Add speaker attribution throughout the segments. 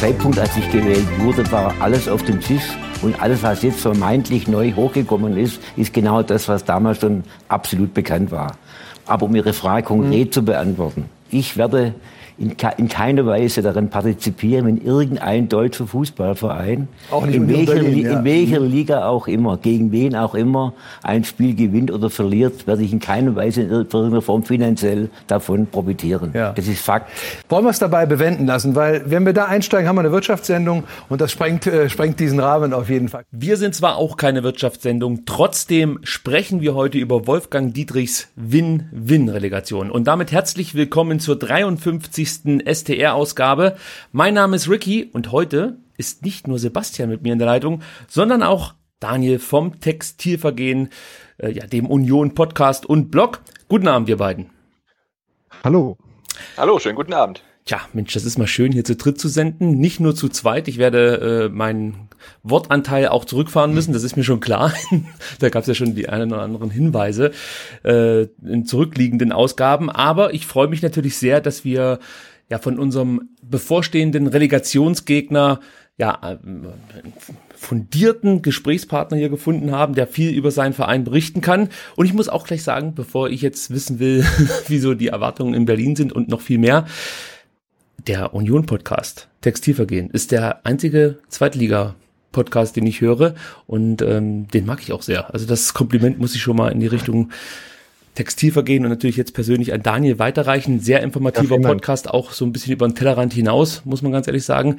Speaker 1: Zeitpunkt, als ich gewählt wurde, war alles auf dem Tisch. Und alles, was jetzt vermeintlich neu hochgekommen ist, ist genau das, was damals schon absolut bekannt war. Aber um Ihre Frage konkret mhm. zu beantworten, ich werde in, in keiner Weise daran partizipieren, wenn irgendein deutscher Fußballverein, in, welcher, Berlin, ja. in welcher Liga auch immer, gegen wen auch immer, ein Spiel gewinnt oder verliert, werde ich in keiner Weise in irgendeiner Form finanziell davon profitieren. Ja. Das ist Fakt.
Speaker 2: Wollen wir es dabei bewenden lassen, weil wenn wir da einsteigen, haben wir eine Wirtschaftssendung und das sprengt, äh, sprengt diesen Rahmen auf jeden Fall.
Speaker 3: Wir sind zwar auch keine Wirtschaftssendung, trotzdem sprechen wir heute über Wolfgang Dietrichs Win-Win-Relegation. Und damit herzlich willkommen zur 53 nächsten STR-Ausgabe. Mein Name ist Ricky und heute ist nicht nur Sebastian mit mir in der Leitung, sondern auch Daniel vom Textilvergehen, äh, ja, dem Union Podcast und Blog. Guten Abend, ihr beiden.
Speaker 4: Hallo.
Speaker 5: Hallo, schönen guten Abend.
Speaker 3: Tja, Mensch, das ist mal schön, hier zu dritt zu senden. Nicht nur zu zweit. Ich werde äh, meinen Wortanteil auch zurückfahren müssen, das ist mir schon klar. da gab es ja schon die einen oder anderen Hinweise äh, in zurückliegenden Ausgaben. Aber ich freue mich natürlich sehr, dass wir ja von unserem bevorstehenden Relegationsgegner ja äh, fundierten Gesprächspartner hier gefunden haben, der viel über seinen Verein berichten kann. Und ich muss auch gleich sagen, bevor ich jetzt wissen will, wieso die Erwartungen in Berlin sind und noch viel mehr, der Union Podcast Textilvergehen ist der einzige Zweitliga Podcast, den ich höre und ähm, den mag ich auch sehr. Also das Kompliment muss ich schon mal in die Richtung Textilvergehen und natürlich jetzt persönlich an Daniel weiterreichen. Sehr informativer ja, Podcast, auch so ein bisschen über den Tellerrand hinaus, muss man ganz ehrlich sagen.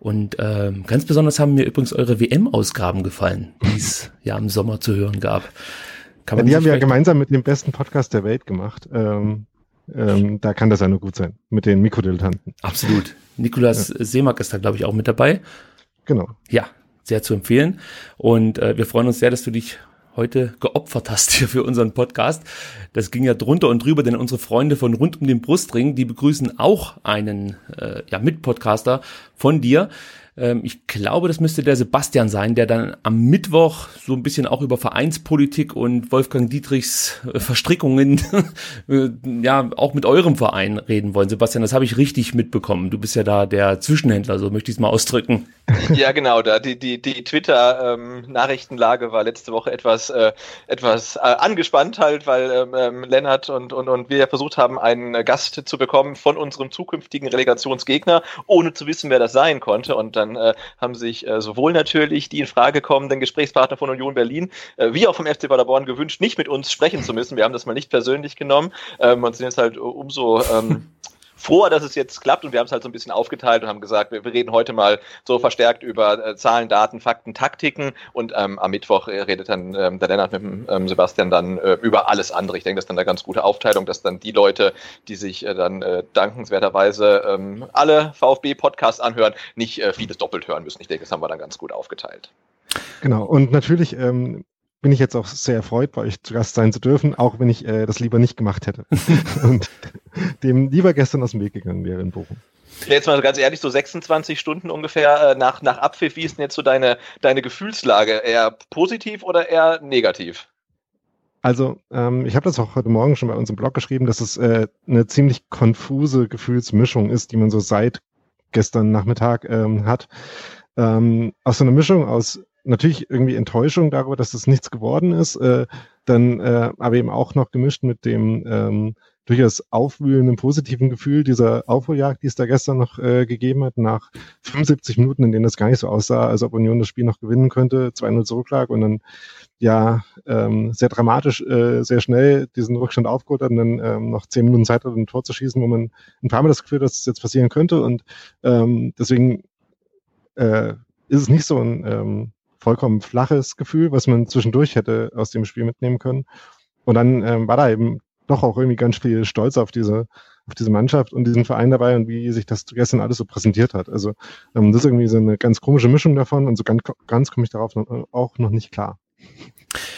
Speaker 3: Und ähm, ganz besonders haben mir übrigens eure WM-Ausgaben gefallen, die es ja im Sommer zu hören gab.
Speaker 4: Kann man ja, die haben wir ja gemeinsam mit dem besten Podcast der Welt gemacht. Ähm, ähm, da kann das ja nur gut sein, mit den Mikrodilettanten.
Speaker 3: Absolut. Nikolas ja. Seemark ist da, glaube ich, auch mit dabei.
Speaker 4: Genau.
Speaker 3: Ja, sehr zu empfehlen. Und äh, wir freuen uns sehr, dass du dich heute geopfert hast hier für unseren Podcast. Das ging ja drunter und drüber, denn unsere Freunde von rund um den Brustring, die begrüßen auch einen äh, ja, Mitpodcaster von dir. Ähm, ich glaube, das müsste der Sebastian sein, der dann am Mittwoch so ein bisschen auch über Vereinspolitik und Wolfgang Dietrichs äh, Verstrickungen äh, ja auch mit eurem Verein reden wollen. Sebastian, das habe ich richtig mitbekommen. Du bist ja da der Zwischenhändler, so möchte ich es mal ausdrücken.
Speaker 5: Ja, genau. Da die die die Twitter-Nachrichtenlage ähm, war letzte Woche etwas äh, etwas äh, angespannt halt, weil ähm, ähm Lennart und und und wir versucht haben, einen Gast zu bekommen von unserem zukünftigen Relegationsgegner, ohne zu wissen, wer das sein konnte. Und dann äh, haben sich äh, sowohl natürlich die in Frage kommenden Gesprächspartner von Union Berlin äh, wie auch vom FC Paderborn gewünscht, nicht mit uns sprechen zu müssen. Wir haben das mal nicht persönlich genommen ähm, und sind jetzt halt umso ähm, froh, dass es jetzt klappt und wir haben es halt so ein bisschen aufgeteilt und haben gesagt, wir, wir reden heute mal so verstärkt über äh, Zahlen, Daten, Fakten, Taktiken und ähm, am Mittwoch äh, redet dann ähm, der Lennart mit dem ähm, Sebastian dann äh, über alles andere. Ich denke, das ist dann eine ganz gute Aufteilung, dass dann die Leute, die sich äh, dann äh, dankenswerterweise ähm, alle VfB-Podcasts anhören, nicht äh, vieles doppelt hören müssen. Ich denke, das haben wir dann ganz gut aufgeteilt.
Speaker 4: Genau, und natürlich ähm, bin ich jetzt auch sehr erfreut, bei euch zu Gast sein zu dürfen, auch wenn ich äh, das lieber nicht gemacht hätte und dem lieber gestern aus dem Weg gegangen wäre in Bochum.
Speaker 5: Jetzt mal ganz ehrlich, so 26 Stunden ungefähr äh, nach, nach Abpfiff, wie ist denn jetzt so deine, deine Gefühlslage? Eher positiv oder eher negativ?
Speaker 4: Also, ähm, ich habe das auch heute Morgen schon bei uns im Blog geschrieben, dass es äh, eine ziemlich konfuse Gefühlsmischung ist, die man so seit gestern Nachmittag ähm, hat. Ähm, aus so einer Mischung aus natürlich irgendwie Enttäuschung darüber, dass das nichts geworden ist, äh, dann äh, aber eben auch noch gemischt mit dem ähm, durchaus aufwühlenden positiven Gefühl dieser Aufholjagd, die es da gestern noch äh, gegeben hat, nach 75 Minuten, in denen das gar nicht so aussah, als ob Union das Spiel noch gewinnen könnte, 2-0 zurücklag und dann ja ähm, sehr dramatisch, äh, sehr schnell diesen Rückstand aufgeholt hat und dann ähm, noch zehn Minuten Zeit hat, ein Tor zu schießen, wo man ein paar Mal das Gefühl hat, dass es das jetzt passieren könnte und ähm, deswegen äh, ist es nicht so ein ähm, vollkommen flaches Gefühl, was man zwischendurch hätte aus dem Spiel mitnehmen können. Und dann ähm, war da eben doch auch irgendwie ganz viel Stolz auf diese, auf diese Mannschaft und diesen Verein dabei und wie sich das gestern alles so präsentiert hat. Also ähm, das ist irgendwie so eine ganz komische Mischung davon und so ganz, ganz komme ich darauf noch, auch noch nicht klar.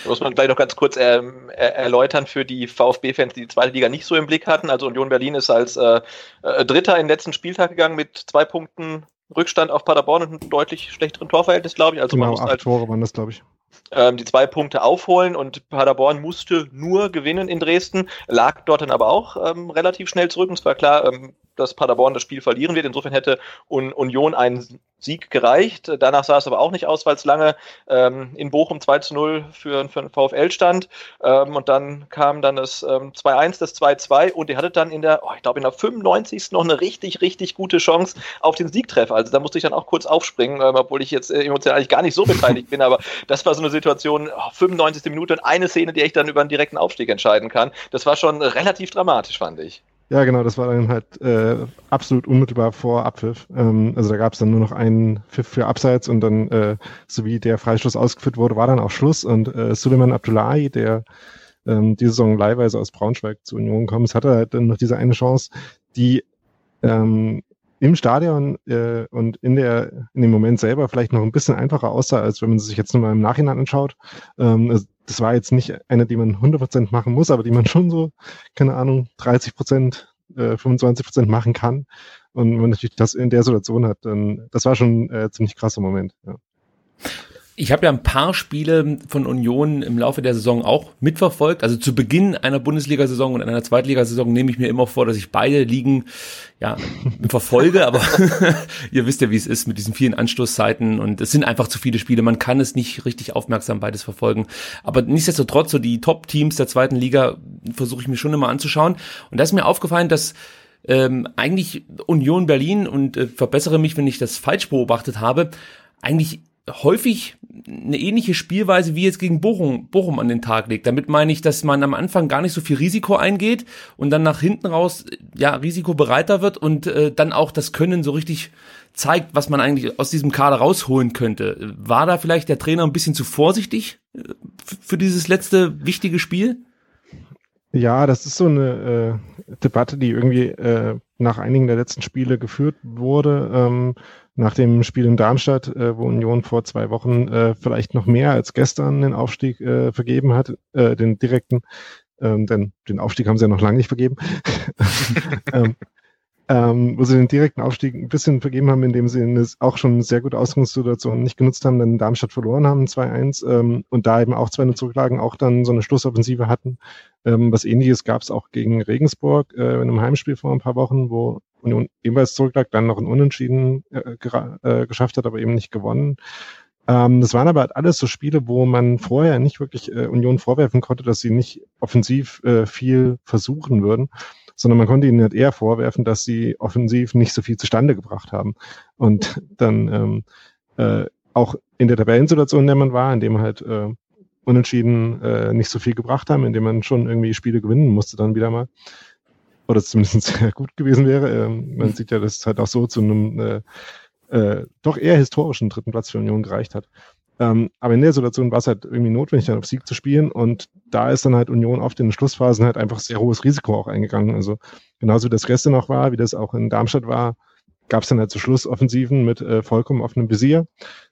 Speaker 5: Muss man gleich noch ganz kurz ähm, erläutern für die VfB-Fans, die die zweite Liga nicht so im Blick hatten. Also Union Berlin ist als äh, äh, Dritter in den letzten Spieltag gegangen mit zwei Punkten Rückstand auf Paderborn und einem deutlich schlechteren Torverhältnis, glaube ich. Also
Speaker 4: genau,
Speaker 5: man muss
Speaker 4: acht
Speaker 5: halt,
Speaker 4: Tore waren das, glaube ich.
Speaker 5: Ähm, die zwei Punkte aufholen und Paderborn musste nur gewinnen in Dresden, lag dort dann aber auch ähm, relativ schnell zurück. Und es war klar, ähm, dass Paderborn das Spiel verlieren wird. Insofern hätte Un Union einen Sieg gereicht. Danach sah es aber auch nicht aus, weil es lange ähm, in Bochum 2 zu 0 für, für den VfL stand. Ähm, und dann kam dann das ähm, 2-1, das 2-2 und ihr hattet dann in der, oh, ich glaube, in der 95. noch eine richtig, richtig gute Chance auf den Siegtreffer. Also da musste ich dann auch kurz aufspringen, ähm, obwohl ich jetzt äh, emotional eigentlich gar nicht so beteiligt bin. Aber das war so eine Situation, oh, 95. Minute und eine Szene, die ich dann über einen direkten Aufstieg entscheiden kann. Das war schon relativ dramatisch, fand ich.
Speaker 4: Ja, genau, das war dann halt äh, absolut unmittelbar vor Abpfiff. Ähm, also da gab es dann nur noch einen Pfiff für Abseits und dann, äh, so wie der Freistoß ausgeführt wurde, war dann auch Schluss. Und äh, Suleiman Abdullahi, der ähm, diese Saison leihweise aus Braunschweig zur Union kommt, hatte halt dann noch diese eine Chance, die ähm, im Stadion äh, und in der in dem Moment selber vielleicht noch ein bisschen einfacher aussah, als wenn man sich jetzt nur mal im Nachhinein anschaut. Ähm, das war jetzt nicht eine, die man 100% machen muss, aber die man schon so, keine Ahnung, 30%, äh, 25% machen kann. Und wenn man natürlich das in der Situation hat, dann das war schon äh, ziemlich krasser Moment. Ja.
Speaker 3: Ich habe ja ein paar Spiele von Union im Laufe der Saison auch mitverfolgt. Also zu Beginn einer Bundesliga-Saison und einer Zweitligasaison nehme ich mir immer vor, dass ich beide Ligen ja verfolge. Aber ihr wisst ja, wie es ist mit diesen vielen Anstoßzeiten und es sind einfach zu viele Spiele. Man kann es nicht richtig aufmerksam beides verfolgen. Aber nichtsdestotrotz so die Top-Teams der zweiten Liga versuche ich mir schon immer anzuschauen. Und da ist mir aufgefallen, dass ähm, eigentlich Union Berlin und äh, verbessere mich, wenn ich das falsch beobachtet habe, eigentlich häufig eine ähnliche Spielweise wie jetzt gegen Bochum, Bochum an den Tag legt. Damit meine ich, dass man am Anfang gar nicht so viel Risiko eingeht und dann nach hinten raus ja risikobereiter wird und äh, dann auch das Können so richtig zeigt, was man eigentlich aus diesem Kader rausholen könnte. War da vielleicht der Trainer ein bisschen zu vorsichtig äh, für dieses letzte wichtige Spiel?
Speaker 4: Ja, das ist so eine äh, Debatte, die irgendwie äh, nach einigen der letzten Spiele geführt wurde. Ähm, nach dem Spiel in Darmstadt, äh, wo Union vor zwei Wochen äh, vielleicht noch mehr als gestern den Aufstieg äh, vergeben hat, äh, den direkten, ähm, denn den Aufstieg haben sie ja noch lange nicht vergeben. ähm, ähm, wo sie den direkten Aufstieg ein bisschen vergeben haben, indem sie eine, auch schon sehr gute Ausgangssituation nicht genutzt haben, dann Darmstadt verloren haben, 2-1, ähm, und da eben auch zwei zurücklagen, auch dann so eine Schlussoffensive hatten. Ähm, was ähnliches gab es auch gegen Regensburg äh, in einem Heimspiel vor ein paar Wochen, wo Union ebenfalls zurücklag, dann noch ein Unentschieden äh, äh, geschafft hat, aber eben nicht gewonnen. Ähm, das waren aber halt alles so Spiele, wo man vorher nicht wirklich äh, Union vorwerfen konnte, dass sie nicht offensiv äh, viel versuchen würden sondern man konnte ihnen halt eher vorwerfen, dass sie offensiv nicht so viel zustande gebracht haben. Und dann ähm, äh, auch in der Tabellensituation, in der man war, in dem halt äh, unentschieden äh, nicht so viel gebracht haben, in dem man schon irgendwie Spiele gewinnen musste dann wieder mal. Oder zumindest sehr gut gewesen wäre. Ähm, man sieht ja, dass es halt auch so zu einem äh, äh, doch eher historischen dritten Platz für Union gereicht hat. Ähm, aber in der Situation war es halt irgendwie notwendig, dann auf Sieg zu spielen. Und da ist dann halt Union oft in den Schlussphasen halt einfach sehr hohes Risiko auch eingegangen. Also genauso wie das gestern noch war, wie das auch in Darmstadt war, gab es dann halt so Schlussoffensiven mit äh, vollkommen offenem Visier,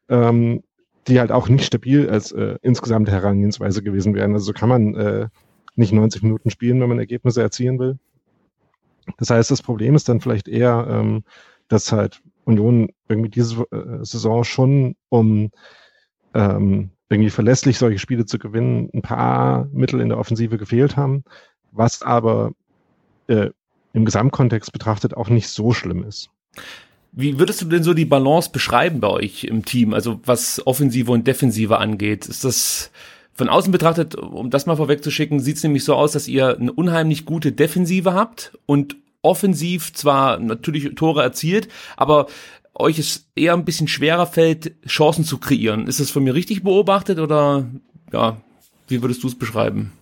Speaker 4: ähm, die halt auch nicht stabil als äh, insgesamt Herangehensweise gewesen wären. Also so kann man äh, nicht 90 Minuten spielen, wenn man Ergebnisse erzielen will. Das heißt, das Problem ist dann vielleicht eher, ähm, dass halt Union irgendwie diese äh, Saison schon um ähm, irgendwie verlässlich solche Spiele zu gewinnen, ein paar Mittel in der Offensive gefehlt haben, was aber äh, im Gesamtkontext betrachtet auch nicht so schlimm ist.
Speaker 3: Wie würdest du denn so die Balance beschreiben bei euch im Team? Also was Offensive und Defensive angeht, ist das von außen betrachtet, um das mal vorwegzuschicken, sieht es nämlich so aus, dass ihr eine unheimlich gute Defensive habt und offensiv zwar natürlich Tore erzielt, aber euch es eher ein bisschen schwerer fällt, Chancen zu kreieren. Ist das von mir richtig beobachtet oder ja, wie würdest du es beschreiben?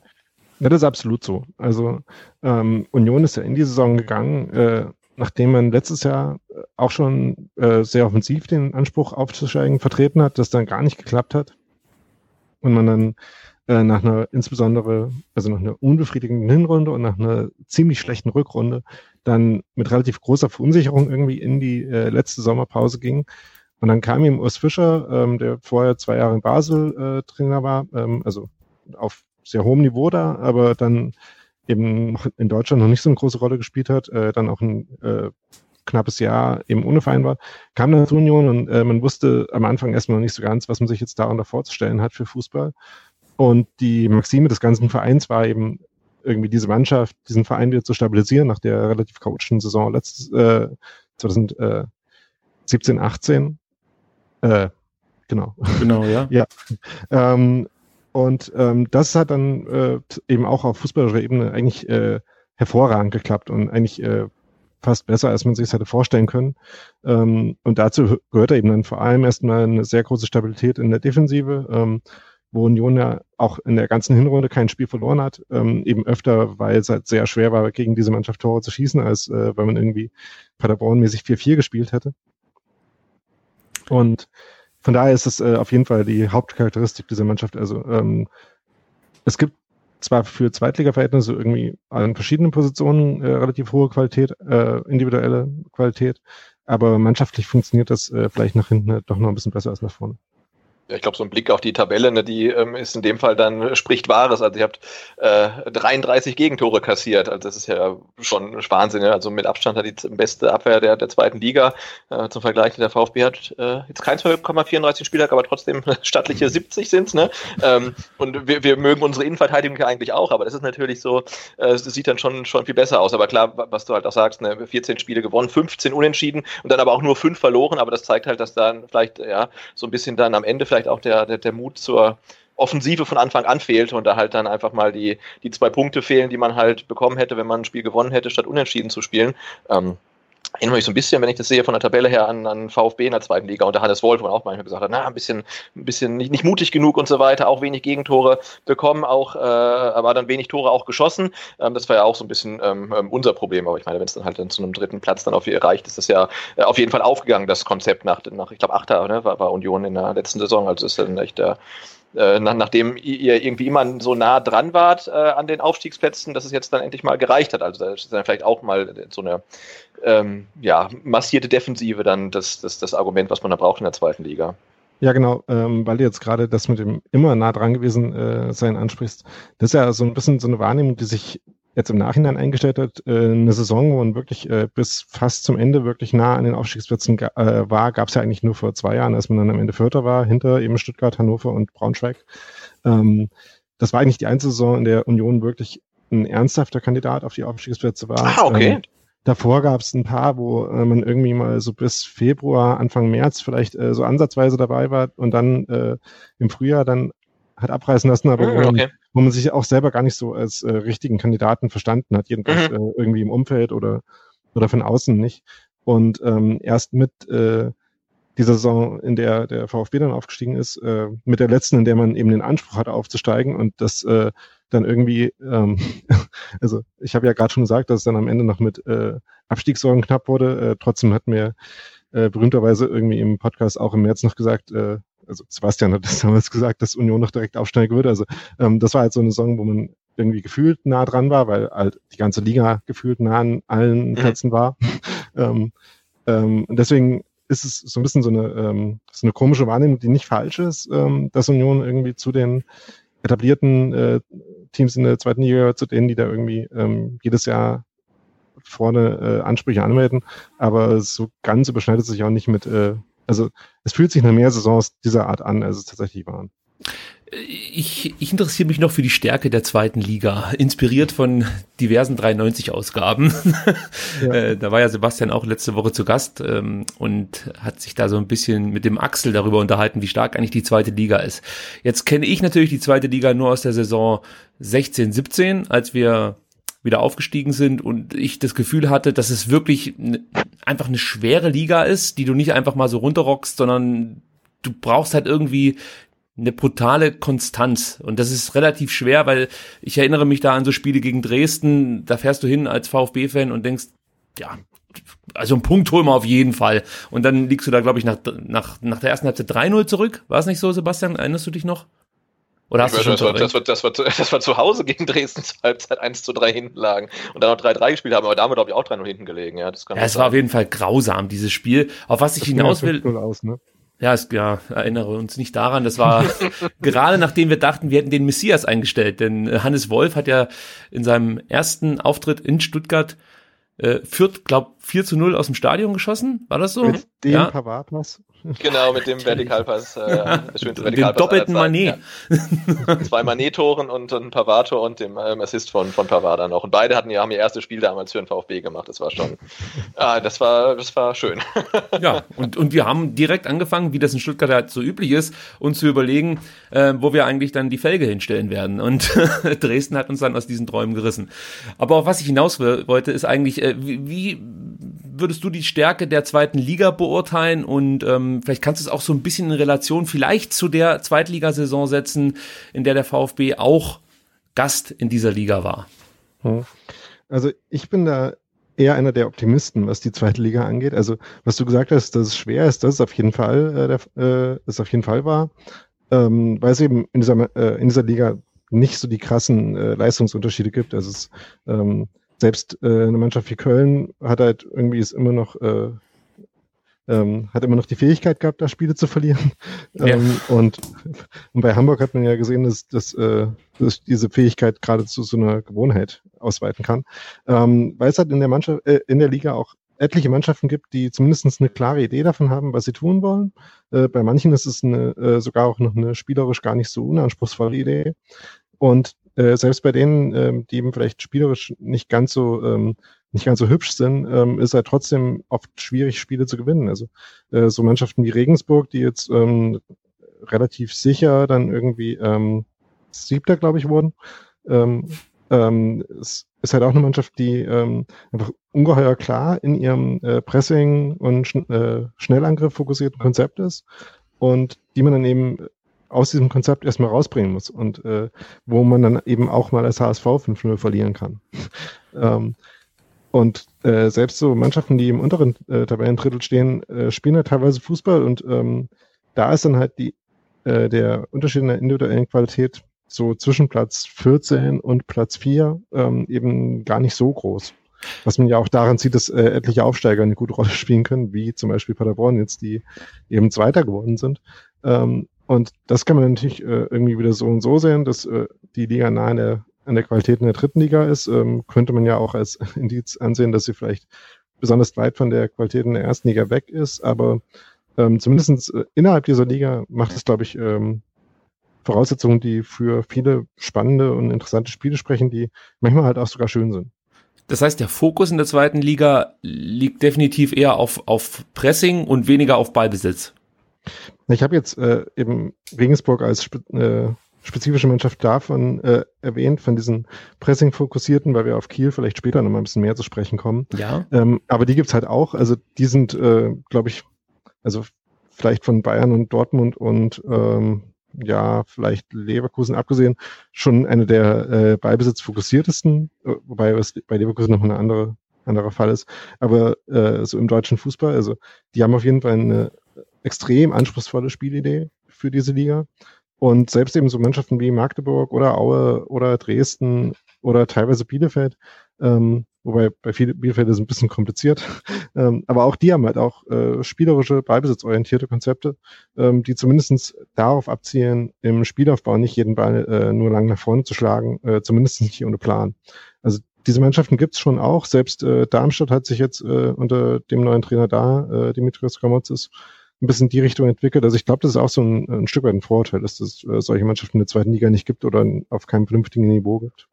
Speaker 4: Ja, das ist absolut so. Also ähm, Union ist ja in die Saison gegangen, äh, nachdem man letztes Jahr auch schon äh, sehr offensiv den Anspruch aufzusteigen vertreten hat, das dann gar nicht geklappt hat und man dann äh, nach einer insbesondere, also nach einer unbefriedigenden Hinrunde und nach einer ziemlich schlechten Rückrunde dann mit relativ großer Verunsicherung irgendwie in die äh, letzte Sommerpause ging. Und dann kam ihm Urs Fischer, ähm, der vorher zwei Jahre in Basel äh, Trainer war, ähm, also auf sehr hohem Niveau da, aber dann eben in Deutschland noch nicht so eine große Rolle gespielt hat, äh, dann auch ein äh, knappes Jahr eben ohne Verein war, kam dann zur Union und äh, man wusste am Anfang erstmal noch nicht so ganz, was man sich jetzt darunter vorzustellen hat für Fußball. Und die Maxime des ganzen Vereins war eben irgendwie diese Mannschaft, diesen Verein wieder zu stabilisieren nach der relativ chaotischen Saison letztes äh, 2017, 18. Äh, genau.
Speaker 3: Genau, ja.
Speaker 4: ja. Ähm, und ähm, das hat dann äh, eben auch auf fußballischer Ebene eigentlich äh, hervorragend geklappt und eigentlich äh, fast besser, als man sich es hätte vorstellen können. Ähm, und dazu gehört eben dann vor allem erstmal eine sehr große Stabilität in der Defensive, ähm, wo Union ja auch in der ganzen Hinrunde kein Spiel verloren hat, ähm, eben öfter, weil es halt sehr schwer war, gegen diese Mannschaft Tore zu schießen, als äh, wenn man irgendwie Paderborn-mäßig 4-4 gespielt hätte. Und von daher ist es äh, auf jeden Fall die Hauptcharakteristik dieser Mannschaft. Also ähm, es gibt zwar für Zweitliga-Verhältnisse irgendwie an verschiedenen Positionen äh, relativ hohe Qualität, äh, individuelle Qualität, aber mannschaftlich funktioniert das äh, vielleicht nach hinten doch noch ein bisschen besser als nach vorne.
Speaker 5: Ja, ich glaube, so ein Blick auf die Tabelle, ne, die ähm, ist in dem Fall dann, äh, spricht Wahres. Also ihr habt äh, 33 Gegentore kassiert. Also das ist ja schon Wahnsinn. Ja? Also mit Abstand hat die beste Abwehr der, der zweiten Liga. Äh, zum Vergleich, der VfB hat äh, jetzt kein 12,34 Spieler, aber trotzdem stattliche 70 sind's. Ne? Ähm, und wir, wir mögen unsere Innenverteidigung ja eigentlich auch, aber das ist natürlich so, äh, es sieht dann schon, schon viel besser aus. Aber klar, was du halt auch sagst, ne, 14 Spiele gewonnen, 15 unentschieden und dann aber auch nur 5 verloren. Aber das zeigt halt, dass dann vielleicht ja so ein bisschen dann am Ende vielleicht auch der, der, der Mut zur Offensive von Anfang an fehlte und da halt dann einfach mal die, die zwei Punkte fehlen, die man halt bekommen hätte, wenn man ein Spiel gewonnen hätte, statt unentschieden zu spielen. Ähm, erinnere mich so ein bisschen, wenn ich das sehe von der Tabelle her, an, an VfB in der zweiten Liga und da Hannes Wolf, wo man auch manchmal gesagt hat, na, ein bisschen, ein bisschen nicht, nicht mutig genug und so weiter, auch wenig Gegentore bekommen, auch, äh, aber dann wenig Tore auch geschossen. Ähm, das war ja auch so ein bisschen ähm, ähm unser Problem, aber ich meine, wenn es dann halt dann zu einem dritten Platz dann auf erreicht, ist das ja äh, auf jeden Fall aufgegangen, das Konzept nach, nach ich glaube, Achter, ne, war, war Union in der letzten Saison, also ist dann echt der äh, nach, nachdem ihr irgendwie immer so nah dran wart äh, an den Aufstiegsplätzen, dass es jetzt dann endlich mal gereicht hat. Also das ist dann vielleicht auch mal so eine ähm, ja, massierte Defensive dann das, das, das Argument, was man da braucht in der zweiten Liga.
Speaker 4: Ja, genau, ähm, weil du jetzt gerade das mit dem immer nah dran gewesen äh, sein ansprichst. Das ist ja so ein bisschen so eine Wahrnehmung, die sich jetzt im Nachhinein eingestellt hat. Äh, eine Saison, wo man wirklich äh, bis fast zum Ende wirklich nah an den Aufstiegsplätzen äh, war, gab es ja eigentlich nur vor zwei Jahren, als man dann am Ende Vierter war, hinter eben Stuttgart, Hannover und Braunschweig. Ähm, das war eigentlich die einzige Saison, in der Union wirklich ein ernsthafter Kandidat auf die Aufstiegsplätze war.
Speaker 5: Ah, okay. Ähm,
Speaker 4: Davor gab es ein paar, wo äh, man irgendwie mal so bis Februar, Anfang März vielleicht äh, so ansatzweise dabei war und dann äh, im Frühjahr dann hat abreißen lassen, aber mm, okay. wo man sich auch selber gar nicht so als äh, richtigen Kandidaten verstanden hat, jedenfalls mhm. äh, irgendwie im Umfeld oder, oder von außen nicht. Und ähm, erst mit äh, dieser Saison, in der der VfB dann aufgestiegen ist, äh, mit der letzten, in der man eben den Anspruch hatte aufzusteigen und das äh, dann irgendwie, ähm, also ich habe ja gerade schon gesagt, dass es dann am Ende noch mit äh, Abstiegssorgen knapp wurde. Äh, trotzdem hat mir äh, berühmterweise irgendwie im Podcast auch im März noch gesagt, äh, also Sebastian hat das damals gesagt, dass Union noch direkt aufsteigen würde. Also ähm, das war halt so eine Saison, wo man irgendwie gefühlt nah dran war, weil halt die ganze Liga gefühlt nah an allen mhm. Plätzen war. ähm, ähm, und deswegen ist es so ein bisschen so eine, ähm, so eine komische Wahrnehmung, die nicht falsch ist, ähm, dass Union irgendwie zu den etablierten äh, Teams in der zweiten Liga zu denen, die da irgendwie ähm, jedes Jahr vorne äh, Ansprüche anmelden. Aber so ganz überschneidet sich auch nicht mit, äh, also es fühlt sich nach mehr Saisons dieser Art an, als es tatsächlich waren.
Speaker 3: Ich, ich interessiere mich noch für die Stärke der zweiten Liga, inspiriert von diversen 93-Ausgaben. Ja. Äh, da war ja Sebastian auch letzte Woche zu Gast ähm, und hat sich da so ein bisschen mit dem Axel darüber unterhalten, wie stark eigentlich die zweite Liga ist. Jetzt kenne ich natürlich die zweite Liga nur aus der Saison 16, 17, als wir wieder aufgestiegen sind und ich das Gefühl hatte, dass es wirklich einfach eine schwere Liga ist, die du nicht einfach mal so runterrockst, sondern du brauchst halt irgendwie eine brutale Konstanz. Und das ist relativ schwer, weil ich erinnere mich da an so Spiele gegen Dresden, da fährst du hin als VfB-Fan und denkst, ja, also einen Punkt holen wir auf jeden Fall. Und dann liegst du da, glaube ich, nach, nach, nach der ersten Halbzeit 3-0 zurück. War es nicht so, Sebastian? Erinnerst du dich noch?
Speaker 5: Oder hast du schon das, war, das, war, das, war, das war zu Hause gegen Dresden zur Halbzeit 1 zu 3 hinten lagen und dann noch 3-3 gespielt haben, aber da haben wir, glaube ich, auch 3-0 hinten gelegen. Ja, das kann
Speaker 3: ja es war auf jeden Fall grausam, dieses Spiel. Auf was ich hinaus will. Aus, ne? Ja, es, ja, erinnere uns nicht daran. Das war gerade nachdem wir dachten, wir hätten den Messias eingestellt. Denn äh, Hannes Wolf hat ja in seinem ersten Auftritt in Stuttgart äh, Fürth, glaub, 4 zu 0 aus dem Stadion geschossen. War das so?
Speaker 4: Mit dem ja. Pavard was?
Speaker 5: Genau, mit dem Vertikalpass. Äh,
Speaker 3: dem doppelten Manet.
Speaker 5: Ja. Zwei Manet-Toren und ein Pavard-Tor und dem ähm, Assist von, von Pavard dann auch. Und beide hatten ja, haben ihr erstes Spiel damals für den VfB gemacht. Das war schon, ah, das war, das war schön.
Speaker 3: ja, und, und wir haben direkt angefangen, wie das in Stuttgart halt so üblich ist, uns zu überlegen, äh, wo wir eigentlich dann die Felge hinstellen werden. Und Dresden hat uns dann aus diesen Träumen gerissen. Aber auf was ich hinaus wollte, ist eigentlich, äh, wie, wie würdest du die Stärke der zweiten Liga beurteilen und ähm, vielleicht kannst du es auch so ein bisschen in Relation vielleicht zu der Zweitligasaison setzen, in der der VfB auch Gast in dieser Liga war.
Speaker 4: Also ich bin da eher einer der Optimisten, was die zweite Liga angeht. Also was du gesagt hast, dass es schwer ist, das ist auf jeden Fall, äh, der, äh, ist auf jeden Fall wahr, ähm, weil es eben in dieser, äh, in dieser Liga nicht so die krassen äh, Leistungsunterschiede gibt. Also es ähm, selbst äh, eine Mannschaft wie Köln hat halt irgendwie ist immer noch äh, ähm, hat immer noch die Fähigkeit gehabt, da Spiele zu verlieren. Ja. Ähm, und, und bei Hamburg hat man ja gesehen, dass, dass, äh, dass diese Fähigkeit gerade zu so einer Gewohnheit ausweiten kann. Ähm, weil es halt in der Mannschaft, äh, in der Liga auch etliche Mannschaften gibt, die zumindest eine klare Idee davon haben, was sie tun wollen. Äh, bei manchen ist es eine, äh, sogar auch noch eine spielerisch gar nicht so unanspruchsvolle Idee. Und äh, selbst bei denen, ähm, die eben vielleicht spielerisch nicht ganz so ähm, nicht ganz so hübsch sind, ähm, ist halt trotzdem oft schwierig, Spiele zu gewinnen. Also äh, so Mannschaften wie Regensburg, die jetzt ähm, relativ sicher dann irgendwie ähm, Siebter, glaube ich, wurden, ähm, ähm, es ist halt auch eine Mannschaft, die ähm, einfach ungeheuer klar in ihrem äh, Pressing und Sch äh, Schnellangriff fokussierten Konzept ist und die man dann eben aus diesem Konzept erstmal rausbringen muss und äh, wo man dann eben auch mal als HSV 5-0 verlieren kann. ähm, und äh, selbst so Mannschaften, die im unteren äh, Tabellendrittel stehen, äh, spielen halt teilweise Fußball und ähm, da ist dann halt die, äh, der Unterschied in der individuellen Qualität so zwischen Platz 14 und Platz 4 ähm, eben gar nicht so groß. Was man ja auch daran sieht, dass äh, etliche Aufsteiger eine gute Rolle spielen können, wie zum Beispiel Paderborn jetzt, die eben Zweiter geworden sind. Ähm, und das kann man natürlich äh, irgendwie wieder so und so sehen, dass äh, die Liga nahe an der, an der Qualität in der dritten Liga ist. Ähm, könnte man ja auch als Indiz ansehen, dass sie vielleicht besonders weit von der Qualität in der ersten Liga weg ist. Aber ähm, zumindest äh, innerhalb dieser Liga macht es, glaube ich, ähm, Voraussetzungen, die für viele spannende und interessante Spiele sprechen, die manchmal halt auch sogar schön sind.
Speaker 3: Das heißt, der Fokus in der zweiten Liga liegt definitiv eher auf, auf Pressing und weniger auf Ballbesitz.
Speaker 4: Ich habe jetzt äh, eben Regensburg als spe äh, spezifische Mannschaft davon äh, erwähnt, von diesen Pressing-Fokussierten, weil wir auf Kiel vielleicht später noch mal ein bisschen mehr zu sprechen kommen.
Speaker 3: Ja.
Speaker 4: Ähm, aber die gibt's halt auch. Also die sind, äh, glaube ich, also vielleicht von Bayern und Dortmund und ähm, ja, vielleicht Leverkusen abgesehen, schon eine der äh, Ballbesitz-fokussiertesten, äh, wobei es bei Leverkusen noch eine andere anderer Fall ist. Aber äh, so im deutschen Fußball, also die haben auf jeden Fall eine extrem anspruchsvolle Spielidee für diese Liga. Und selbst eben so Mannschaften wie Magdeburg oder Aue oder Dresden oder teilweise Bielefeld, ähm, wobei bei viel, Bielefeld ist ein bisschen kompliziert, ähm, aber auch die haben halt auch äh, spielerische, ballbesitzorientierte Konzepte, ähm, die zumindestens darauf abzielen, im Spielaufbau nicht jeden Ball äh, nur lang nach vorne zu schlagen, äh, zumindest nicht ohne Plan. Also diese Mannschaften gibt's schon auch. Selbst äh, Darmstadt hat sich jetzt äh, unter dem neuen Trainer da, äh, Dimitrios Gramotzis, ein bisschen die Richtung entwickelt. Also ich glaube, das ist auch so ein, ein Stück weit ein Vorteil, dass es äh, solche Mannschaften in der zweiten Liga nicht gibt oder auf keinem vernünftigen Niveau gibt.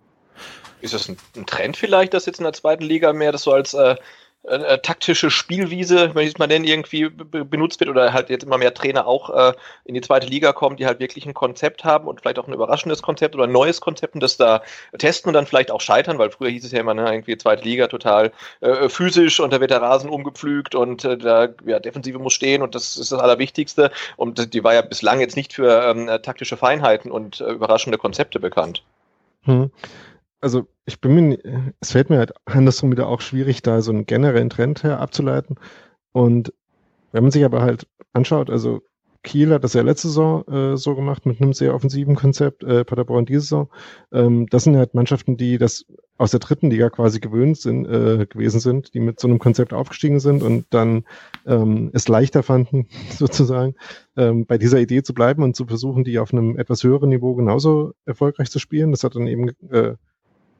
Speaker 5: Ist das ein, ein Trend vielleicht, dass jetzt in der zweiten Liga mehr das so als äh, äh, äh, taktische Spielwiese, wenn ich es mal nennen, irgendwie benutzt wird oder halt jetzt immer mehr Trainer auch äh, in die zweite Liga kommen, die halt wirklich ein Konzept haben und vielleicht auch ein überraschendes Konzept oder ein neues Konzept und das da testen und dann vielleicht auch scheitern, weil früher hieß es ja immer, ne, irgendwie zweite Liga total äh, physisch und da wird der Rasen umgepflügt und äh, da ja, Defensive muss stehen und das ist das Allerwichtigste und die war ja bislang jetzt nicht für ähm, taktische Feinheiten und äh, überraschende Konzepte bekannt.
Speaker 4: Hm also ich bin mir, es fällt mir halt andersrum wieder auch schwierig, da so einen generellen Trend her abzuleiten. Und wenn man sich aber halt anschaut, also Kiel hat das ja letzte Saison äh, so gemacht mit einem sehr offensiven Konzept, äh, Paderborn diese Saison. Ähm, das sind halt Mannschaften, die das aus der dritten Liga quasi gewöhnt sind, äh, gewesen sind, die mit so einem Konzept aufgestiegen sind und dann ähm, es leichter fanden, sozusagen, ähm, bei dieser Idee zu bleiben und zu versuchen, die auf einem etwas höheren Niveau genauso erfolgreich zu spielen. Das hat dann eben äh,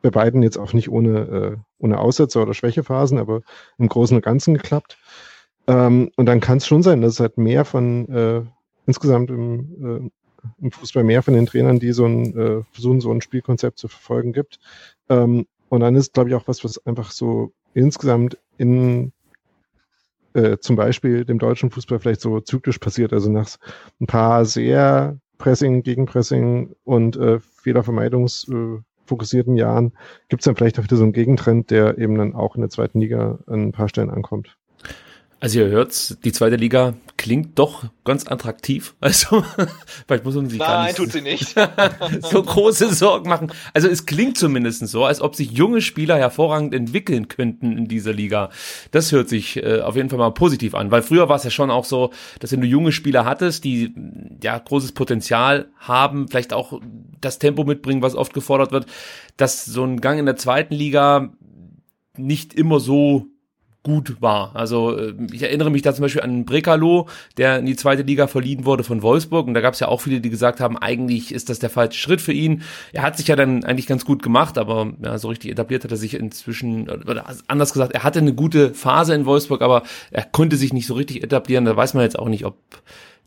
Speaker 4: bei beiden jetzt auch nicht ohne, äh, ohne Aussetzer oder Schwächephasen, aber im Großen und Ganzen geklappt. Ähm, und dann kann es schon sein, dass es halt mehr von äh, insgesamt im, äh, im Fußball mehr von den Trainern, die so ein äh, versuchen, so ein Spielkonzept zu verfolgen gibt. Ähm, und dann ist, glaube ich, auch was, was einfach so insgesamt in äh, zum Beispiel dem deutschen Fußball vielleicht so zyklisch passiert. Also nach ein paar sehr Pressing, Gegenpressing und äh, Fehlervermeidungs äh, fokussierten Jahren gibt es dann vielleicht auch wieder so einen Gegentrend, der eben dann auch in der zweiten Liga an ein paar Stellen ankommt.
Speaker 3: Also ihr hört, die zweite Liga klingt doch ganz attraktiv. Also vielleicht muss man sich
Speaker 5: Nein,
Speaker 3: gar nicht
Speaker 5: tut sie nicht.
Speaker 3: so große Sorgen machen. Also es klingt zumindest so, als ob sich junge Spieler hervorragend entwickeln könnten in dieser Liga. Das hört sich äh, auf jeden Fall mal positiv an, weil früher war es ja schon auch so, dass wenn du junge Spieler hattest, die ja großes Potenzial haben, vielleicht auch das Tempo mitbringen, was oft gefordert wird, dass so ein Gang in der zweiten Liga nicht immer so gut war. Also äh, ich erinnere mich da zum Beispiel an Brekalo, der in die zweite Liga verliehen wurde von Wolfsburg und da gab es ja auch viele, die gesagt haben, eigentlich ist das der falsche Schritt für ihn. Er hat sich ja dann eigentlich ganz gut gemacht, aber ja, so richtig etabliert hat er sich inzwischen, oder anders gesagt, er hatte eine gute Phase in Wolfsburg, aber er konnte sich nicht so richtig etablieren. Da weiß man jetzt auch nicht, ob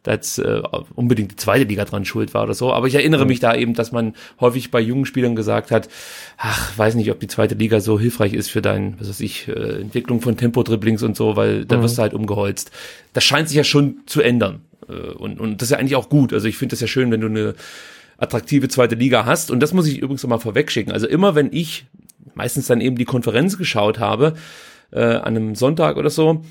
Speaker 3: da jetzt äh, unbedingt die zweite Liga dran schuld war oder so. Aber ich erinnere mich da eben, dass man häufig bei jungen Spielern gesagt hat, ach, weiß nicht, ob die zweite Liga so hilfreich ist für dein, was weiß ich, äh, Entwicklung von Tempo-Dribblings und so, weil da mhm. wirst du halt umgeholzt. Das scheint sich ja schon zu ändern. Äh, und, und das ist ja eigentlich auch gut. Also ich finde das ja schön, wenn du eine attraktive zweite Liga hast. Und das muss ich übrigens nochmal vorwegschicken. Also immer wenn ich meistens dann eben die Konferenz geschaut habe, äh, an einem Sonntag oder so,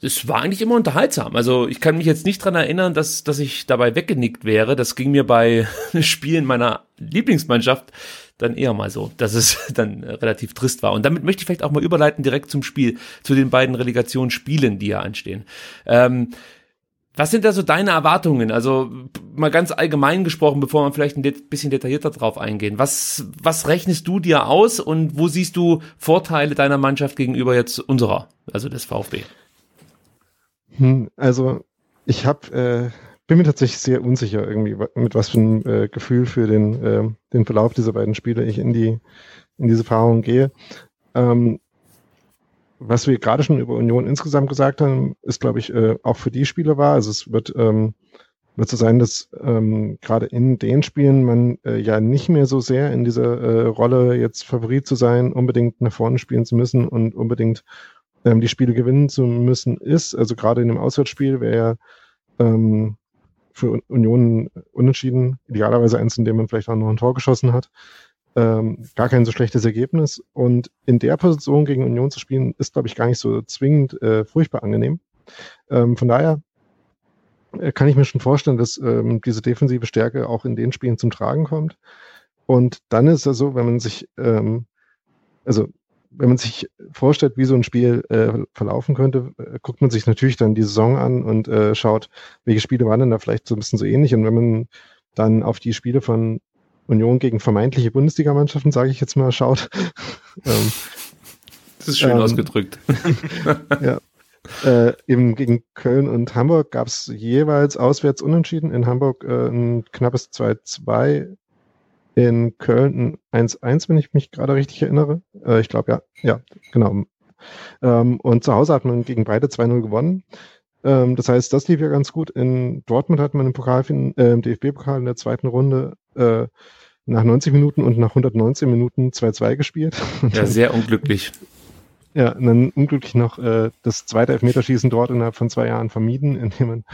Speaker 3: es war eigentlich immer unterhaltsam. Also ich kann mich jetzt nicht dran erinnern, dass, dass ich dabei weggenickt wäre. Das ging mir bei Spielen meiner Lieblingsmannschaft dann eher mal so, dass es dann relativ trist war. Und damit möchte ich vielleicht auch mal überleiten direkt zum Spiel, zu den beiden Relegationsspielen, die ja anstehen. Ähm, was sind da so deine Erwartungen? Also mal ganz allgemein gesprochen, bevor wir vielleicht ein bisschen detaillierter drauf eingehen. Was, was rechnest du dir aus und wo siehst du Vorteile deiner Mannschaft gegenüber jetzt unserer, also des VfB?
Speaker 4: Hm, also ich habe äh, bin mir tatsächlich sehr unsicher irgendwie, mit was für ein äh, Gefühl für den, äh, den Verlauf dieser beiden Spiele ich in die in diese Erfahrung gehe. Ähm, was wir gerade schon über Union insgesamt gesagt haben, ist, glaube ich, äh, auch für die Spiele wahr. Also es wird, ähm, wird so sein, dass ähm, gerade in den Spielen man äh, ja nicht mehr so sehr in dieser äh, Rolle jetzt Favorit zu sein, unbedingt nach vorne spielen zu müssen und unbedingt ähm, die Spiele gewinnen zu müssen ist. Also gerade in dem Auswärtsspiel wäre ja ähm, für Union unentschieden, idealerweise eins, in dem man vielleicht auch noch ein Tor geschossen hat. Ähm, gar kein so schlechtes Ergebnis. Und in der Position gegen Union zu spielen, ist, glaube ich, gar nicht so zwingend äh, furchtbar angenehm. Ähm, von daher äh, kann ich mir schon vorstellen, dass ähm, diese defensive Stärke auch in den Spielen zum Tragen kommt. Und dann ist es so, wenn man sich, ähm, also wenn man sich vorstellt, wie so ein Spiel äh, verlaufen könnte, äh, guckt man sich natürlich dann die Saison an und äh, schaut, welche Spiele waren denn da vielleicht so ein bisschen so ähnlich. Und wenn man dann auf die Spiele von Union gegen vermeintliche Bundesligamannschaften, sage ich jetzt mal, schaut.
Speaker 3: ähm, das ist schön ähm, ausgedrückt.
Speaker 4: ja. Äh, eben gegen Köln und Hamburg gab es jeweils auswärts unentschieden. In Hamburg äh, ein knappes 2-2 in Köln ein 1-1, wenn ich mich gerade richtig erinnere. Äh, ich glaube, ja, ja, genau. Ähm, und zu Hause hat man gegen beide 2-0 gewonnen. Ähm, das heißt, das lief ja ganz gut. In Dortmund hat man im, Pokal, äh, im DFB-Pokal in der zweiten Runde äh, nach 90 Minuten und nach 119 Minuten 2-2 gespielt.
Speaker 3: Ja, sehr unglücklich.
Speaker 4: Ja, und dann unglücklich noch äh, das zweite Elfmeterschießen dort innerhalb von zwei Jahren vermieden, indem man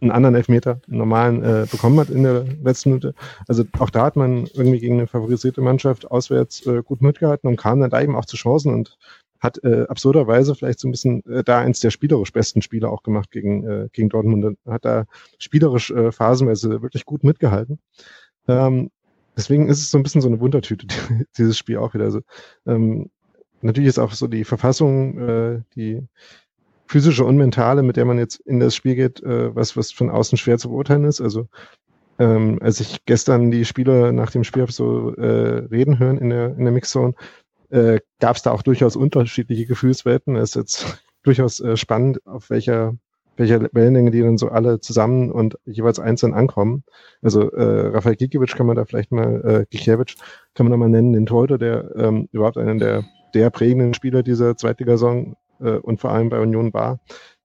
Speaker 4: einen anderen Elfmeter, einen normalen, äh, bekommen hat in der letzten Minute. Also auch da hat man irgendwie gegen eine favorisierte Mannschaft auswärts äh, gut mitgehalten und kam dann da eben auch zu Chancen und hat äh, absurderweise vielleicht so ein bisschen äh, da eins der spielerisch besten Spiele auch gemacht gegen, äh, gegen Dortmund. Und hat da spielerisch äh, phasenweise wirklich gut mitgehalten. Ähm, deswegen ist es so ein bisschen so eine Wundertüte, dieses Spiel auch wieder. Also, ähm, natürlich ist auch so die Verfassung, äh, die physische und mentale, mit der man jetzt in das Spiel geht, äh, was, was von außen schwer zu beurteilen ist. Also ähm, als ich gestern die Spieler nach dem Spiel so äh, reden hören in der, in der Mixzone, äh, gab es da auch durchaus unterschiedliche Gefühlswelten. Es ist jetzt durchaus äh, spannend, auf welcher welcher Wellenlänge die dann so alle zusammen und jeweils einzeln ankommen. Also äh, Rafael Gikiewicz kann man da vielleicht mal, äh, Gikiewicz kann man da mal nennen, den Torhüter, der ähm, überhaupt einen der der prägenden Spieler dieser Zweitligasaison äh, und vor allem bei Union war,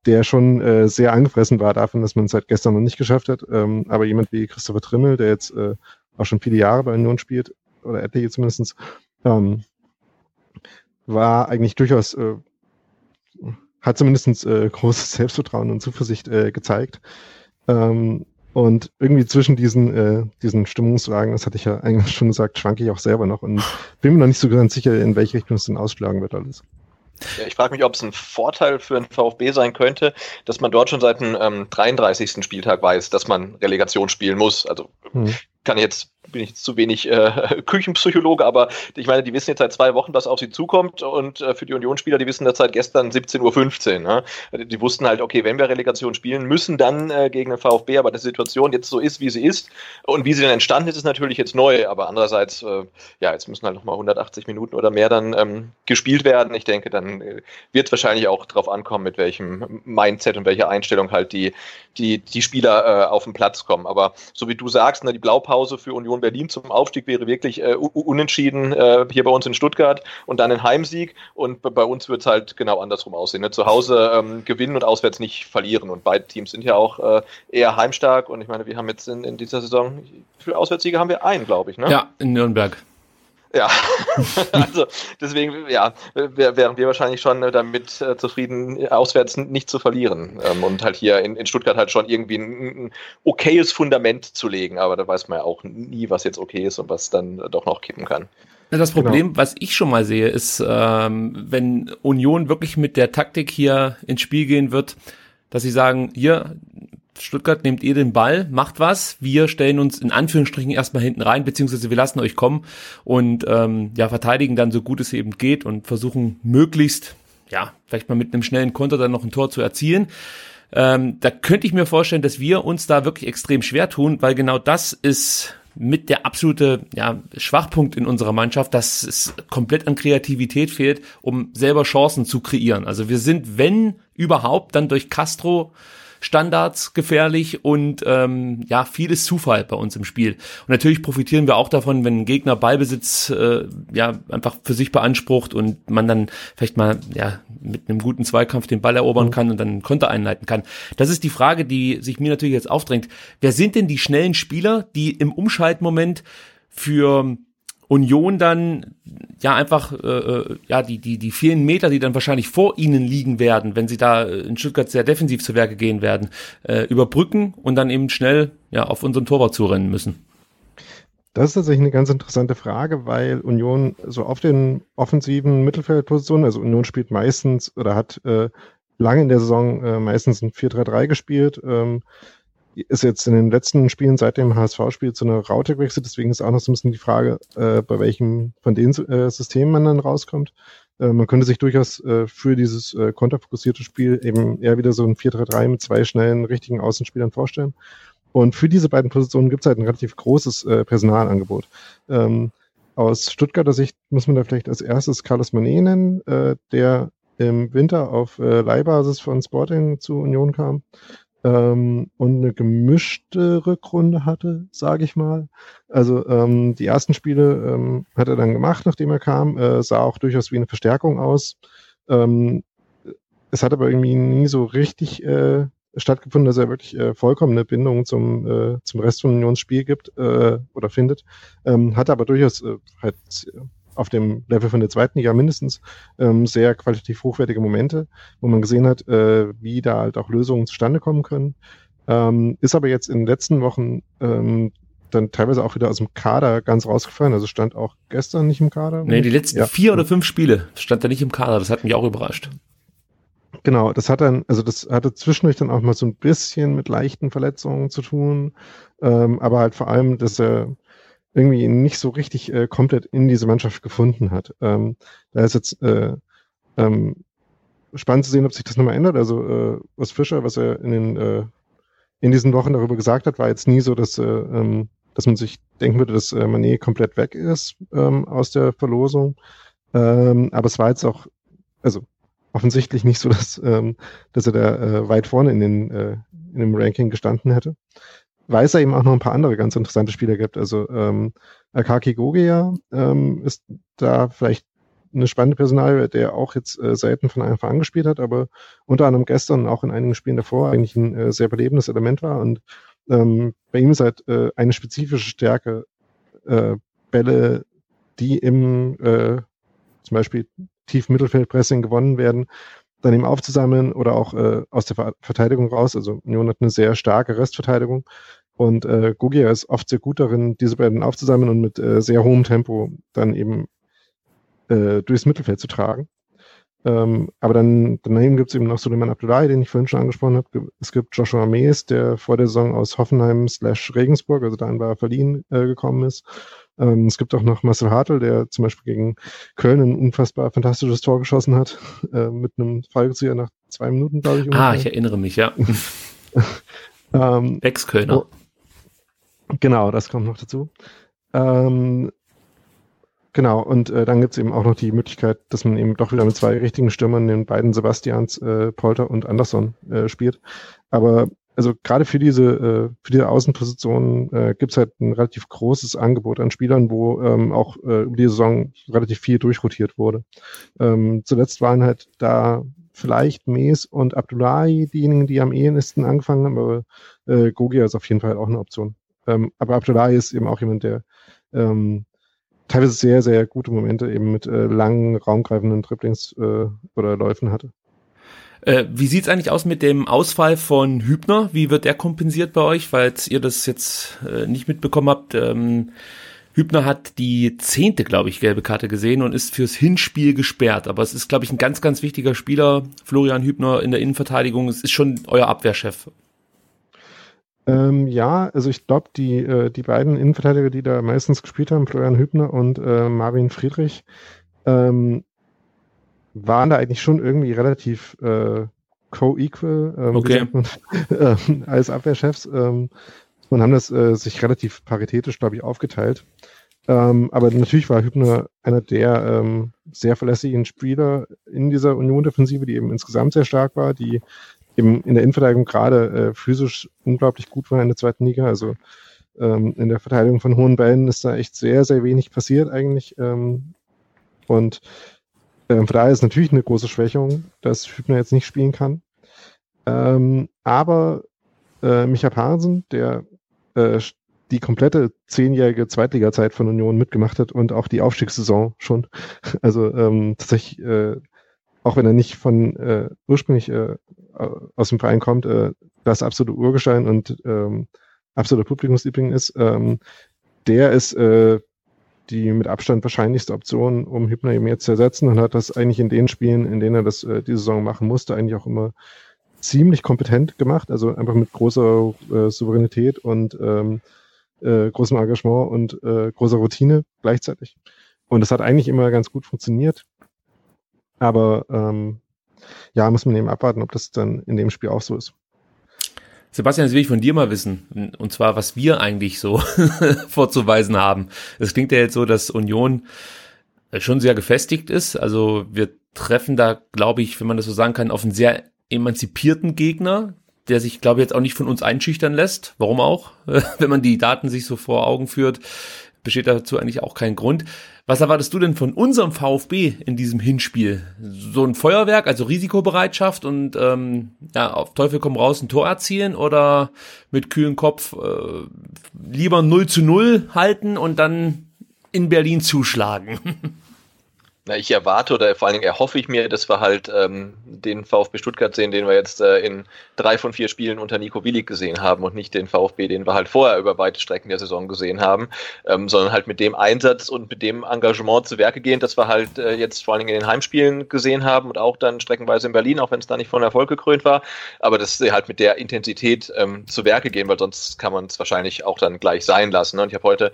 Speaker 4: der schon äh, sehr angefressen war davon, dass man es seit gestern noch nicht geschafft hat. Ähm, aber jemand wie Christopher Trimmel, der jetzt äh, auch schon viele Jahre bei Union spielt, oder etliche zumindestens, ähm, war eigentlich durchaus, äh, hat zumindest äh, großes Selbstvertrauen und Zuversicht äh, gezeigt. Ähm, und irgendwie zwischen diesen, äh, diesen Stimmungswagen, das hatte ich ja eigentlich schon gesagt, schwanke ich auch selber noch und bin mir noch nicht so ganz sicher, in welche Richtung es denn ausschlagen wird alles.
Speaker 5: Ja, ich frage mich, ob es ein Vorteil für den VfB sein könnte, dass man dort schon seit dem ähm, 33. Spieltag weiß, dass man Relegation spielen muss. Also hm. Kann jetzt bin ich zu wenig äh, Küchenpsychologe, aber ich meine, die wissen jetzt seit zwei Wochen, was auf sie zukommt und äh, für die Unionsspieler, die wissen das seit gestern 17.15 Uhr. Ne? Die wussten halt, okay, wenn wir Relegation spielen, müssen dann äh, gegen den VfB, aber die Situation jetzt so ist, wie sie ist und wie sie dann entstanden ist, ist natürlich jetzt neu, aber andererseits, äh, ja, jetzt müssen halt nochmal 180 Minuten oder mehr dann ähm, gespielt werden. Ich denke, dann äh, wird es wahrscheinlich auch darauf ankommen, mit welchem Mindset und welcher Einstellung halt die, die, die Spieler äh, auf den Platz kommen. Aber so wie du sagst, ne, die Blaupause für Union Berlin zum Aufstieg wäre wirklich äh, unentschieden äh, hier bei uns in Stuttgart und dann ein Heimsieg. Und bei uns wird es halt genau andersrum aussehen. Ne? Zu Hause ähm, gewinnen und auswärts nicht verlieren. Und beide Teams sind ja auch äh, eher heimstark. Und ich meine, wir haben jetzt in, in dieser Saison, wie viele Auswärtssiege haben wir? Einen, glaube ich. Ne?
Speaker 3: Ja, in Nürnberg.
Speaker 5: Ja, also deswegen, ja, wären wir wahrscheinlich schon damit äh, zufrieden, auswärts nicht zu verlieren ähm, und halt hier in, in Stuttgart halt schon irgendwie ein, ein, okayes Fundament zu legen. Aber da weiß man ja auch nie, was jetzt okay ist und was dann doch noch kippen kann.
Speaker 3: Das Problem, genau. was ich schon mal sehe, ist, ähm, wenn Union wirklich mit der Taktik hier ins Spiel gehen wird, dass sie sagen, hier, Stuttgart nehmt ihr den Ball, macht was, wir stellen uns in Anführungsstrichen erstmal hinten rein, beziehungsweise wir lassen euch kommen und ähm, ja, verteidigen dann so gut es eben geht und versuchen möglichst, ja, vielleicht mal mit einem schnellen Konter dann noch ein Tor zu erzielen. Ähm, da könnte ich mir vorstellen, dass wir uns da wirklich extrem schwer tun, weil genau das ist mit der absolute ja, Schwachpunkt in unserer Mannschaft, dass es komplett an Kreativität fehlt, um selber Chancen zu kreieren. Also wir sind, wenn überhaupt, dann durch Castro Standards gefährlich und ähm, ja, vieles Zufall bei uns im Spiel. Und natürlich profitieren wir auch davon, wenn ein Gegner Ballbesitz äh, ja einfach für sich beansprucht und man dann vielleicht mal ja mit einem guten Zweikampf den Ball erobern mhm. kann und dann einen Konter einleiten kann. Das ist die Frage, die sich mir natürlich jetzt aufdrängt. Wer sind denn die schnellen Spieler, die im Umschaltmoment für Union dann ja einfach äh, äh, ja die die die vielen Meter, die dann wahrscheinlich vor ihnen liegen werden, wenn sie da in Stuttgart sehr defensiv zu Werke gehen werden, äh, überbrücken und dann eben schnell ja auf unseren Torwart zurennen müssen.
Speaker 4: Das ist tatsächlich eine ganz interessante Frage, weil Union so auf den offensiven Mittelfeldpositionen, also Union spielt meistens oder hat äh, lange in der Saison äh, meistens ein 4-3-3 gespielt. Ähm, ist jetzt in den letzten Spielen seit dem HSV-Spiel zu einer Raute gewechselt, deswegen ist auch noch so ein bisschen die Frage, äh, bei welchem von den äh, Systemen man dann rauskommt. Äh, man könnte sich durchaus äh, für dieses äh, konterfokussierte Spiel eben eher wieder so ein 4-3-3 mit zwei schnellen, richtigen Außenspielern vorstellen. Und für diese beiden Positionen gibt es halt ein relativ großes äh, Personalangebot. Ähm, aus Stuttgarter Sicht muss man da vielleicht als erstes Carlos Manet nennen, äh, der im Winter auf äh, Leihbasis von Sporting zu Union kam ähm, und eine gemischte Rückrunde hatte, sage ich mal. Also ähm, die ersten Spiele ähm, hat er dann gemacht, nachdem er kam, äh, sah auch durchaus wie eine Verstärkung aus. Ähm, es hat aber irgendwie nie so richtig äh, stattgefunden, dass er wirklich äh, vollkommene Bindung zum, äh, zum Rest von Unionsspiel gibt äh, oder findet. Ähm, hat aber durchaus äh, halt auf dem Level von der zweiten Liga mindestens ähm, sehr qualitativ hochwertige Momente, wo man gesehen hat, äh, wie da halt auch Lösungen zustande kommen können. Ähm, ist aber jetzt in den letzten Wochen ähm, dann teilweise auch wieder aus dem Kader ganz rausgefallen. Also stand auch gestern nicht im Kader.
Speaker 3: Nee, die letzten ja. vier oder fünf Spiele stand er nicht im Kader. Das hat mich auch überrascht.
Speaker 4: Genau, das hat dann, also das hatte zwischendurch dann auch mal so ein bisschen mit leichten Verletzungen zu tun, ähm, aber halt vor allem, dass er irgendwie nicht so richtig äh, komplett in diese Mannschaft gefunden hat. Ähm, da ist jetzt äh, ähm, spannend zu sehen, ob sich das nochmal ändert. Also äh, was Fischer, was er in den äh, in diesen Wochen darüber gesagt hat, war jetzt nie so, dass, äh, ähm, dass man sich denken würde, dass äh, Manet komplett weg ist ähm, aus der Verlosung. Ähm, aber es war jetzt auch, also offensichtlich nicht so, dass, ähm, dass er da äh, weit vorne in, den, äh, in dem Ranking gestanden hätte. Weiß er eben auch noch ein paar andere ganz interessante Spieler gibt. Also ähm, Akaki Gogia ähm, ist da vielleicht eine spannende Personal, der auch jetzt äh, selten von Anfang an gespielt hat, aber unter anderem gestern auch in einigen Spielen davor eigentlich ein äh, sehr belebendes Element war. Und ähm, bei ihm ist halt äh, eine spezifische Stärke, äh, Bälle, die im äh, zum Beispiel Tief-Mittelfeld-Pressing gewonnen werden, dann eben aufzusammeln oder auch äh, aus der Verteidigung raus. Also Union hat eine sehr starke Restverteidigung und äh, Gugia ist oft sehr gut darin, diese beiden aufzusammeln und mit äh, sehr hohem Tempo dann eben äh, durchs Mittelfeld zu tragen. Ähm, aber dann daneben gibt es eben noch Suleiman Abdullahi, den ich vorhin schon angesprochen habe. Es gibt Joshua Mees, der vor der Saison aus Hoffenheim slash Regensburg, also dahin war verliehen, äh, gekommen ist. Ähm, es gibt auch noch Marcel Hartl, der zum Beispiel gegen Köln ein unfassbar fantastisches Tor geschossen hat, äh, mit einem Fallrückzieher nach zwei Minuten, glaube ich.
Speaker 3: Ungefähr. Ah, ich erinnere mich, ja. ähm, Ex-Kölner.
Speaker 4: Oh, genau, das kommt noch dazu. Ähm, Genau, und äh, dann gibt's eben auch noch die Möglichkeit, dass man eben doch wieder mit zwei richtigen Stürmern, den beiden Sebastians, äh, Polter und Anderson, äh, spielt. Aber also gerade für diese, äh, für diese Außenposition äh, gibt halt ein relativ großes Angebot an Spielern, wo ähm, auch äh, über die Saison relativ viel durchrotiert wurde. Ähm, zuletzt waren halt da vielleicht Mees und Abdullahi diejenigen, die am ehesten angefangen haben, aber äh, Gogia ist auf jeden Fall auch eine Option. Ähm, aber Abdullahi ist eben auch jemand, der ähm, teilweise sehr, sehr gute Momente eben mit äh, langen, raumgreifenden Dribblings äh, oder Läufen hatte.
Speaker 3: Äh, wie sieht's eigentlich aus mit dem Ausfall von Hübner? Wie wird der kompensiert bei euch, falls ihr das jetzt äh, nicht mitbekommen habt? Ähm, Hübner hat die zehnte, glaube ich, gelbe Karte gesehen und ist fürs Hinspiel gesperrt. Aber es ist, glaube ich, ein ganz, ganz wichtiger Spieler, Florian Hübner in der Innenverteidigung. Es ist schon euer Abwehrchef.
Speaker 4: Ähm, ja, also ich glaube, die, äh, die beiden Innenverteidiger, die da meistens gespielt haben, Florian Hübner und äh, Marvin Friedrich, ähm, waren da eigentlich schon irgendwie relativ äh, co-equal ähm,
Speaker 3: okay.
Speaker 4: man, äh, als Abwehrchefs ähm, und haben das äh, sich relativ paritätisch, glaube ich, aufgeteilt. Ähm, aber natürlich war Hübner einer der ähm, sehr verlässlichen Spieler in dieser Union-Defensive, die eben insgesamt sehr stark war, die eben in der Innenverteidigung gerade äh, physisch unglaublich gut war in der zweiten Liga. Also ähm, in der Verteidigung von hohen Bällen ist da echt sehr, sehr wenig passiert eigentlich. Ähm, und ähm, von daher ist natürlich eine große Schwächung, dass Hübner jetzt nicht spielen kann. Ähm, aber äh, Micha Parsen, der äh, die komplette zehnjährige Zweitliga-Zeit von Union mitgemacht hat und auch die Aufstiegssaison schon. Also ähm, tatsächlich, äh, auch wenn er nicht von äh, ursprünglich äh, aus dem Verein kommt, äh, das absolute Urgestein und ähm, absoluter Publikumsliebling ist, ähm, der ist äh, die mit Abstand wahrscheinlichste Option, um Hübner eben jetzt zu ersetzen und hat das eigentlich in den Spielen, in denen er das äh, diese Saison machen musste, eigentlich auch immer ziemlich kompetent gemacht, also einfach mit großer äh, Souveränität und ähm, äh, großem Engagement und äh, großer Routine gleichzeitig. Und das hat eigentlich immer ganz gut funktioniert. Aber ähm, ja, muss man eben abwarten, ob das dann in dem Spiel auch so ist.
Speaker 3: Sebastian, das will ich von dir mal wissen. Und zwar, was wir eigentlich so vorzuweisen haben. Es klingt ja jetzt so, dass Union schon sehr gefestigt ist. Also wir treffen da, glaube ich, wenn man das so sagen kann, auf einen sehr emanzipierten Gegner, der sich, glaube ich, jetzt auch nicht von uns einschüchtern lässt. Warum auch? wenn man die Daten sich so vor Augen führt. Besteht dazu eigentlich auch kein Grund. Was erwartest du denn von unserem VfB in diesem Hinspiel? So ein Feuerwerk, also Risikobereitschaft und ähm, ja, auf Teufel komm raus ein Tor erzielen oder mit kühlen Kopf äh, lieber 0 zu 0 halten und dann in Berlin zuschlagen?
Speaker 5: Na, ich erwarte oder vor allen Dingen erhoffe ich mir, dass wir halt ähm, den VfB Stuttgart sehen, den wir jetzt äh, in drei von vier Spielen unter Nico Willig gesehen haben und nicht den VfB, den wir halt vorher über weite Strecken der Saison gesehen haben, ähm, sondern halt mit dem Einsatz und mit dem Engagement zu Werke gehen, das wir halt äh, jetzt vor allen Dingen in den Heimspielen gesehen haben und auch dann streckenweise in Berlin, auch wenn es da nicht von Erfolg gekrönt war, aber dass sie halt mit der Intensität ähm, zu Werke gehen, weil sonst kann man es wahrscheinlich auch dann gleich sein lassen. Ne? Und ich habe heute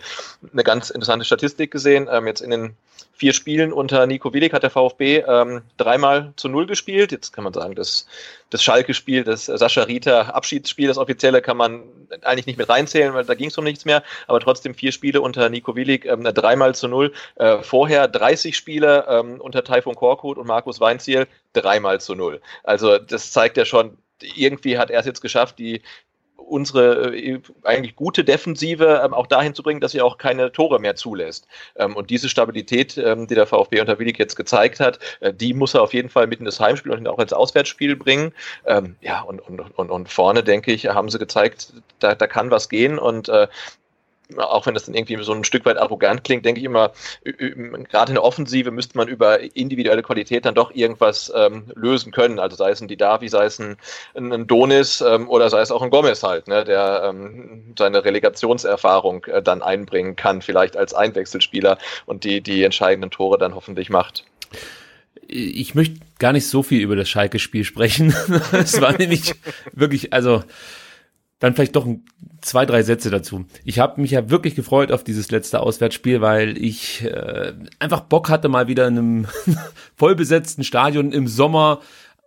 Speaker 5: eine ganz interessante Statistik gesehen, ähm, jetzt in den vier Spielen unter Nico Willig hat der VfB ähm, dreimal zu null gespielt. Jetzt kann man sagen, das, das Schalke-Spiel, das Sascha Rita Abschiedsspiel, das offizielle kann man eigentlich nicht mit reinzählen, weil da ging es um nichts mehr. Aber trotzdem vier Spiele unter Nico Willig, ähm, dreimal zu null. Äh, vorher 30 Spiele ähm, unter Taifun Korkut und Markus Weinziel, dreimal zu null. Also das zeigt ja schon, irgendwie hat er es jetzt geschafft, die unsere äh, eigentlich gute Defensive ähm, auch dahin zu bringen, dass sie auch keine Tore mehr zulässt. Ähm, und diese Stabilität, ähm, die der VfB unter Willig jetzt gezeigt hat, äh, die muss er auf jeden Fall mit in das Heimspiel und auch ins Auswärtsspiel bringen. Ähm, ja, und, und, und, und vorne, denke ich, haben sie gezeigt, da, da kann was gehen und äh, auch wenn das dann irgendwie so ein Stück weit arrogant klingt, denke ich immer, gerade in der Offensive müsste man über individuelle Qualität dann doch irgendwas ähm, lösen können. Also sei es ein Didavi, sei es ein, ein Donis ähm, oder sei es auch ein Gomez halt, ne, der ähm, seine Relegationserfahrung äh, dann einbringen kann, vielleicht als Einwechselspieler und die, die entscheidenden Tore dann hoffentlich macht.
Speaker 3: Ich möchte gar nicht so viel über das Schalke-Spiel sprechen. es war nämlich wirklich, also dann vielleicht doch zwei, drei Sätze dazu. Ich habe mich ja wirklich gefreut auf dieses letzte Auswärtsspiel, weil ich äh, einfach Bock hatte, mal wieder in einem vollbesetzten Stadion im Sommer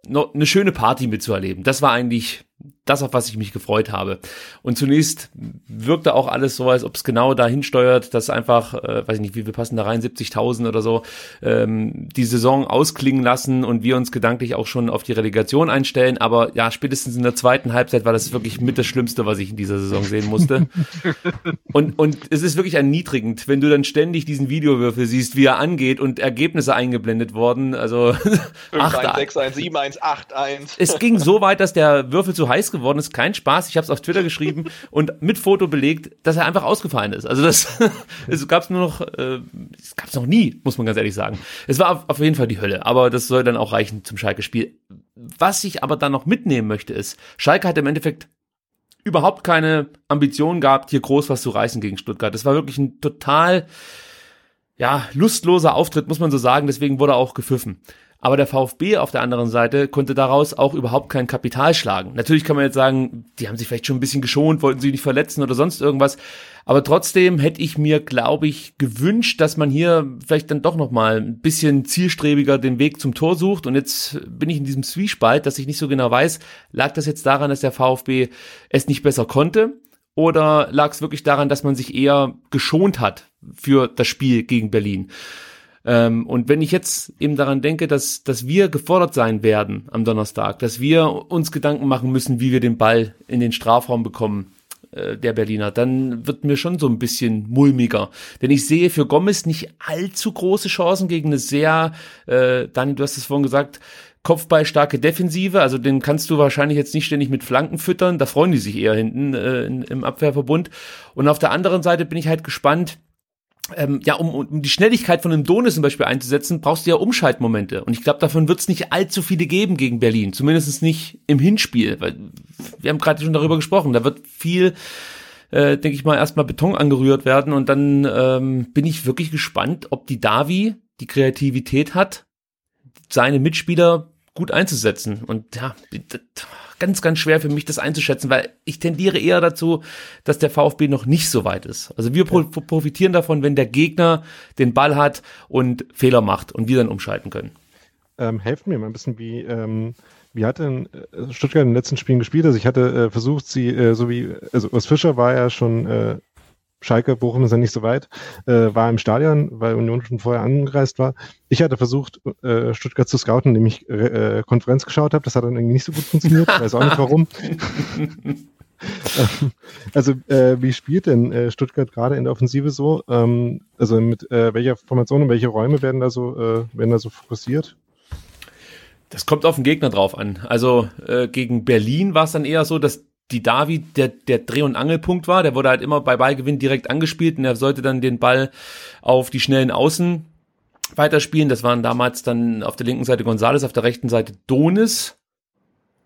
Speaker 3: noch eine schöne Party mitzuerleben. Das war eigentlich das, auf was ich mich gefreut habe. Und zunächst wirkte auch alles so, als ob es genau dahin steuert, dass einfach, äh, weiß ich nicht, wie wir passen da rein, 70.000 oder so, ähm, die Saison ausklingen lassen und wir uns gedanklich auch schon auf die Relegation einstellen. Aber ja, spätestens in der zweiten Halbzeit war das wirklich mit das Schlimmste, was ich in dieser Saison sehen musste. und, und es ist wirklich erniedrigend, wenn du dann ständig diesen Videowürfel siehst, wie er angeht und Ergebnisse eingeblendet worden. Also
Speaker 5: 8 1, 6 1, 7 1, 8 1.
Speaker 3: Es ging so weit, dass der Würfel zu heiß geworden ist, kein Spaß. Ich habe es auf Twitter geschrieben und mit Foto belegt, dass er einfach ausgefallen ist. Also das, es gab es nur noch, äh, es gab es noch nie, muss man ganz ehrlich sagen. Es war auf, auf jeden Fall die Hölle, aber das soll dann auch reichen zum Schalke-Spiel. Was ich aber dann noch mitnehmen möchte, ist, Schalke hat im Endeffekt überhaupt keine Ambition gehabt, hier groß was zu reißen gegen Stuttgart. Das war wirklich ein total ja, lustloser Auftritt, muss man so sagen, deswegen wurde er auch gepfiffen. Aber der VfB auf der anderen Seite konnte daraus auch überhaupt kein Kapital schlagen. Natürlich kann man jetzt sagen, die haben sich vielleicht schon ein bisschen geschont, wollten sich nicht verletzen oder sonst irgendwas. Aber trotzdem hätte ich mir, glaube ich, gewünscht, dass man hier vielleicht dann doch noch mal ein bisschen zielstrebiger den Weg zum Tor sucht. Und jetzt bin ich in diesem Zwiespalt, dass ich nicht so genau weiß, lag das jetzt daran, dass der VfB es nicht besser konnte? Oder lag es wirklich daran, dass man sich eher geschont hat für das Spiel gegen Berlin? Ähm, und wenn ich jetzt eben daran denke, dass, dass wir gefordert sein werden am Donnerstag, dass wir uns Gedanken machen müssen, wie wir den Ball in den Strafraum bekommen, äh, der Berliner, dann wird mir schon so ein bisschen mulmiger. Denn ich sehe für Gomez nicht allzu große Chancen gegen eine sehr, äh, Dani, du hast es vorhin gesagt, Kopfballstarke Defensive, also den kannst du wahrscheinlich jetzt nicht ständig mit Flanken füttern, da freuen die sich eher hinten äh, in, im Abwehrverbund. Und auf der anderen Seite bin ich halt gespannt, ähm, ja, um, um die Schnelligkeit von einem Donis zum Beispiel einzusetzen, brauchst du ja Umschaltmomente. Und ich glaube, davon wird es nicht allzu viele geben gegen Berlin. Zumindest nicht im Hinspiel. Weil wir haben gerade schon darüber gesprochen. Da wird viel, äh, denke ich mal, erstmal Beton angerührt werden. Und dann ähm, bin ich wirklich gespannt, ob die Davi die Kreativität hat, seine Mitspieler gut einzusetzen. Und ja, ganz, ganz schwer für mich, das einzuschätzen, weil ich tendiere eher dazu, dass der VfB noch nicht so weit ist. Also wir ja. profitieren davon, wenn der Gegner den Ball hat und Fehler macht und wir dann umschalten können.
Speaker 4: Ähm, helft mir mal ein bisschen, wie, ähm, wie hat denn äh, Stuttgart in den letzten Spielen gespielt? Also ich hatte äh, versucht, sie, äh, so wie, also Urs Fischer war ja schon äh, Schalke, Bochum ist ja nicht so weit, äh, war im Stadion, weil Union schon vorher angereist war. Ich hatte versucht, äh, Stuttgart zu scouten, indem ich äh, Konferenz geschaut habe. Das hat dann irgendwie nicht so gut funktioniert. Ich weiß auch nicht warum. also äh, wie spielt denn äh, Stuttgart gerade in der Offensive so? Ähm, also mit äh, welcher Formation und welche Räume werden da so äh, werden da so fokussiert?
Speaker 3: Das kommt auf den Gegner drauf an. Also äh, gegen Berlin war es dann eher so, dass die David der, der Dreh- und Angelpunkt war. Der wurde halt immer bei Ballgewinn direkt angespielt und er sollte dann den Ball auf die schnellen Außen weiterspielen. Das waren damals dann auf der linken Seite Gonzales, auf der rechten Seite Donis.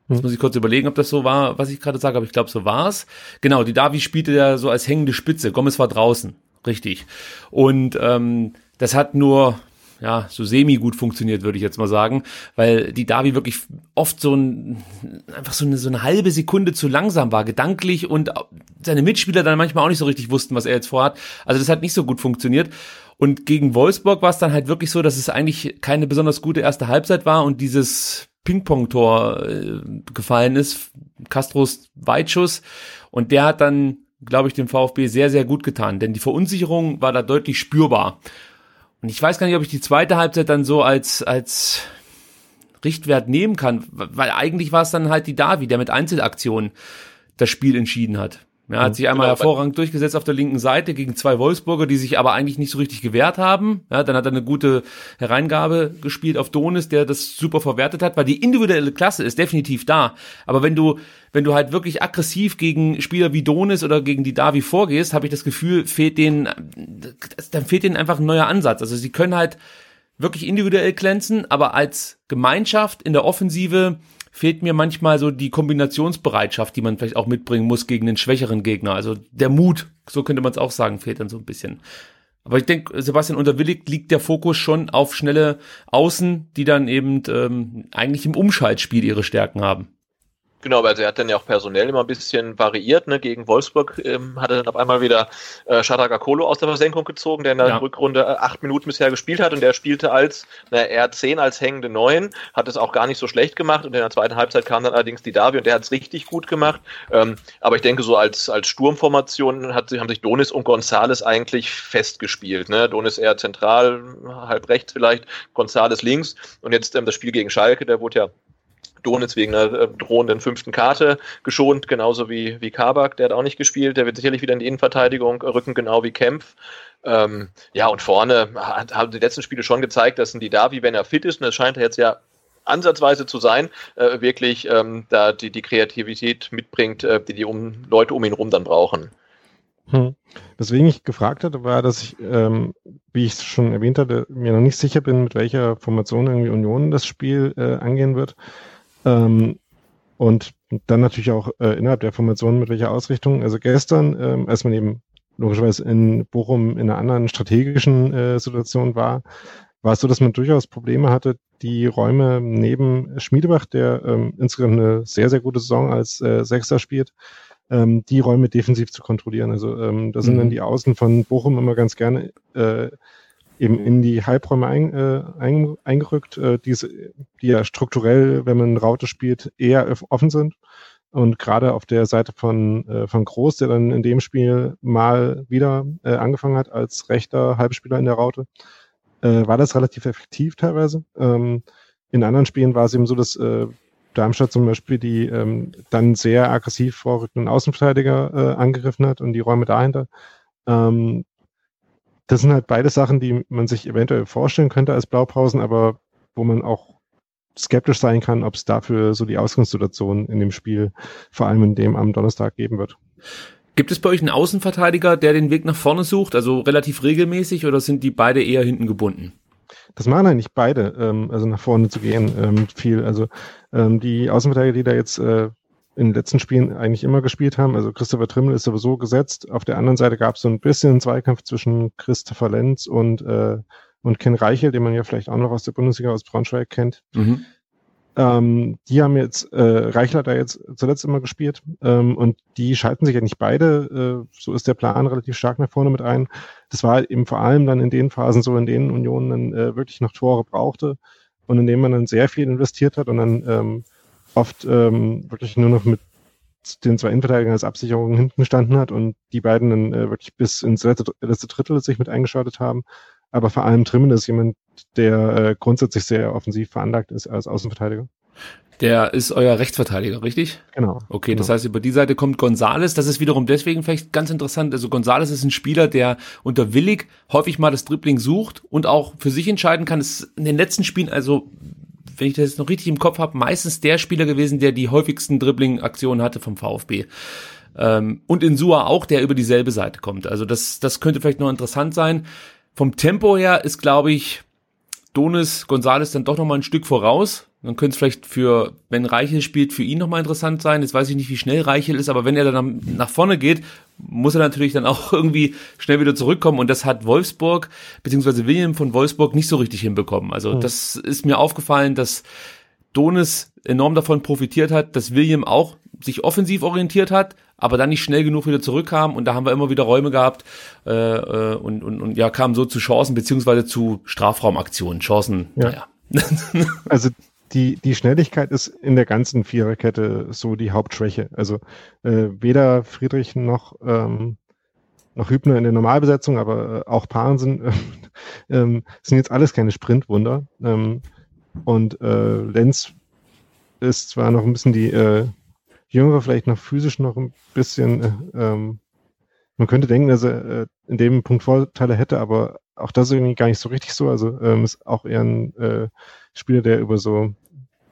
Speaker 3: Jetzt muss ich kurz überlegen, ob das so war, was ich gerade sage, aber ich glaube, so war's. Genau, die Davi spielte ja so als hängende Spitze. Gomez war draußen, richtig. Und ähm, das hat nur ja, so semi gut funktioniert, würde ich jetzt mal sagen, weil die Davi wirklich oft so ein, einfach so eine, so eine halbe Sekunde zu langsam war, gedanklich und seine Mitspieler dann manchmal auch nicht so richtig wussten, was er jetzt vorhat. Also das hat nicht so gut funktioniert. Und gegen Wolfsburg war es dann halt wirklich so, dass es eigentlich keine besonders gute erste Halbzeit war und dieses Ping-Pong-Tor äh, gefallen ist, Castros Weitschuss. Und der hat dann, glaube ich, dem VfB sehr, sehr gut getan, denn die Verunsicherung war da deutlich spürbar. Und ich weiß gar nicht, ob ich die zweite Halbzeit dann so als, als Richtwert nehmen kann, weil eigentlich war es dann halt die Davi, der mit Einzelaktionen das Spiel entschieden hat. Er hat sich einmal genau, hervorragend durchgesetzt auf der linken Seite gegen zwei Wolfsburger, die sich aber eigentlich nicht so richtig gewehrt haben. Ja, dann hat er eine gute Hereingabe gespielt auf Donis, der das super verwertet hat, weil die individuelle Klasse ist definitiv da. Aber wenn du, wenn du halt wirklich aggressiv gegen Spieler wie Donis oder gegen die Davi vorgehst, habe ich das Gefühl, fehlt denen, dann fehlt denen einfach ein neuer Ansatz. Also sie können halt wirklich individuell glänzen, aber als Gemeinschaft in der Offensive fehlt mir manchmal so die Kombinationsbereitschaft, die man vielleicht auch mitbringen muss gegen einen schwächeren Gegner. Also der Mut, so könnte man es auch sagen, fehlt dann so ein bisschen. Aber ich denke, Sebastian Unterwillig liegt der Fokus schon auf schnelle Außen, die dann eben ähm, eigentlich im Umschaltspiel ihre Stärken haben.
Speaker 5: Genau, weil er hat dann ja auch personell immer ein bisschen variiert. Ne? Gegen Wolfsburg ähm, hat er dann auf einmal wieder äh, Shadraga Kolo aus der Versenkung gezogen, der in der ja. Rückrunde äh, acht Minuten bisher gespielt hat und der spielte als na, er zehn als hängende Neun, hat es auch gar nicht so schlecht gemacht und in der zweiten Halbzeit kam dann allerdings die Davi und der hat es richtig gut gemacht. Ähm, aber ich denke, so als, als Sturmformation hat, haben sich Donis und Gonzales eigentlich festgespielt. Ne? Donis eher zentral, halb rechts vielleicht, Gonzales links und jetzt ähm, das Spiel gegen Schalke, der wurde ja Donitz wegen einer äh, drohenden fünften Karte geschont, genauso wie, wie Kabak, der hat auch nicht gespielt. Der wird sicherlich wieder in die Innenverteidigung rücken, genau wie Kempf. Ähm, ja, und vorne hat, haben die letzten Spiele schon gezeigt, dass ein Didavi, wenn er fit ist, und das scheint er jetzt ja ansatzweise zu sein, äh, wirklich ähm, da die, die Kreativität mitbringt, äh, die die um, Leute um ihn rum dann brauchen.
Speaker 4: Hm. Weswegen ich gefragt hatte, war, dass ich, ähm, wie ich es schon erwähnt hatte, mir noch nicht sicher bin, mit welcher Formation irgendwie Union das Spiel äh, angehen wird. Ähm, und dann natürlich auch äh, innerhalb der Formation mit welcher Ausrichtung. Also gestern, ähm, als man eben logischerweise in Bochum in einer anderen strategischen äh, Situation war, war es so, dass man durchaus Probleme hatte, die Räume neben Schmiedebach, der ähm, insgesamt eine sehr, sehr gute Saison als äh, Sechster spielt, ähm, die Räume defensiv zu kontrollieren. Also ähm, da sind mhm. dann die Außen von Bochum immer ganz gerne äh, eben in die Halbräume ein, äh, ein, eingerückt, äh, die, die ja strukturell, wenn man Raute spielt, eher offen sind. Und gerade auf der Seite von, äh, von Groß, der dann in dem Spiel mal wieder äh, angefangen hat als rechter Halbspieler in der Raute, äh, war das relativ effektiv teilweise. Ähm, in anderen Spielen war es eben so, dass äh, Darmstadt zum Beispiel die ähm, dann sehr aggressiv vorrückenden Außenverteidiger äh, angegriffen hat und die Räume dahinter. Ähm, das sind halt beide Sachen, die man sich eventuell vorstellen könnte als Blaupausen, aber wo man auch skeptisch sein kann, ob es dafür so die Ausgangssituation in dem Spiel, vor allem in dem am Donnerstag geben wird.
Speaker 3: Gibt es bei euch einen Außenverteidiger, der den Weg nach vorne sucht, also relativ regelmäßig, oder sind die beide eher hinten gebunden?
Speaker 4: Das machen eigentlich beide, ähm, also nach vorne zu gehen, ähm, viel. Also ähm, die Außenverteidiger, die da jetzt äh, in den letzten Spielen eigentlich immer gespielt haben. Also Christopher Trimmel ist sowieso gesetzt. Auf der anderen Seite gab es so ein bisschen einen Zweikampf zwischen Christopher Lenz und, äh, und Ken Reichel, den man ja vielleicht auch noch aus der Bundesliga aus Braunschweig kennt. Mhm. Ähm, die haben jetzt, äh, Reichler da jetzt zuletzt immer gespielt ähm, und die schalten sich ja nicht beide, äh, so ist der Plan relativ stark nach vorne mit ein. Das war eben vor allem dann in den Phasen so, in denen Union dann äh, wirklich noch Tore brauchte und in denen man dann sehr viel investiert hat und dann ähm, oft ähm, wirklich nur noch mit den zwei Innenverteidigern als Absicherung hinten gestanden hat und die beiden dann äh, wirklich bis ins letzte, letzte Drittel sich mit eingeschaltet haben. Aber vor allem Trimmen ist jemand, der äh, grundsätzlich sehr offensiv veranlagt ist als Außenverteidiger.
Speaker 3: Der ist euer Rechtsverteidiger, richtig?
Speaker 4: Genau.
Speaker 3: Okay,
Speaker 4: genau.
Speaker 3: das heißt, über die Seite kommt Gonzales. Das ist wiederum deswegen vielleicht ganz interessant. Also Gonzales ist ein Spieler, der unter Willig häufig mal das Dribbling sucht und auch für sich entscheiden kann. Es ist in den letzten Spielen, also wenn ich das jetzt noch richtig im Kopf habe, meistens der Spieler gewesen, der die häufigsten Dribbling-Aktionen hatte vom VfB. Ähm, und in Sua auch, der über dieselbe Seite kommt. Also das, das könnte vielleicht noch interessant sein. Vom Tempo her ist, glaube ich, Donis Gonzales dann doch noch mal ein Stück voraus. Dann könnte es vielleicht für, wenn Reichel spielt, für ihn noch mal interessant sein. Jetzt weiß ich nicht, wie schnell Reichel ist, aber wenn er dann nach vorne geht, muss er natürlich dann auch irgendwie schnell wieder zurückkommen. Und das hat Wolfsburg, beziehungsweise William von Wolfsburg nicht so richtig hinbekommen. Also mhm. das ist mir aufgefallen, dass Donis enorm davon profitiert hat, dass William auch sich offensiv orientiert hat, aber dann nicht schnell genug wieder zurückkam und da haben wir immer wieder Räume gehabt äh, äh und, und, und ja, kamen so zu Chancen beziehungsweise zu Strafraumaktionen. Chancen, ja. naja.
Speaker 4: also die, die Schnelligkeit ist in der ganzen Viererkette so die Hauptschwäche. Also äh, weder Friedrich noch, ähm, noch Hübner in der Normalbesetzung, aber äh, auch Paaren äh, ähm, sind jetzt alles keine Sprintwunder. Ähm, und äh, Lenz ist zwar noch ein bisschen die äh, Jüngere, vielleicht noch physisch noch ein bisschen, äh, ähm, man könnte denken, dass er äh, in dem Punkt Vorteile hätte, aber auch das ist irgendwie gar nicht so richtig so. Also ähm, ist auch eher ein äh, Spieler, der über so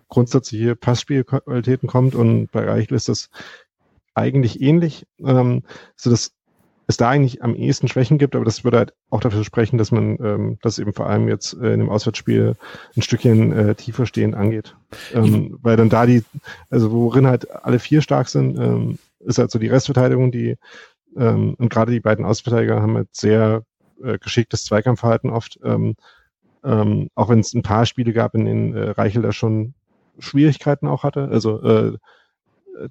Speaker 4: grundsätzliche Passspielqualitäten kommt und bei Reichel ist das eigentlich ähnlich, ähm, so dass es da eigentlich am ehesten Schwächen gibt, aber das würde halt auch dafür sprechen, dass man ähm, das eben vor allem jetzt äh, in dem Auswärtsspiel ein Stückchen äh, tiefer stehend angeht. Ähm, weil dann da die, also worin halt alle vier stark sind, ähm, ist halt so die Restverteidigung, die ähm, und gerade die beiden Ausverteidiger haben halt sehr äh, geschicktes Zweikampfverhalten oft, ähm, ähm, auch wenn es ein paar Spiele gab, in denen äh, Reichel da schon Schwierigkeiten auch hatte. Also äh,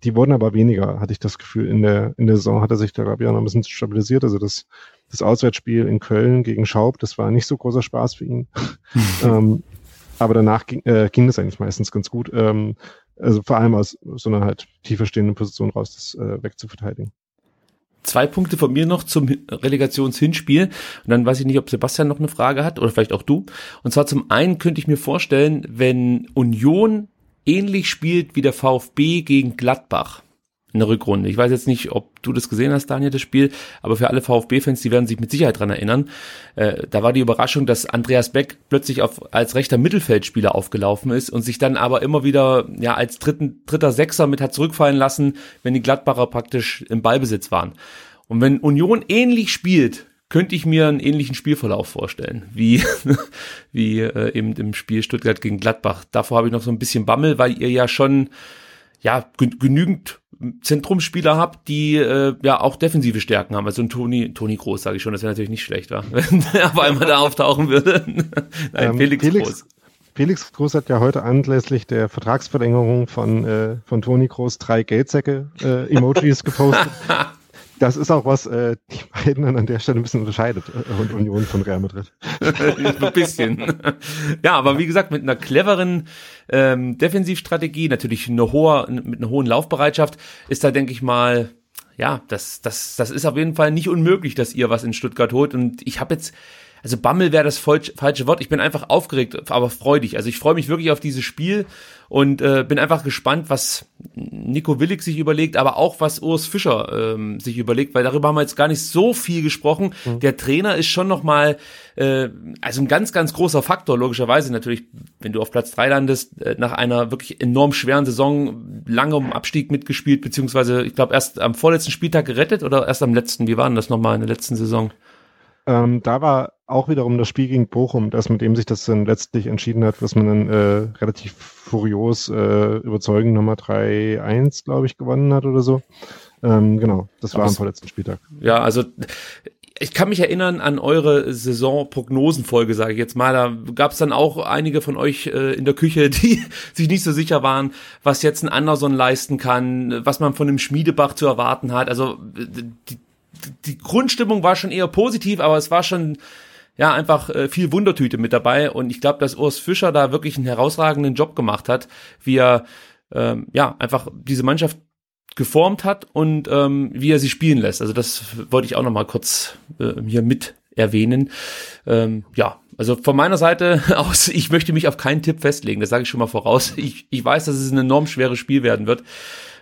Speaker 4: die wurden aber weniger, hatte ich das Gefühl. In der, in der Saison hat er sich da, glaube ich, auch noch ein bisschen stabilisiert. Also das, das Auswärtsspiel in Köln gegen Schaub, das war nicht so großer Spaß für ihn. ähm, aber danach ging, äh, ging das eigentlich meistens ganz gut. Ähm, also vor allem aus so einer halt tiefer stehenden Position raus, das äh, wegzuverteidigen.
Speaker 3: Zwei Punkte von mir noch zum Relegationshinspiel. Und dann weiß ich nicht, ob Sebastian noch eine Frage hat oder vielleicht auch du. Und zwar zum einen könnte ich mir vorstellen, wenn Union ähnlich spielt wie der VfB gegen Gladbach in der Rückrunde. Ich weiß jetzt nicht, ob du das gesehen hast, Daniel, das Spiel, aber für alle VfB-Fans, die werden sich mit Sicherheit dran erinnern. Äh, da war die Überraschung, dass Andreas Beck plötzlich auf, als rechter Mittelfeldspieler aufgelaufen ist und sich dann aber immer wieder ja als dritten, dritter Sechser mit hat zurückfallen lassen, wenn die Gladbacher praktisch im Ballbesitz waren. Und wenn Union ähnlich spielt könnte ich mir einen ähnlichen Spielverlauf vorstellen, wie, wie äh, eben im Spiel Stuttgart gegen Gladbach. Davor habe ich noch so ein bisschen Bammel, weil ihr ja schon ja genügend Zentrumspieler habt, die äh, ja auch defensive Stärken haben. Also ein Toni, Toni Groß, sage ich schon, das wäre natürlich nicht schlecht, war, wenn er auf einmal da auftauchen würde. Nein,
Speaker 4: ähm, Felix, Felix Groß. Felix Groß hat ja heute anlässlich der Vertragsverlängerung von, äh, von Toni Groß drei Geldsäcke äh, Emojis gepostet. das ist auch was äh, die beiden an der Stelle ein bisschen unterscheidet äh, Union von Real Madrid.
Speaker 3: ein bisschen. Ja, aber wie gesagt, mit einer cleveren ähm, Defensivstrategie, natürlich eine hohe, mit einer hohen Laufbereitschaft, ist da, denke ich mal, ja, das, das, das ist auf jeden Fall nicht unmöglich, dass ihr was in Stuttgart holt. Und ich habe jetzt also Bammel wäre das falsche Wort. Ich bin einfach aufgeregt, aber freudig. Also ich freue mich wirklich auf dieses Spiel und äh, bin einfach gespannt, was Nico Willig sich überlegt, aber auch was Urs Fischer ähm, sich überlegt, weil darüber haben wir jetzt gar nicht so viel gesprochen. Mhm. Der Trainer ist schon noch mal äh, also ein ganz ganz großer Faktor logischerweise natürlich, wenn du auf Platz drei landest äh, nach einer wirklich enorm schweren Saison, lange um Abstieg mitgespielt beziehungsweise ich glaube erst am vorletzten Spieltag gerettet oder erst am letzten. Wie war denn das nochmal in der letzten Saison?
Speaker 4: Ähm, da war auch wiederum das Spiel gegen Bochum, das mit dem sich das dann letztlich entschieden hat, was man dann äh, relativ furios äh, überzeugend Nummer 3-1, glaube ich, gewonnen hat oder so. Ähm, genau, das war am vorletzten Spieltag.
Speaker 3: Ja, also ich kann mich erinnern an eure Saisonprognosenfolge, sage ich jetzt mal. Da gab es dann auch einige von euch äh, in der Küche, die sich nicht so sicher waren, was jetzt ein Anderson leisten kann, was man von dem Schmiedebach zu erwarten hat. Also die, die Grundstimmung war schon eher positiv, aber es war schon ja einfach äh, viel Wundertüte mit dabei und ich glaube, dass Urs Fischer da wirklich einen herausragenden Job gemacht hat, wie er ähm, ja einfach diese Mannschaft geformt hat und ähm, wie er sie spielen lässt. Also das wollte ich auch noch mal kurz äh, hier mit erwähnen. Ähm, ja, also von meiner Seite aus, ich möchte mich auf keinen Tipp festlegen, das sage ich schon mal voraus. Ich, ich weiß, dass es ein enorm schweres Spiel werden wird,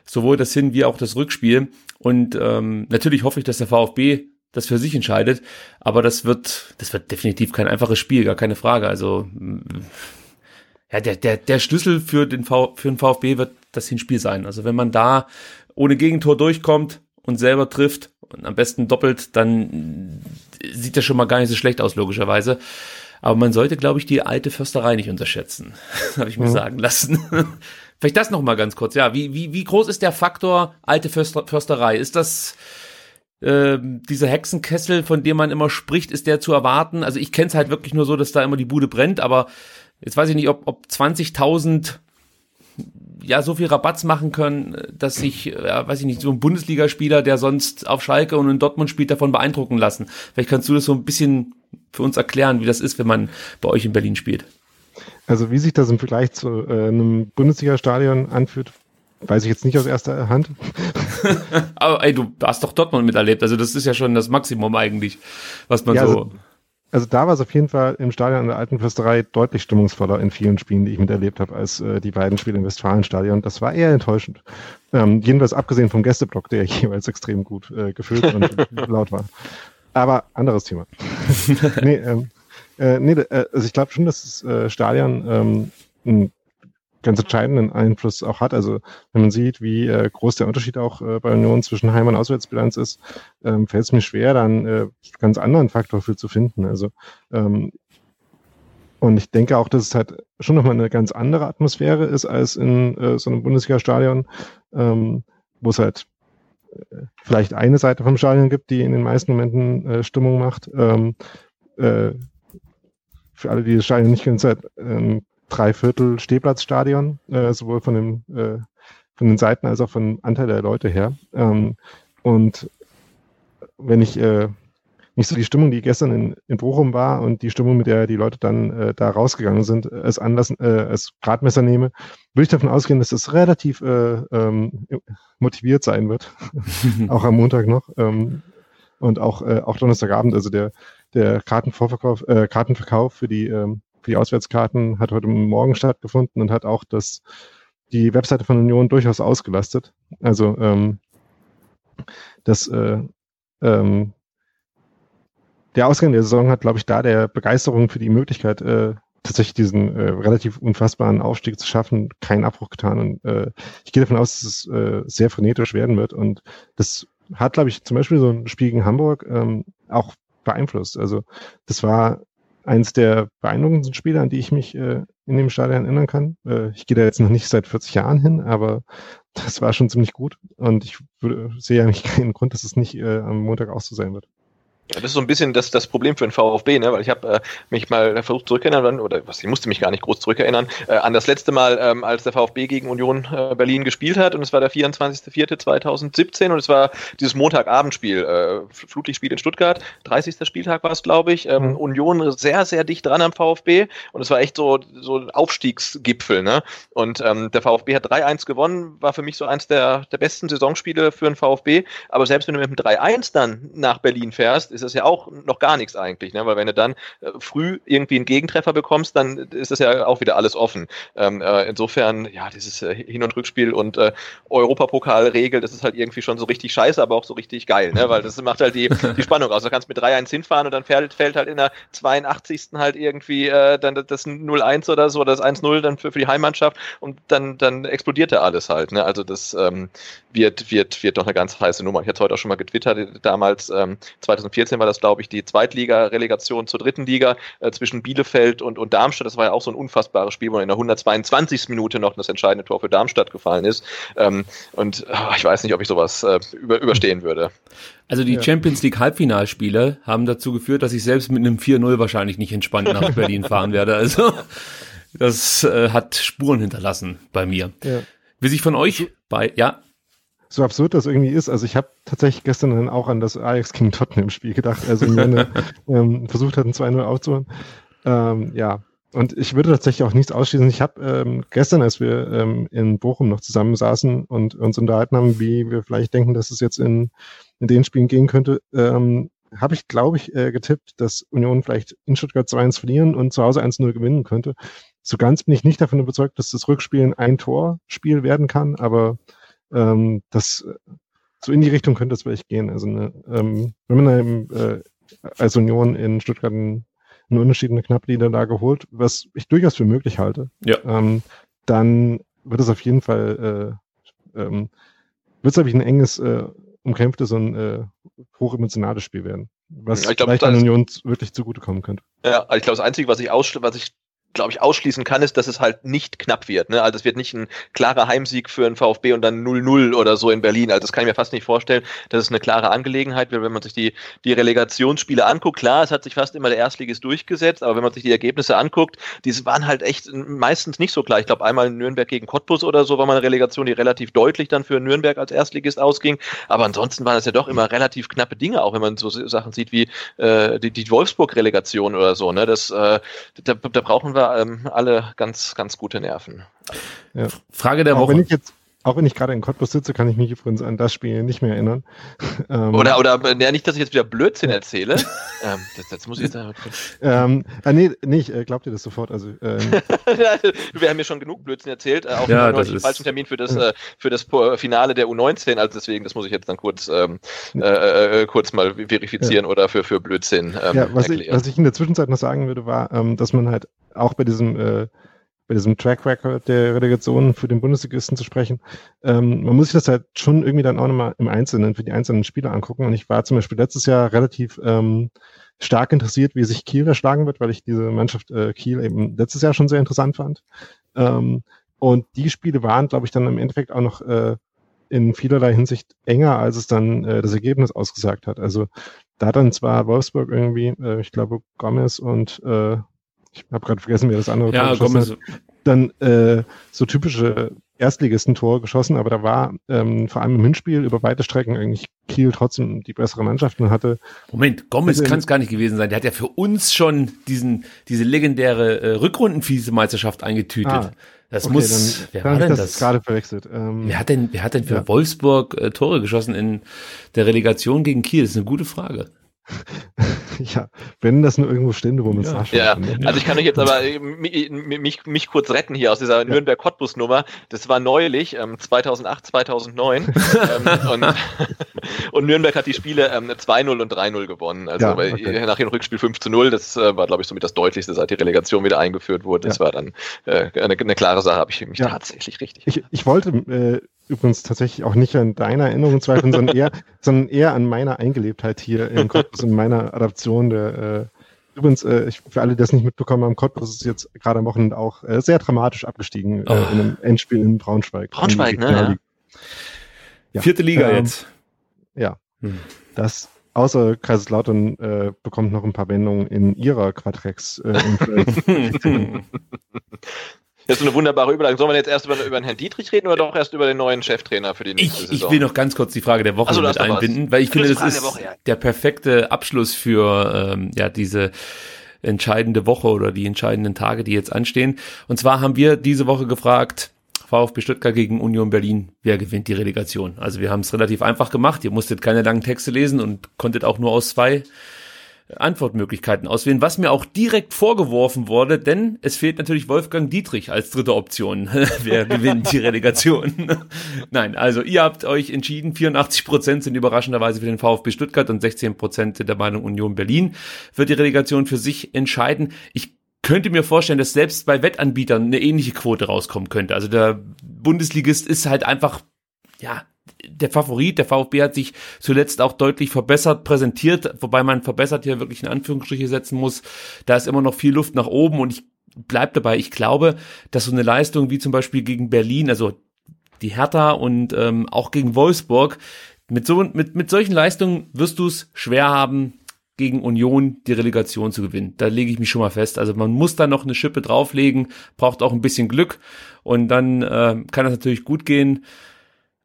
Speaker 3: sowohl das Hin- wie auch das Rückspiel. Und ähm, natürlich hoffe ich, dass der VfB das für sich entscheidet, aber das wird, das wird definitiv kein einfaches Spiel, gar keine Frage. Also ja, der, der, der Schlüssel für den, v, für den VfB wird das Hinspiel sein. Also wenn man da ohne Gegentor durchkommt und selber trifft und am besten doppelt, dann sieht das schon mal gar nicht so schlecht aus, logischerweise. Aber man sollte, glaube ich, die alte Försterei nicht unterschätzen. Habe ich mir ja. sagen lassen. Vielleicht das noch mal ganz kurz. Ja, wie, wie, wie groß ist der Faktor alte Förster, Försterei? Ist das äh, dieser Hexenkessel, von dem man immer spricht, ist der zu erwarten? Also ich kenne es halt wirklich nur so, dass da immer die Bude brennt, aber jetzt weiß ich nicht, ob, ob 20.000 ja so viel Rabatz machen können, dass sich, ja, weiß ich nicht, so ein Bundesligaspieler, der sonst auf Schalke und in Dortmund spielt, davon beeindrucken lassen. Vielleicht kannst du das so ein bisschen für uns erklären, wie das ist, wenn man bei euch in Berlin spielt.
Speaker 4: Also wie sich das im Vergleich zu äh, einem Bundesliga-Stadion anfühlt, weiß ich jetzt nicht aus erster Hand.
Speaker 3: Aber ey, du hast doch Dortmund miterlebt, also das ist ja schon das Maximum eigentlich, was man ja, so...
Speaker 4: Also also da war es auf jeden Fall im Stadion an der Alten Fürsterei deutlich stimmungsvoller in vielen Spielen, die ich miterlebt habe, als äh, die beiden Spiele im Westfalenstadion. Das war eher enttäuschend. Ähm, jedenfalls abgesehen vom Gästeblock, der jeweils extrem gut äh, gefüllt und laut war. Aber anderes Thema. nee, ähm, äh, nee, äh, also ich glaube schon, dass das äh, Stadion ähm, ein ganz entscheidenden Einfluss auch hat. Also wenn man sieht, wie äh, groß der Unterschied auch äh, bei Union zwischen Heim- und Auswärtsbilanz ist, ähm, fällt es mir schwer, dann äh, ganz anderen Faktor für zu finden. Also ähm, und ich denke auch, dass es halt schon nochmal eine ganz andere Atmosphäre ist als in äh, so einem Bundesliga-Stadion, ähm, wo es halt äh, vielleicht eine Seite vom Stadion gibt, die in den meisten Momenten äh, Stimmung macht. Ähm, äh, für alle, die das Stadion nicht kennen, halt ähm, Dreiviertel Stehplatzstadion, äh, sowohl von, dem, äh, von den Seiten als auch vom Anteil der Leute her. Ähm, und wenn ich äh, nicht so die Stimmung, die gestern in, in Bochum war und die Stimmung, mit der die Leute dann äh, da rausgegangen sind, als Anlass, äh, als Gradmesser nehme, würde ich davon ausgehen, dass es relativ äh, ähm, motiviert sein wird, auch am Montag noch ähm, und auch äh, auch Donnerstagabend. Also der der Kartenvorverkauf, äh, Kartenverkauf für die ähm, für die Auswärtskarten hat heute Morgen stattgefunden und hat auch das, die Webseite von Union durchaus ausgelastet. Also ähm, das äh, ähm, der Ausgang der Saison hat, glaube ich, da der Begeisterung für die Möglichkeit, äh, tatsächlich diesen äh, relativ unfassbaren Aufstieg zu schaffen, keinen Abbruch getan. Und äh, ich gehe davon aus, dass es äh, sehr frenetisch werden wird. Und das hat, glaube ich, zum Beispiel so ein Spiel gegen Hamburg ähm, auch beeinflusst. Also das war eins der beeindruckendsten Spiele, an die ich mich äh, in dem Stadion erinnern kann. Äh, ich gehe da jetzt noch nicht seit 40 Jahren hin, aber das war schon ziemlich gut und ich sehe eigentlich keinen Grund, dass es nicht äh, am Montag auch so sein wird.
Speaker 5: Ja, das ist so ein bisschen das, das Problem für den VfB, ne? weil ich habe äh, mich mal versucht zurückerinnern, oder was, ich musste mich gar nicht groß zurückerinnern, äh, an das letzte Mal, ähm, als der VfB gegen Union äh, Berlin gespielt hat und es war der 24.04.2017 und es war dieses Montagabendspiel, äh, Flutlichtspiel in Stuttgart, 30. Spieltag war es, glaube ich, ähm, mhm. Union sehr, sehr dicht dran am VfB und es war echt so, so ein Aufstiegsgipfel. Ne? Und ähm, der VfB hat 3-1 gewonnen, war für mich so eins der, der besten Saisonspiele für den VfB, aber selbst wenn du mit dem 3-1 dann nach Berlin fährst, ist das ja auch noch gar nichts eigentlich, ne? weil wenn du dann äh, früh irgendwie einen Gegentreffer bekommst, dann ist das ja auch wieder alles offen. Ähm, äh, insofern, ja, dieses äh, Hin- und Rückspiel und äh, Europapokalregel, das ist halt irgendwie schon so richtig scheiße, aber auch so richtig geil, ne? weil das macht halt die, die Spannung aus. Du kannst mit 3-1 hinfahren und dann fällt, fällt halt in der 82. halt irgendwie äh, dann das 0-1 oder so, das 1-0 dann für, für die Heimmannschaft und dann, dann explodiert da alles halt. Ne? Also das ähm, wird, wird, wird doch eine ganz heiße Nummer. Ich hatte heute auch schon mal getwittert, damals ähm, 2014 2014 war das, glaube ich, die Zweitliga-Relegation zur dritten Liga äh, zwischen Bielefeld und, und Darmstadt. Das war ja auch so ein unfassbares Spiel, wo in der 122. Minute noch das entscheidende Tor für Darmstadt gefallen ist. Ähm, und oh, ich weiß nicht, ob ich sowas äh, über, überstehen würde.
Speaker 3: Also die ja. Champions League Halbfinalspiele haben dazu geführt, dass ich selbst mit einem 4-0 wahrscheinlich nicht entspannt nach Berlin fahren werde. Also das äh, hat Spuren hinterlassen bei mir. Ja. Wie sich von euch bei, ja,
Speaker 4: so absurd das irgendwie ist. Also ich habe tatsächlich gestern dann auch an das Ajax King Tottenham Spiel gedacht, also Union ähm, versucht hatten 2-0 aufzuholen. Ähm, ja, und ich würde tatsächlich auch nichts ausschließen. Ich habe ähm, gestern, als wir ähm, in Bochum noch zusammen saßen und uns unterhalten haben, wie wir vielleicht denken, dass es jetzt in, in den Spielen gehen könnte, ähm, habe ich, glaube ich, äh, getippt, dass Union vielleicht in Stuttgart 2-1 verlieren und zu Hause 1-0 gewinnen könnte. So ganz bin ich nicht davon überzeugt, dass das Rückspiel ein Torspiel werden kann, aber ähm, das so in die Richtung könnte es vielleicht gehen. Also eine, ähm, wenn man äh, als Union in Stuttgart einen, einen Unterschied, eine knappe Niederlage holt, was ich durchaus für möglich halte,
Speaker 3: Ja.
Speaker 4: ähm, dann wird es auf jeden Fall äh, ähm, wird es, glaube ich, ein enges, äh, umkämpftes und äh, hochemotionales Spiel werden. Was
Speaker 5: Ja, ich glaub,
Speaker 4: vielleicht an Union wirklich zugutekommen könnte.
Speaker 5: Ja, also ich glaube, das Einzige, was ich, was ich glaube ich, ausschließen kann, ist, dass es halt nicht knapp wird. Ne? Also es wird nicht ein klarer Heimsieg für einen VfB und dann 0-0 oder so in Berlin. Also das kann ich mir fast nicht vorstellen, dass es eine klare Angelegenheit wird, wenn man sich die, die Relegationsspiele anguckt. Klar, es hat sich fast immer der Erstligist durchgesetzt, aber wenn man sich die Ergebnisse anguckt, die waren halt echt meistens nicht so klar. Ich glaube, einmal Nürnberg gegen Cottbus oder so war mal eine Relegation, die relativ deutlich dann für Nürnberg als Erstligist ausging. Aber ansonsten waren es ja doch immer relativ knappe Dinge, auch wenn man so Sachen sieht wie äh, die, die Wolfsburg-Relegation oder so. Ne? Das, äh, da, da brauchen wir ähm, alle ganz, ganz gute Nerven.
Speaker 4: Ja.
Speaker 3: Frage der
Speaker 4: auch
Speaker 3: Woche.
Speaker 4: Wenn ich jetzt, auch wenn ich gerade in Cottbus sitze, kann ich mich übrigens an das Spiel nicht mehr erinnern. ähm,
Speaker 5: Oder, oder, ja, nicht, dass ich jetzt wieder Blödsinn erzähle. ähm, das, das muss ich jetzt.
Speaker 4: ähm, ah, nee, nee, ich äh, glaub dir das sofort. Also, ähm,
Speaker 5: wir haben ja schon genug Blödsinn erzählt, äh, auch
Speaker 3: Ja,
Speaker 5: ja,
Speaker 3: das
Speaker 5: den
Speaker 3: ist-
Speaker 5: falschen Termin für das, äh, für das Finale der U19, also deswegen, das muss ich jetzt dann kurz, ähm, äh, äh, kurz mal verifizieren oder für, für Blödsinn ähm,
Speaker 4: ja, was ich,
Speaker 5: erklären.
Speaker 4: was ich in der Zwischenzeit noch sagen würde, war, ähm, dass man halt auch bei diesem, äh, bei diesem Track Record der Relegation für den Bundesligisten zu sprechen, ähm, man muss sich das halt schon irgendwie dann auch nochmal im Einzelnen für die einzelnen Spieler angucken. Und ich war zum Beispiel letztes Jahr relativ ähm, stark interessiert, wie sich Kiel erschlagen wird, weil ich diese Mannschaft äh, Kiel eben letztes Jahr schon sehr interessant fand. Ähm, und die Spiele waren, glaube ich, dann im Endeffekt auch noch äh, in vielerlei Hinsicht enger, als es dann äh, das Ergebnis ausgesagt hat. Also da hat dann zwar Wolfsburg irgendwie, äh, ich glaube, Gomez und äh, ich habe gerade vergessen, wer das andere
Speaker 3: Ja,
Speaker 4: Tor geschossen
Speaker 3: Gomez,
Speaker 4: hat, dann äh, so typische Erstligisten-Tor geschossen, aber da war ähm, vor allem im Hinspiel über weite Strecken eigentlich Kiel trotzdem die bessere Mannschaft und hatte
Speaker 3: Moment, Gomez
Speaker 4: Also-
Speaker 3: kann es gar nicht gewesen sein. Der hat ja für uns schon diesen, diese legendäre äh, Rückrunden-Vizemeisterschaft eingetütet.
Speaker 4: Ah,
Speaker 3: das
Speaker 4: okay,
Speaker 3: muss,
Speaker 4: dann,
Speaker 3: wer
Speaker 4: dann
Speaker 3: war denn
Speaker 4: das
Speaker 3: das?
Speaker 4: gerade verwechselt. Ähm,
Speaker 3: Wer hat denn, wer hat denn für
Speaker 4: Ja.
Speaker 3: Wolfsburg äh, Tore geschossen in der Relegation gegen Kiel? Das ist eine gute Frage.
Speaker 4: ja, wenn das nur irgendwo stände, wo man es
Speaker 3: Ja.
Speaker 5: Ja, also ich kann euch jetzt aber äh, mi- mi- mich, mich kurz retten hier aus dieser Nürnberg-Cottbus-Nummer. Das war neulich, ähm, 2008, 2009. ähm, und, und Nürnberg hat die Spiele ähm, 2-0 und 3-0 gewonnen. Also
Speaker 4: Ja, okay.
Speaker 5: nach dem Rückspiel 5 zu 0. Das äh, war, glaube ich, somit das Deutlichste, seit die Relegation wieder eingeführt wurde. Das
Speaker 4: Ja.
Speaker 5: war dann äh, eine, eine klare Sache, habe ich mich
Speaker 4: Ja.
Speaker 5: tatsächlich richtig.
Speaker 4: Ich, ich wollte äh, übrigens tatsächlich auch nicht an deiner Erinnerung zweifeln, sondern eher, sondern eher an meiner Eingelebtheit hier in Cottbus und meiner Adaption der. Äh, übrigens, äh, ich, für alle, die das nicht mitbekommen haben, Cottbus ist jetzt gerade am Wochenende auch äh, sehr dramatisch abgestiegen
Speaker 3: Oh.
Speaker 4: äh, in einem Endspiel in Braunschweig.
Speaker 5: Braunschweig,
Speaker 4: In
Speaker 5: ne,
Speaker 4: Regionalliga. Ja.
Speaker 3: Vierte Liga
Speaker 4: Ähm,
Speaker 3: jetzt.
Speaker 4: Ja.
Speaker 3: Hm.
Speaker 4: Das außer Kaiserslautern äh, bekommt noch ein paar Wendungen in ihrer Quadrex. Äh,
Speaker 5: Das ist eine wunderbare Überleitung. Sollen wir jetzt erst über, über den Herrn Dietrich reden oder doch erst über den neuen Cheftrainer für die nächste
Speaker 3: Ich,
Speaker 5: Saison?
Speaker 3: ich will noch ganz kurz die Frage der Woche
Speaker 5: so,
Speaker 3: mit
Speaker 5: noch was.
Speaker 3: einbinden, weil ich finde, das
Speaker 5: Frage
Speaker 3: ist
Speaker 5: der Woche, ja.
Speaker 3: der perfekte Abschluss für ähm, ja diese entscheidende Woche oder die entscheidenden Tage, die jetzt anstehen. Und zwar haben wir diese Woche gefragt, VfB Stuttgart gegen Union Berlin, wer gewinnt die Relegation? Also wir haben es relativ einfach gemacht. Ihr musstet keine langen Texte lesen und konntet auch nur aus zwei Antwortmöglichkeiten auswählen, was mir auch direkt vorgeworfen wurde, denn es fehlt natürlich Wolfgang Dietrich als dritte Option. Wer gewinnt die Relegation? Nein, also ihr habt euch entschieden, 84 Prozent sind überraschenderweise für den VfB Stuttgart und 16 Prozent der Meinung Union Berlin wird die Relegation für sich entscheiden. Ich könnte mir vorstellen, dass selbst bei Wettanbietern eine ähnliche Quote rauskommen könnte. Also der Bundesligist ist halt einfach, ja, der Favorit, der VfB hat sich zuletzt auch deutlich verbessert präsentiert, wobei man verbessert hier wirklich in Anführungsstriche setzen muss. Da ist immer noch viel Luft nach oben und ich bleib dabei. Ich glaube, dass so eine Leistung wie zum Beispiel gegen Berlin, also die Hertha und ähm, auch gegen Wolfsburg, mit, so, mit, mit solchen Leistungen wirst du es schwer haben, gegen Union die Relegation zu gewinnen. Da lege ich mich schon mal fest. Also man muss da noch eine Schippe drauflegen, braucht auch ein bisschen Glück und dann äh, kann das natürlich gut gehen.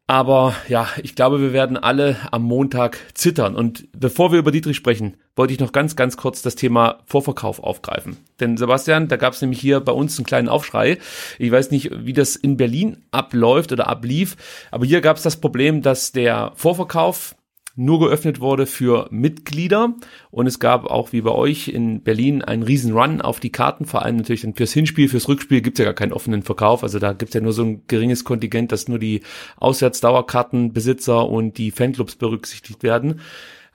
Speaker 3: Aber ja, ich glaube, wir werden alle am Montag zittern. Und bevor wir über Dietrich sprechen, wollte ich noch ganz, ganz kurz das Thema Vorverkauf aufgreifen. Denn Sebastian, da gab es nämlich hier bei uns einen kleinen Aufschrei. Ich weiß nicht, wie das in Berlin abläuft oder ablief, aber hier gab es das Problem, dass der Vorverkauf nur geöffnet wurde für Mitglieder. Und es gab auch wie bei euch in Berlin einen riesen Run auf die Karten, vor allem natürlich dann fürs Hinspiel, fürs Rückspiel gibt's ja gar keinen offenen Verkauf, also da gibt's ja nur so ein geringes Kontingent, dass nur die Auswärtsdauerkartenbesitzer und die Fanclubs berücksichtigt werden.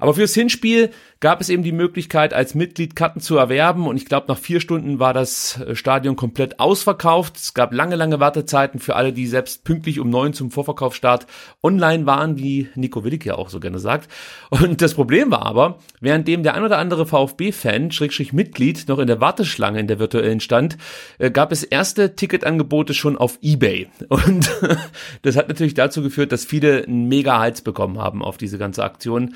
Speaker 3: Aber fürs Hinspiel gab es eben die Möglichkeit, als Mitglied Karten zu erwerben und ich glaube, nach vier Stunden war das äh, Stadion komplett ausverkauft. Es gab lange, lange Wartezeiten für alle, die selbst pünktlich um neun zum Vorverkaufsstart online waren, wie Nico Willig ja auch so gerne sagt. Und das Problem war aber, währenddem der ein oder andere VfB-Fan, Schrägstrich Mitglied, noch in der Warteschlange in der virtuellen stand, äh, gab es erste Ticketangebote schon auf Ebay. Und das hat natürlich dazu geführt, dass viele einen mega Hals bekommen haben auf diese ganze Aktion.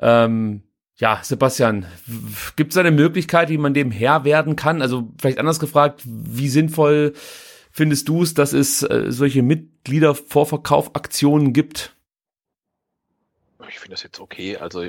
Speaker 3: Ähm, ja, Sebastian, gibt es eine Möglichkeit, wie man dem Herr werden kann? Also vielleicht anders gefragt, wie sinnvoll findest du es, dass es äh, solche Mitgliedervorverkaufaktionen gibt?
Speaker 5: Ich finde das jetzt okay. Also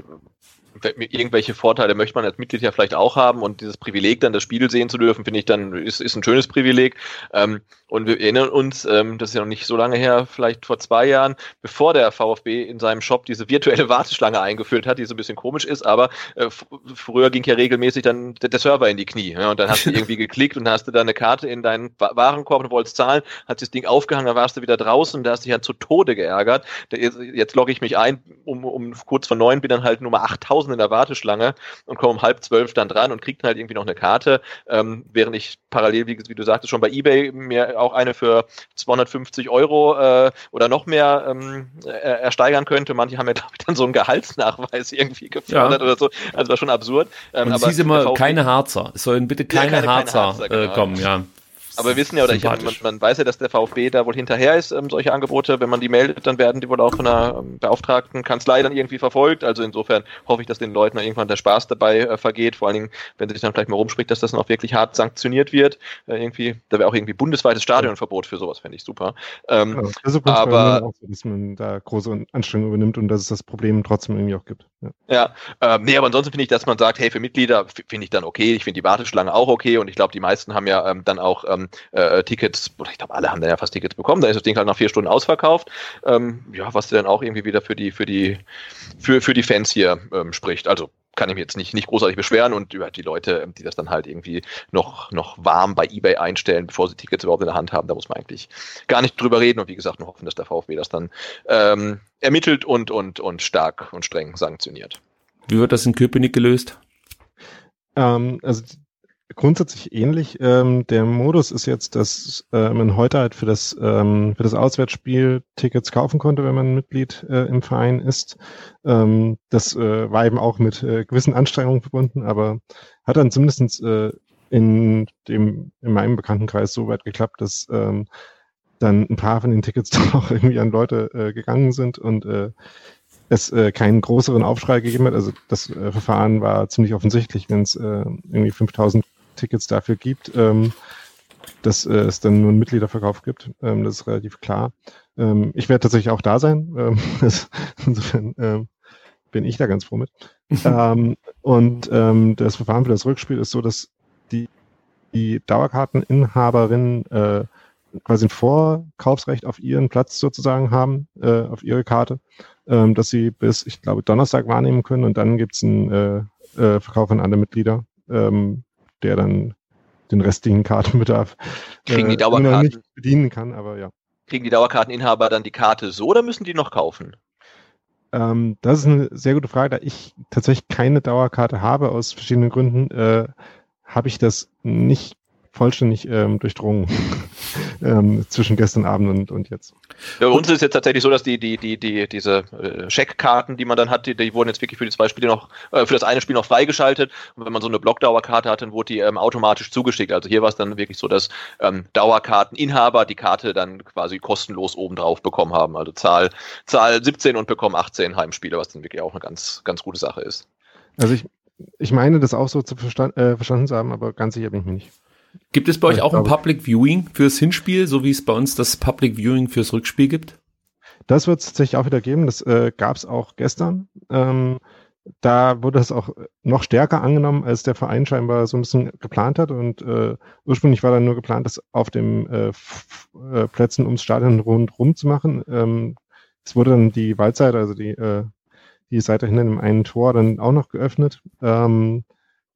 Speaker 5: irgendwelche Vorteile möchte man als Mitglied ja vielleicht auch haben und dieses Privileg dann das Spiel sehen zu dürfen, finde ich dann ist, ist ein schönes Privileg. Ähm, und wir erinnern uns, ähm, das ist ja noch nicht so lange her, vielleicht vor zwei Jahren, bevor der VfB in seinem Shop diese virtuelle Warteschlange eingeführt hat, die so ein bisschen komisch ist, aber äh, früher ging ja regelmäßig dann der, der Server in die Knie. Ja, und dann hast du irgendwie geklickt und hast du da eine Karte in deinen Warenkorb und wolltest zahlen, hat das Ding aufgehangen, dann warst du wieder draußen und da hast dich ja zu Tode geärgert. Jetzt logge ich mich ein, um, um kurz vor neun bin dann halt Nummer 8000 in der Warteschlange und komme um halb zwölf dann dran und krieg dann halt irgendwie noch eine Karte, ähm, während ich parallel, wie, wie du sagtest, schon bei Ebay mir auch eine für 250 Euro äh, oder noch mehr ähm, ersteigern könnte. Manche haben ja dann so einen Gehaltsnachweis irgendwie gefordert ja. oder so. Also war schon absurd.
Speaker 3: Ähm, Und es hieß immer keine Harzer. Es sollen bitte keine, ja, keine Harzer, keine Harzer genau. äh, kommen, ja.
Speaker 5: Aber wir wissen ja, oder ich, man, man, weiß ja, dass der VfB da wohl hinterher ist, ähm, solche Angebote. Wenn man die meldet, dann werden die wohl auch von einer ähm, beauftragten Kanzlei dann irgendwie verfolgt. Also insofern hoffe ich, dass den Leuten irgendwann der Spaß dabei äh, vergeht. Vor allen Dingen, wenn sich dann vielleicht mal rumspricht, dass das dann auch wirklich hart sanktioniert wird. Äh, irgendwie, da wäre auch irgendwie bundesweites Stadionverbot für sowas, fände ich super. Ähm, ja,
Speaker 4: also aber auch dass man da große Anstrengungen übernimmt und dass es das Problem trotzdem irgendwie auch gibt.
Speaker 5: Ja, ja ähm, nee, aber ansonsten finde ich, dass man sagt, hey, für Mitglieder finde ich dann okay. Ich finde die Warteschlange auch okay und ich glaube, die meisten haben ja ähm, dann auch ähm, äh, Tickets oder ich glaube, alle haben dann ja fast Tickets bekommen, da ist das Ding halt nach vier Stunden ausverkauft. Ähm, ja, was dann auch irgendwie wieder für die, für die, für, für die Fans hier ähm, spricht. Also kann ich mir jetzt nicht, nicht großartig beschweren und über die Leute, die das dann halt irgendwie noch, noch warm bei Ebay einstellen, bevor sie Tickets überhaupt in der Hand haben, da muss man eigentlich gar nicht drüber reden und wie gesagt, nur hoffen, dass der VfB das dann ähm, ermittelt und, und, und stark und streng sanktioniert.
Speaker 3: Wie wird das in Köpenick gelöst?
Speaker 4: Ähm, also grundsätzlich ähnlich. Ähm, der Modus ist jetzt, dass äh, man heute halt für das, ähm, für das Auswärtsspiel Tickets kaufen konnte, wenn man Mitglied äh, im Verein ist. Ähm, das äh, war eben auch mit äh, gewissen Anstrengungen verbunden, aber hat dann zumindest äh, in dem, in meinem Bekanntenkreis so weit geklappt, dass ähm, dann ein paar von den Tickets dann auch irgendwie an Leute äh, gegangen sind und äh, es äh, keinen größeren Aufschrei gegeben hat. Also das äh, Verfahren war ziemlich offensichtlich, wenn es äh, irgendwie 5000 Tickets dafür gibt, ähm, dass äh, es dann nur einen Mitgliederverkauf gibt. Ähm, das ist relativ klar. Ähm, ich werde tatsächlich auch da sein. Ähm, insofern ähm, bin ich da ganz froh mit. ähm, und ähm, das Verfahren für das Rückspiel ist so, dass die, die Dauerkarteninhaberinnen äh, quasi ein Vorkaufsrecht auf ihren Platz sozusagen haben, äh, auf ihre Karte, ähm, dass sie bis, ich glaube, Donnerstag wahrnehmen können und dann gibt's einen äh, äh, Verkauf an alle Mitglieder. Ähm, der dann den restlichen Kartenbedarf
Speaker 5: Kriegen die äh, Dauerkarten, nicht
Speaker 4: bedienen kann, aber ja.
Speaker 5: Kriegen die Dauerkarteninhaber dann die Karte so oder müssen die noch kaufen?
Speaker 4: Ähm, das ist eine sehr gute Frage. Da ich tatsächlich keine Dauerkarte habe, aus verschiedenen Gründen, äh, habe ich das nicht vollständig ähm, durchdrungen ähm, zwischen gestern Abend und, und jetzt.
Speaker 5: Ja, bei uns ist es jetzt tatsächlich so, dass die, die, die, die, diese äh, Scheckkarten, die man dann hat, die, die wurden jetzt wirklich für die zwei Spiele noch, äh, für das eine Spiel noch freigeschaltet. Und wenn man so eine Blockdauerkarte hat, dann wurde die ähm, automatisch zugeschickt. Also hier war es dann wirklich so, dass ähm, Dauerkarteninhaber die Karte dann quasi kostenlos obendrauf bekommen haben. Also Zahl, Zahl 17 und bekommen 18 Heimspiele, was dann wirklich auch eine ganz, ganz gute Sache ist.
Speaker 4: Also ich, ich meine das auch so zu verstand, äh, verstanden zu haben, aber ganz sicher bin ich mir nicht.
Speaker 3: Gibt es bei euch auch ein Public Viewing fürs Hinspiel, so wie es bei uns das Public Viewing fürs Rückspiel gibt?
Speaker 4: Das wird es tatsächlich auch wieder geben. Das äh, gab es auch gestern. Ähm, da wurde es auch noch stärker angenommen, als der Verein scheinbar so ein bisschen geplant hat. Und äh, ursprünglich war dann nur geplant, das auf den äh, äh, Plätzen ums Stadion rundherum zu machen. Ähm, es wurde dann die Waldseite, also die, äh, die Seite hinter dem einen Tor dann auch noch geöffnet. Ähm,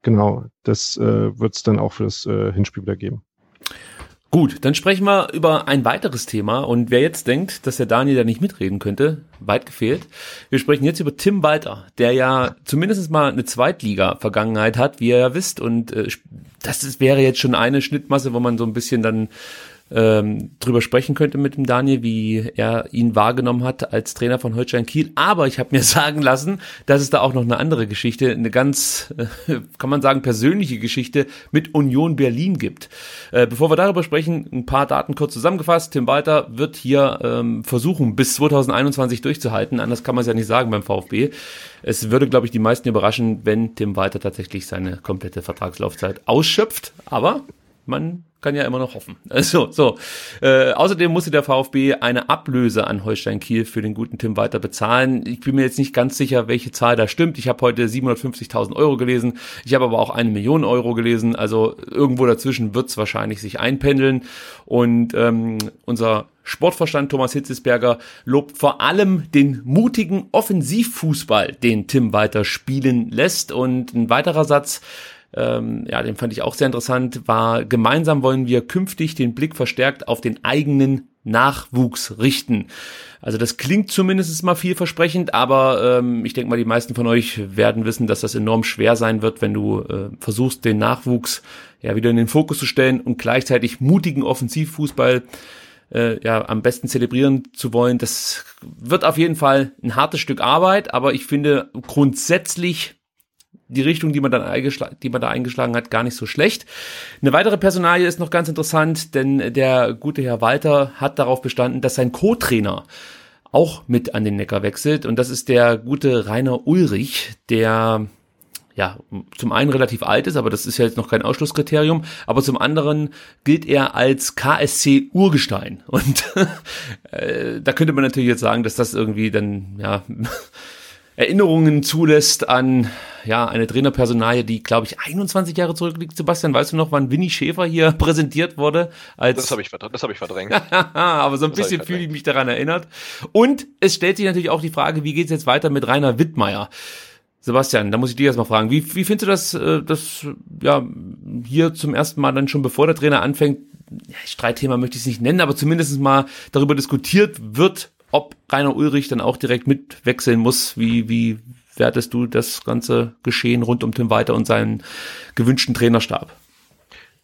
Speaker 4: genau, das äh, wird es dann auch für das äh, Hinspiel wieder geben.
Speaker 3: Gut, dann sprechen wir über ein weiteres Thema. Und wer jetzt denkt, dass der Daniel da nicht mitreden könnte, weit gefehlt. Wir sprechen jetzt über Tim Walter, der ja zumindest mal eine Zweitliga-Vergangenheit hat, wie ihr ja wisst. Und äh, das ist, wäre jetzt schon eine Schnittmasse, wo man so ein bisschen dann ähm, drüber sprechen könnte mit dem Daniel, wie er ihn wahrgenommen hat als Trainer von Holstein Kiel. Aber ich habe mir sagen lassen, dass es da auch noch eine andere Geschichte, eine ganz, äh, kann man sagen, persönliche Geschichte mit Union Berlin gibt. Äh, bevor wir darüber sprechen, ein paar Daten kurz zusammengefasst. Tim Walter wird hier ähm, versuchen, bis 2021 durchzuhalten. Anders kann man es ja nicht sagen beim VfB. Es würde, glaube ich, die meisten überraschen, wenn Tim Walter tatsächlich seine komplette Vertragslaufzeit ausschöpft. Aber man kann ja immer noch hoffen. Also, so. Äh, außerdem musste der VfB eine Ablöse an Holstein Kiel für den guten Tim weiter bezahlen. Ich bin mir jetzt nicht ganz sicher, welche Zahl da stimmt. Ich habe heute 750.000 Euro gelesen. Ich habe aber auch eine Million Euro gelesen. Also irgendwo dazwischen wird es wahrscheinlich sich einpendeln. Und ähm, unser Sportverstand Thomas Hitzesberger lobt vor allem den mutigen Offensivfußball, den Tim weiter spielen lässt. Und ein weiterer Satz, ähm, ja, den fand ich auch sehr interessant, war, gemeinsam wollen wir künftig den Blick verstärkt auf den eigenen Nachwuchs richten. Also das klingt zumindest mal vielversprechend, aber ähm, ich denke mal, die meisten von euch werden wissen, dass das enorm schwer sein wird, wenn du äh, versuchst, den Nachwuchs ja wieder in den Fokus zu stellen und gleichzeitig mutigen Offensivfußball äh, ja am besten zelebrieren zu wollen. Das wird auf jeden Fall ein hartes Stück Arbeit, aber ich finde grundsätzlich die Richtung, die man dann eingeschlagen, die man da eingeschlagen hat, gar nicht so schlecht. Eine weitere Personalie ist noch ganz interessant, denn der gute Herr Walter hat darauf bestanden, dass sein Co-Trainer auch mit an den Neckar wechselt und das ist der gute Rainer Ulrich, der ja, zum einen relativ alt ist, aber das ist ja jetzt noch kein Ausschlusskriterium, aber zum anderen gilt er als KSC Urgestein. Und äh, da könnte man natürlich jetzt sagen, dass das irgendwie dann, ja, Erinnerungen zulässt an ja eine Trainerpersonalie, die glaube ich 21 Jahre zurückliegt. Sebastian, weißt du noch, wann Winnie Schäfer hier präsentiert wurde?
Speaker 5: Als das habe ich, das hab ich verdrängt.
Speaker 3: Aber so ein das bisschen fühle ich mich daran erinnert. Und es stellt sich natürlich auch die Frage, wie geht es jetzt weiter mit Rainer Wittmeier? Sebastian, da muss ich dich erstmal fragen, wie, wie findest du das, äh, das ja, hier zum ersten Mal dann schon, bevor der Trainer anfängt, ja, Streitthema möchte ich es nicht nennen, aber zumindest mal darüber diskutiert wird, ob Rainer Ulrich dann auch direkt mitwechseln muss. Wie, wie wertest du das ganze Geschehen rund um Tim Weiter und seinen gewünschten Trainerstab?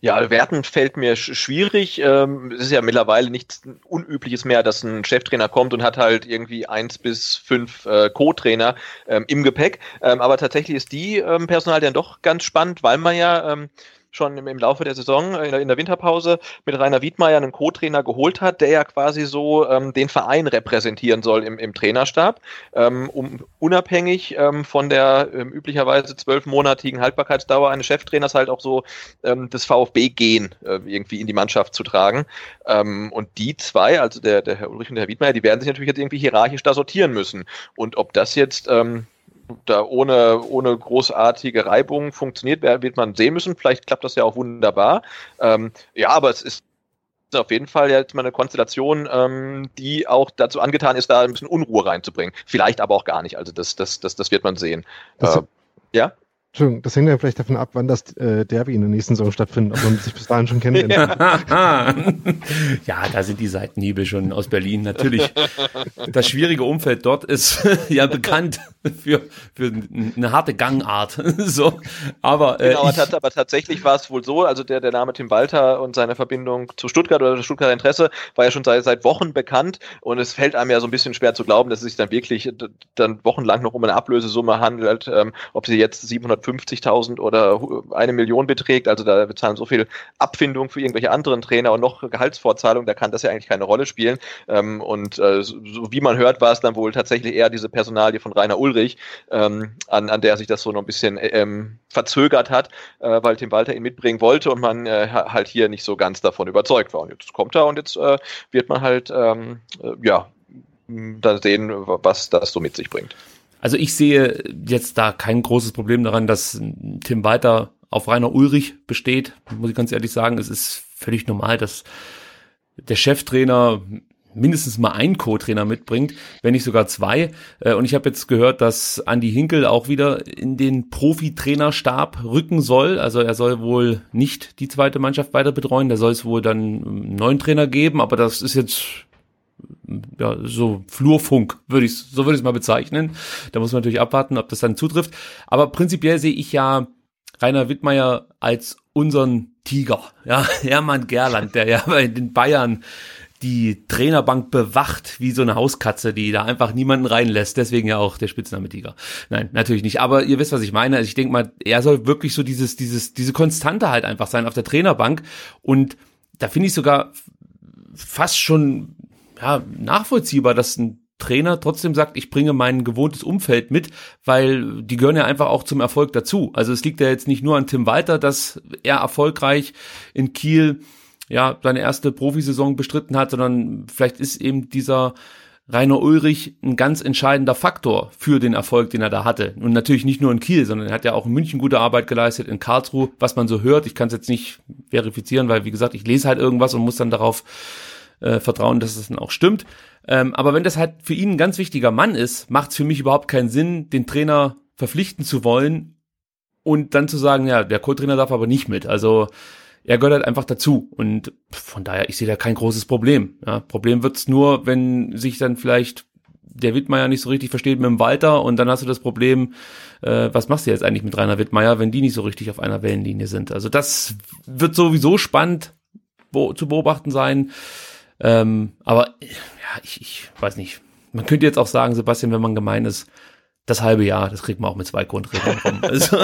Speaker 5: Ja, werten fällt mir schwierig. Ähm, es ist ja mittlerweile nichts Unübliches mehr, dass ein Cheftrainer kommt und hat halt irgendwie eins bis fünf äh, Co-Trainer ähm, im Gepäck. Ähm, aber tatsächlich ist die Personal dann doch ganz spannend, weil man ja schon im, Laufe der Saison, äh, in der, in der Winterpause, mit Rainer Wiedmeier einen Co-Trainer geholt hat, der ja quasi so ähm, den Verein repräsentieren soll im, im Trainerstab, ähm, um unabhängig ähm, von der ähm, üblicherweise zwölfmonatigen Haltbarkeitsdauer eines Cheftrainers halt auch so ähm, das VfB-Gehen äh, irgendwie in die Mannschaft zu tragen. Ähm, und die zwei, also der, der Herr Ulrich und der Herr Wiedmeier, die werden sich natürlich jetzt irgendwie hierarchisch da sortieren müssen. Und ob das jetzt da ohne, ohne großartige Reibung funktioniert, wird man sehen müssen. Vielleicht klappt das ja auch wunderbar. Ähm, ja, aber es ist auf jeden Fall jetzt mal eine Konstellation, ähm, die auch dazu angetan ist, da ein bisschen Unruhe reinzubringen. Vielleicht aber auch gar nicht. Also das, das, das, das wird man sehen. Äh, ja?
Speaker 4: Entschuldigung, das hängt ja vielleicht davon ab, wann das äh, Derby in der nächsten Saison stattfindet, ob man sich bis dahin schon kennt.
Speaker 3: ja, da sind die Seitenhiebe schon aus Berlin. Natürlich. Das schwierige Umfeld dort ist ja bekannt für, für eine harte Gangart. so, aber,
Speaker 5: äh, genau, ich, aber tatsächlich war es wohl so, also der, der Name Tim Walter und seine Verbindung zu Stuttgart oder das Stuttgarter Interesse war ja schon seit, seit Wochen bekannt und es fällt einem ja so ein bisschen schwer zu glauben, dass es sich dann wirklich dann wochenlang noch um eine Ablösesumme handelt, ähm, ob sie jetzt 700 150.000 oder eine Million beträgt. Also da bezahlen so viel Abfindung für irgendwelche anderen Trainer und noch Gehaltsvorzahlung, da kann das ja eigentlich keine Rolle spielen. Ähm, und äh, so wie man hört, war es dann wohl tatsächlich eher diese Personalie von Rainer Ulrich, ähm, an, an der sich das so noch ein bisschen ähm, verzögert hat, äh, weil Tim Walter ihn mitbringen wollte und man äh, halt hier nicht so ganz davon überzeugt war. Und jetzt kommt er und jetzt äh, wird man halt ähm, äh, ja da sehen, was das so mit sich bringt.
Speaker 3: Also ich sehe jetzt da kein großes Problem daran, dass Tim Walter auf Rainer Ulrich besteht. Muss ich ganz ehrlich sagen, es ist völlig normal, dass der Cheftrainer mindestens mal einen Co-Trainer mitbringt, wenn nicht sogar zwei. Äh, und ich habe jetzt gehört, dass Andy Hinkel auch wieder in den Profi-Trainerstab rücken soll. Also er soll wohl nicht die zweite Mannschaft weiter betreuen. Da soll es wohl dann einen neuen Trainer geben, aber das ist jetzt ja, so Flurfunk, würde ich so würde ich es mal bezeichnen. Da muss man natürlich abwarten, ob das dann zutrifft. Aber prinzipiell sehe ich ja Rainer Wittmeier als unseren Tiger. Ja, Hermann Gerland, der ja bei den Bayern die Trainerbank bewacht wie so eine Hauskatze, die da einfach niemanden reinlässt. Deswegen ja auch der Spitzname Tiger. Nein, natürlich nicht. Aber ihr wisst, was ich meine. Also ich denke mal, er soll wirklich so dieses, dieses, diese Konstante halt einfach sein auf der Trainerbank. Und da finde ich sogar fast schon ja, nachvollziehbar, dass ein Trainer trotzdem sagt, ich bringe mein gewohntes Umfeld mit, weil die gehören ja einfach auch zum Erfolg dazu. Also es liegt ja jetzt nicht nur an Tim Walter, dass er erfolgreich in Kiel ja seine erste Profisaison bestritten hat, sondern vielleicht ist eben dieser Rainer Ulrich ein ganz entscheidender Faktor für den Erfolg, den er da hatte. Und natürlich nicht nur in Kiel, sondern er hat ja auch in München gute Arbeit geleistet, in Karlsruhe, was man so hört. Ich kann es jetzt nicht verifizieren, weil wie gesagt, ich lese halt irgendwas und muss dann darauf äh, vertrauen, dass es dann auch stimmt. Ähm, aber wenn das halt für ihn ein ganz wichtiger Mann ist, macht es für mich überhaupt keinen Sinn, den Trainer verpflichten zu wollen und dann zu sagen, ja, der Co-Trainer darf aber nicht mit. Also er gehört halt einfach dazu. Und von daher, ich sehe da kein großes Problem. Ja, Problem wird's nur, wenn sich dann vielleicht der Wittmeier nicht so richtig versteht mit dem Walter und dann hast du das Problem, äh, was machst du jetzt eigentlich mit Rainer Wittmeier, wenn die nicht so richtig auf einer Wellenlinie sind. Also das wird sowieso spannend zu beobachten sein. Ähm, aber ja, ich, ich weiß nicht. Man könnte jetzt auch sagen, Sebastian, wenn man gemein ist, das halbe Jahr, das kriegt man auch mit zwei Grundregeln rum. Also.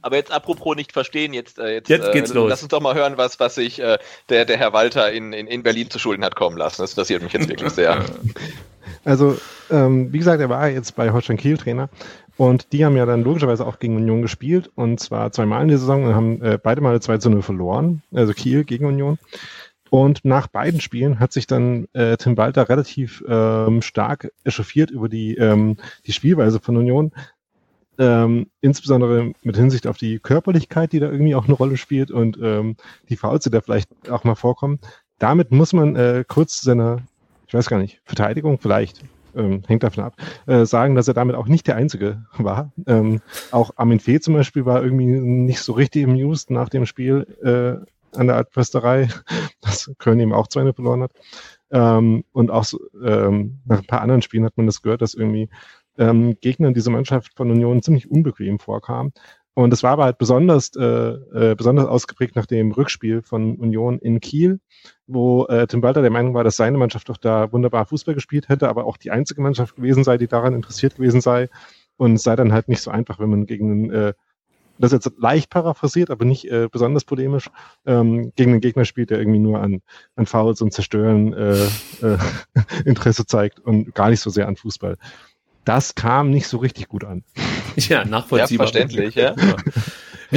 Speaker 5: Aber jetzt apropos nicht verstehen, jetzt, äh, jetzt,
Speaker 3: jetzt geht's
Speaker 5: äh,
Speaker 3: los.
Speaker 5: lass uns doch mal hören, was, was sich äh, der, der Herr Walter in, in, in Berlin zu Schulden hat kommen lassen. Das interessiert mich jetzt wirklich sehr.
Speaker 4: Also, ähm, wie gesagt, er war jetzt bei Holstein Kiel Trainer und die haben ja dann logischerweise auch gegen Union gespielt und zwar zweimal in der Saison und haben äh, beide Male 2 zu 0 verloren, also Kiel gegen Union. Und nach beiden Spielen hat sich dann äh, Tim Walter relativ ähm, stark echauffiert über die, ähm, die Spielweise von Union. Ähm, insbesondere mit Hinsicht auf die Körperlichkeit, die da irgendwie auch eine Rolle spielt und ähm, die Fouls, die da vielleicht auch mal vorkommen. Damit muss man äh, kurz zu seiner, ich weiß gar nicht, Verteidigung vielleicht, ähm, hängt davon ab, äh, sagen, dass er damit auch nicht der Einzige war. Ähm, auch Armin Fee zum Beispiel war irgendwie nicht so richtig amused nach dem Spiel äh, an der Altförsterei, dass Köln eben auch 2 verloren hat. Ähm, und auch so, ähm, nach ein paar anderen Spielen hat man das gehört, dass irgendwie ähm, Gegnern diese Mannschaft von Union ziemlich unbequem vorkam. Und das war aber halt besonders, äh, äh, besonders ausgeprägt nach dem Rückspiel von Union in Kiel, wo äh, Tim Walter der Meinung war, dass seine Mannschaft doch da wunderbar Fußball gespielt hätte, aber auch die einzige Mannschaft gewesen sei, die daran interessiert gewesen sei. Und es sei dann halt nicht so einfach, wenn man gegen einen äh, das jetzt leicht paraphrasiert, aber nicht äh, besonders polemisch, ähm, gegen einen Gegner spielt, der irgendwie nur an, an Fouls und Zerstören äh, äh, Interesse zeigt und gar nicht so sehr an Fußball. Das kam nicht so richtig gut an.
Speaker 3: Ja, nachvollziehbar.
Speaker 5: Ja, verständlich, ja.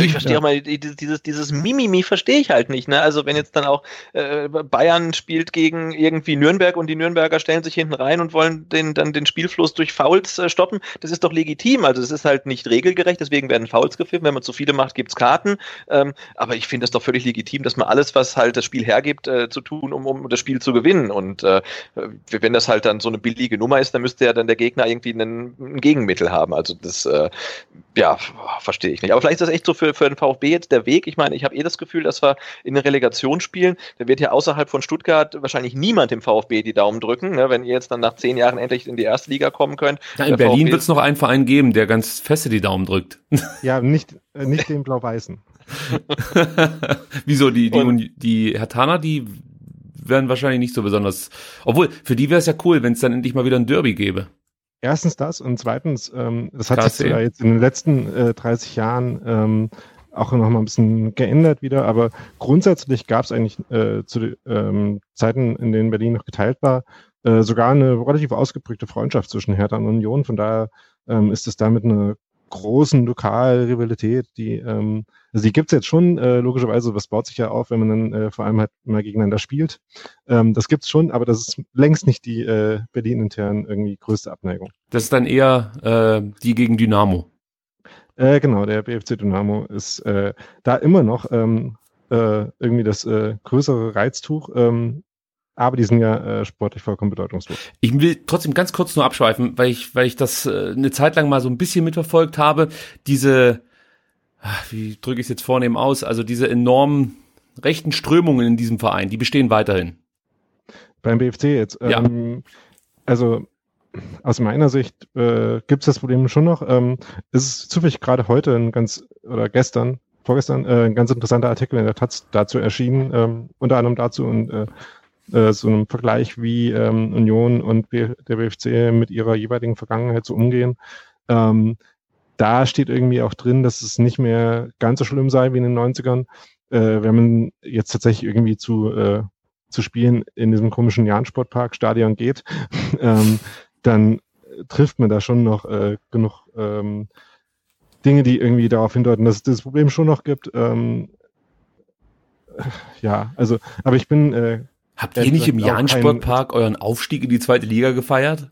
Speaker 5: Ich verstehe ja. auch mal dieses, dieses Mimimi verstehe ich halt nicht. Ne? Also wenn jetzt dann auch äh, Bayern spielt gegen irgendwie Nürnberg und die Nürnberger stellen sich hinten rein und wollen den, dann den Spielfluss durch Fouls äh, stoppen, das ist doch legitim. Also das ist halt nicht regelgerecht, deswegen werden Fouls gepfiffen. Wenn man zu viele macht, gibt's Karten. Ähm, aber ich finde das doch völlig legitim, dass man alles, was halt das Spiel hergibt, äh, zu tun, um, um das Spiel zu gewinnen. Und äh, wenn das halt dann so eine billige Nummer ist, dann müsste ja dann der Gegner irgendwie einen, ein Gegenmittel haben. Also das, äh, ja, verstehe ich nicht. Aber vielleicht ist das echt so für für, für den VfB jetzt der Weg? Ich meine, ich habe eh das Gefühl, dass wir in der Relegation spielen. Da wird ja außerhalb von Stuttgart wahrscheinlich niemand dem VfB die Daumen drücken, ne? wenn ihr jetzt dann nach zehn Jahren endlich in die erste Liga kommen könnt.
Speaker 3: Ja, in Berlin wird es noch einen Verein geben, der ganz feste die Daumen drückt.
Speaker 4: Ja, nicht, äh, nicht den Blau-Weißen.
Speaker 3: Wieso? Die, die, die Hertaner, die werden wahrscheinlich nicht so besonders. Obwohl, für die wäre es ja cool, wenn es dann endlich mal wieder ein Derby gäbe.
Speaker 4: Erstens das und zweitens, ähm, das hat sich ja jetzt in den letzten äh, 30 Jahren ähm, auch noch mal ein bisschen geändert wieder, aber grundsätzlich gab es eigentlich äh, zu ähm, Zeiten, in denen Berlin noch geteilt war, äh, sogar eine relativ ausgeprägte Freundschaft zwischen Hertha und Union. Von daher ähm, ist es damit eine großen Lokalrivalität, die, ähm, also die gibt's jetzt schon, äh, logischerweise, was baut sich ja auf, wenn man dann äh, vor allem halt mal gegeneinander spielt. Ähm, das gibt's schon, aber das ist längst nicht die äh, Berlin-intern irgendwie größte Abneigung.
Speaker 3: Das ist dann eher äh, die gegen Dynamo.
Speaker 4: Äh, genau, der BFC Dynamo ist äh, da immer noch ähm, äh, irgendwie das äh, größere Reiztuch. Ähm, aber die sind ja äh, sportlich vollkommen bedeutungslos.
Speaker 3: Ich will trotzdem ganz kurz nur abschweifen, weil ich, weil ich das äh, eine Zeit lang mal so ein bisschen mitverfolgt habe. Diese, ach, wie drücke ich es jetzt vornehm aus, also diese enormen rechten Strömungen in diesem Verein, die bestehen weiterhin.
Speaker 4: Beim BFC jetzt. Ähm, Also aus meiner Sicht äh, gibt es das Problem schon noch. Ähm, es ist zufällig gerade heute ein ganz, oder gestern, vorgestern, äh, ein ganz interessanter Artikel in der Taz dazu erschienen, ähm, unter anderem dazu und äh, äh, so einem Vergleich, wie ähm, Union und B der BFC mit ihrer jeweiligen Vergangenheit so umgehen. Ähm, da steht irgendwie auch drin, dass es nicht mehr ganz so schlimm sei wie in den 90ern, äh, wenn man jetzt tatsächlich irgendwie zu, äh, zu spielen in diesem komischen Jahn-Sportpark Stadion geht, ähm, dann trifft man da schon noch äh, genug ähm, Dinge, die irgendwie darauf hindeuten, dass es das Problem schon noch gibt. Ähm, ja, also, aber ich bin.
Speaker 3: Habt ihr nicht im Jahn-Sportpark euren Aufstieg in die zweite Liga gefeiert?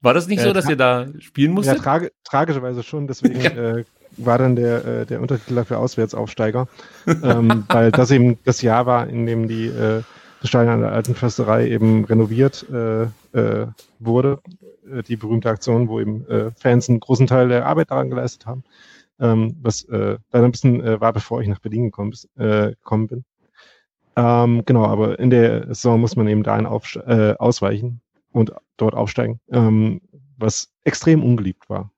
Speaker 3: War das nicht
Speaker 4: Äh,
Speaker 3: so, dass ihr da spielen
Speaker 4: Ja,
Speaker 3: musstet?
Speaker 4: trage, tragischerweise schon, deswegen äh, war dann der, äh, der Untertitel dafür Auswärtsaufsteiger, ähm, weil das eben das Jahr war, in dem die äh, das Stadion an der Alten Försterei eben renoviert äh, äh, wurde. Äh, die berühmte Aktion, wo eben äh, Fans einen großen Teil der Arbeit daran geleistet haben, ähm, was äh, leider ein bisschen äh, war, bevor ich nach Berlin gekommen, äh, gekommen bin. Ähm, genau, aber in der Saison muss man eben dahin äh, ausweichen und dort aufsteigen, ähm, was extrem ungeliebt war.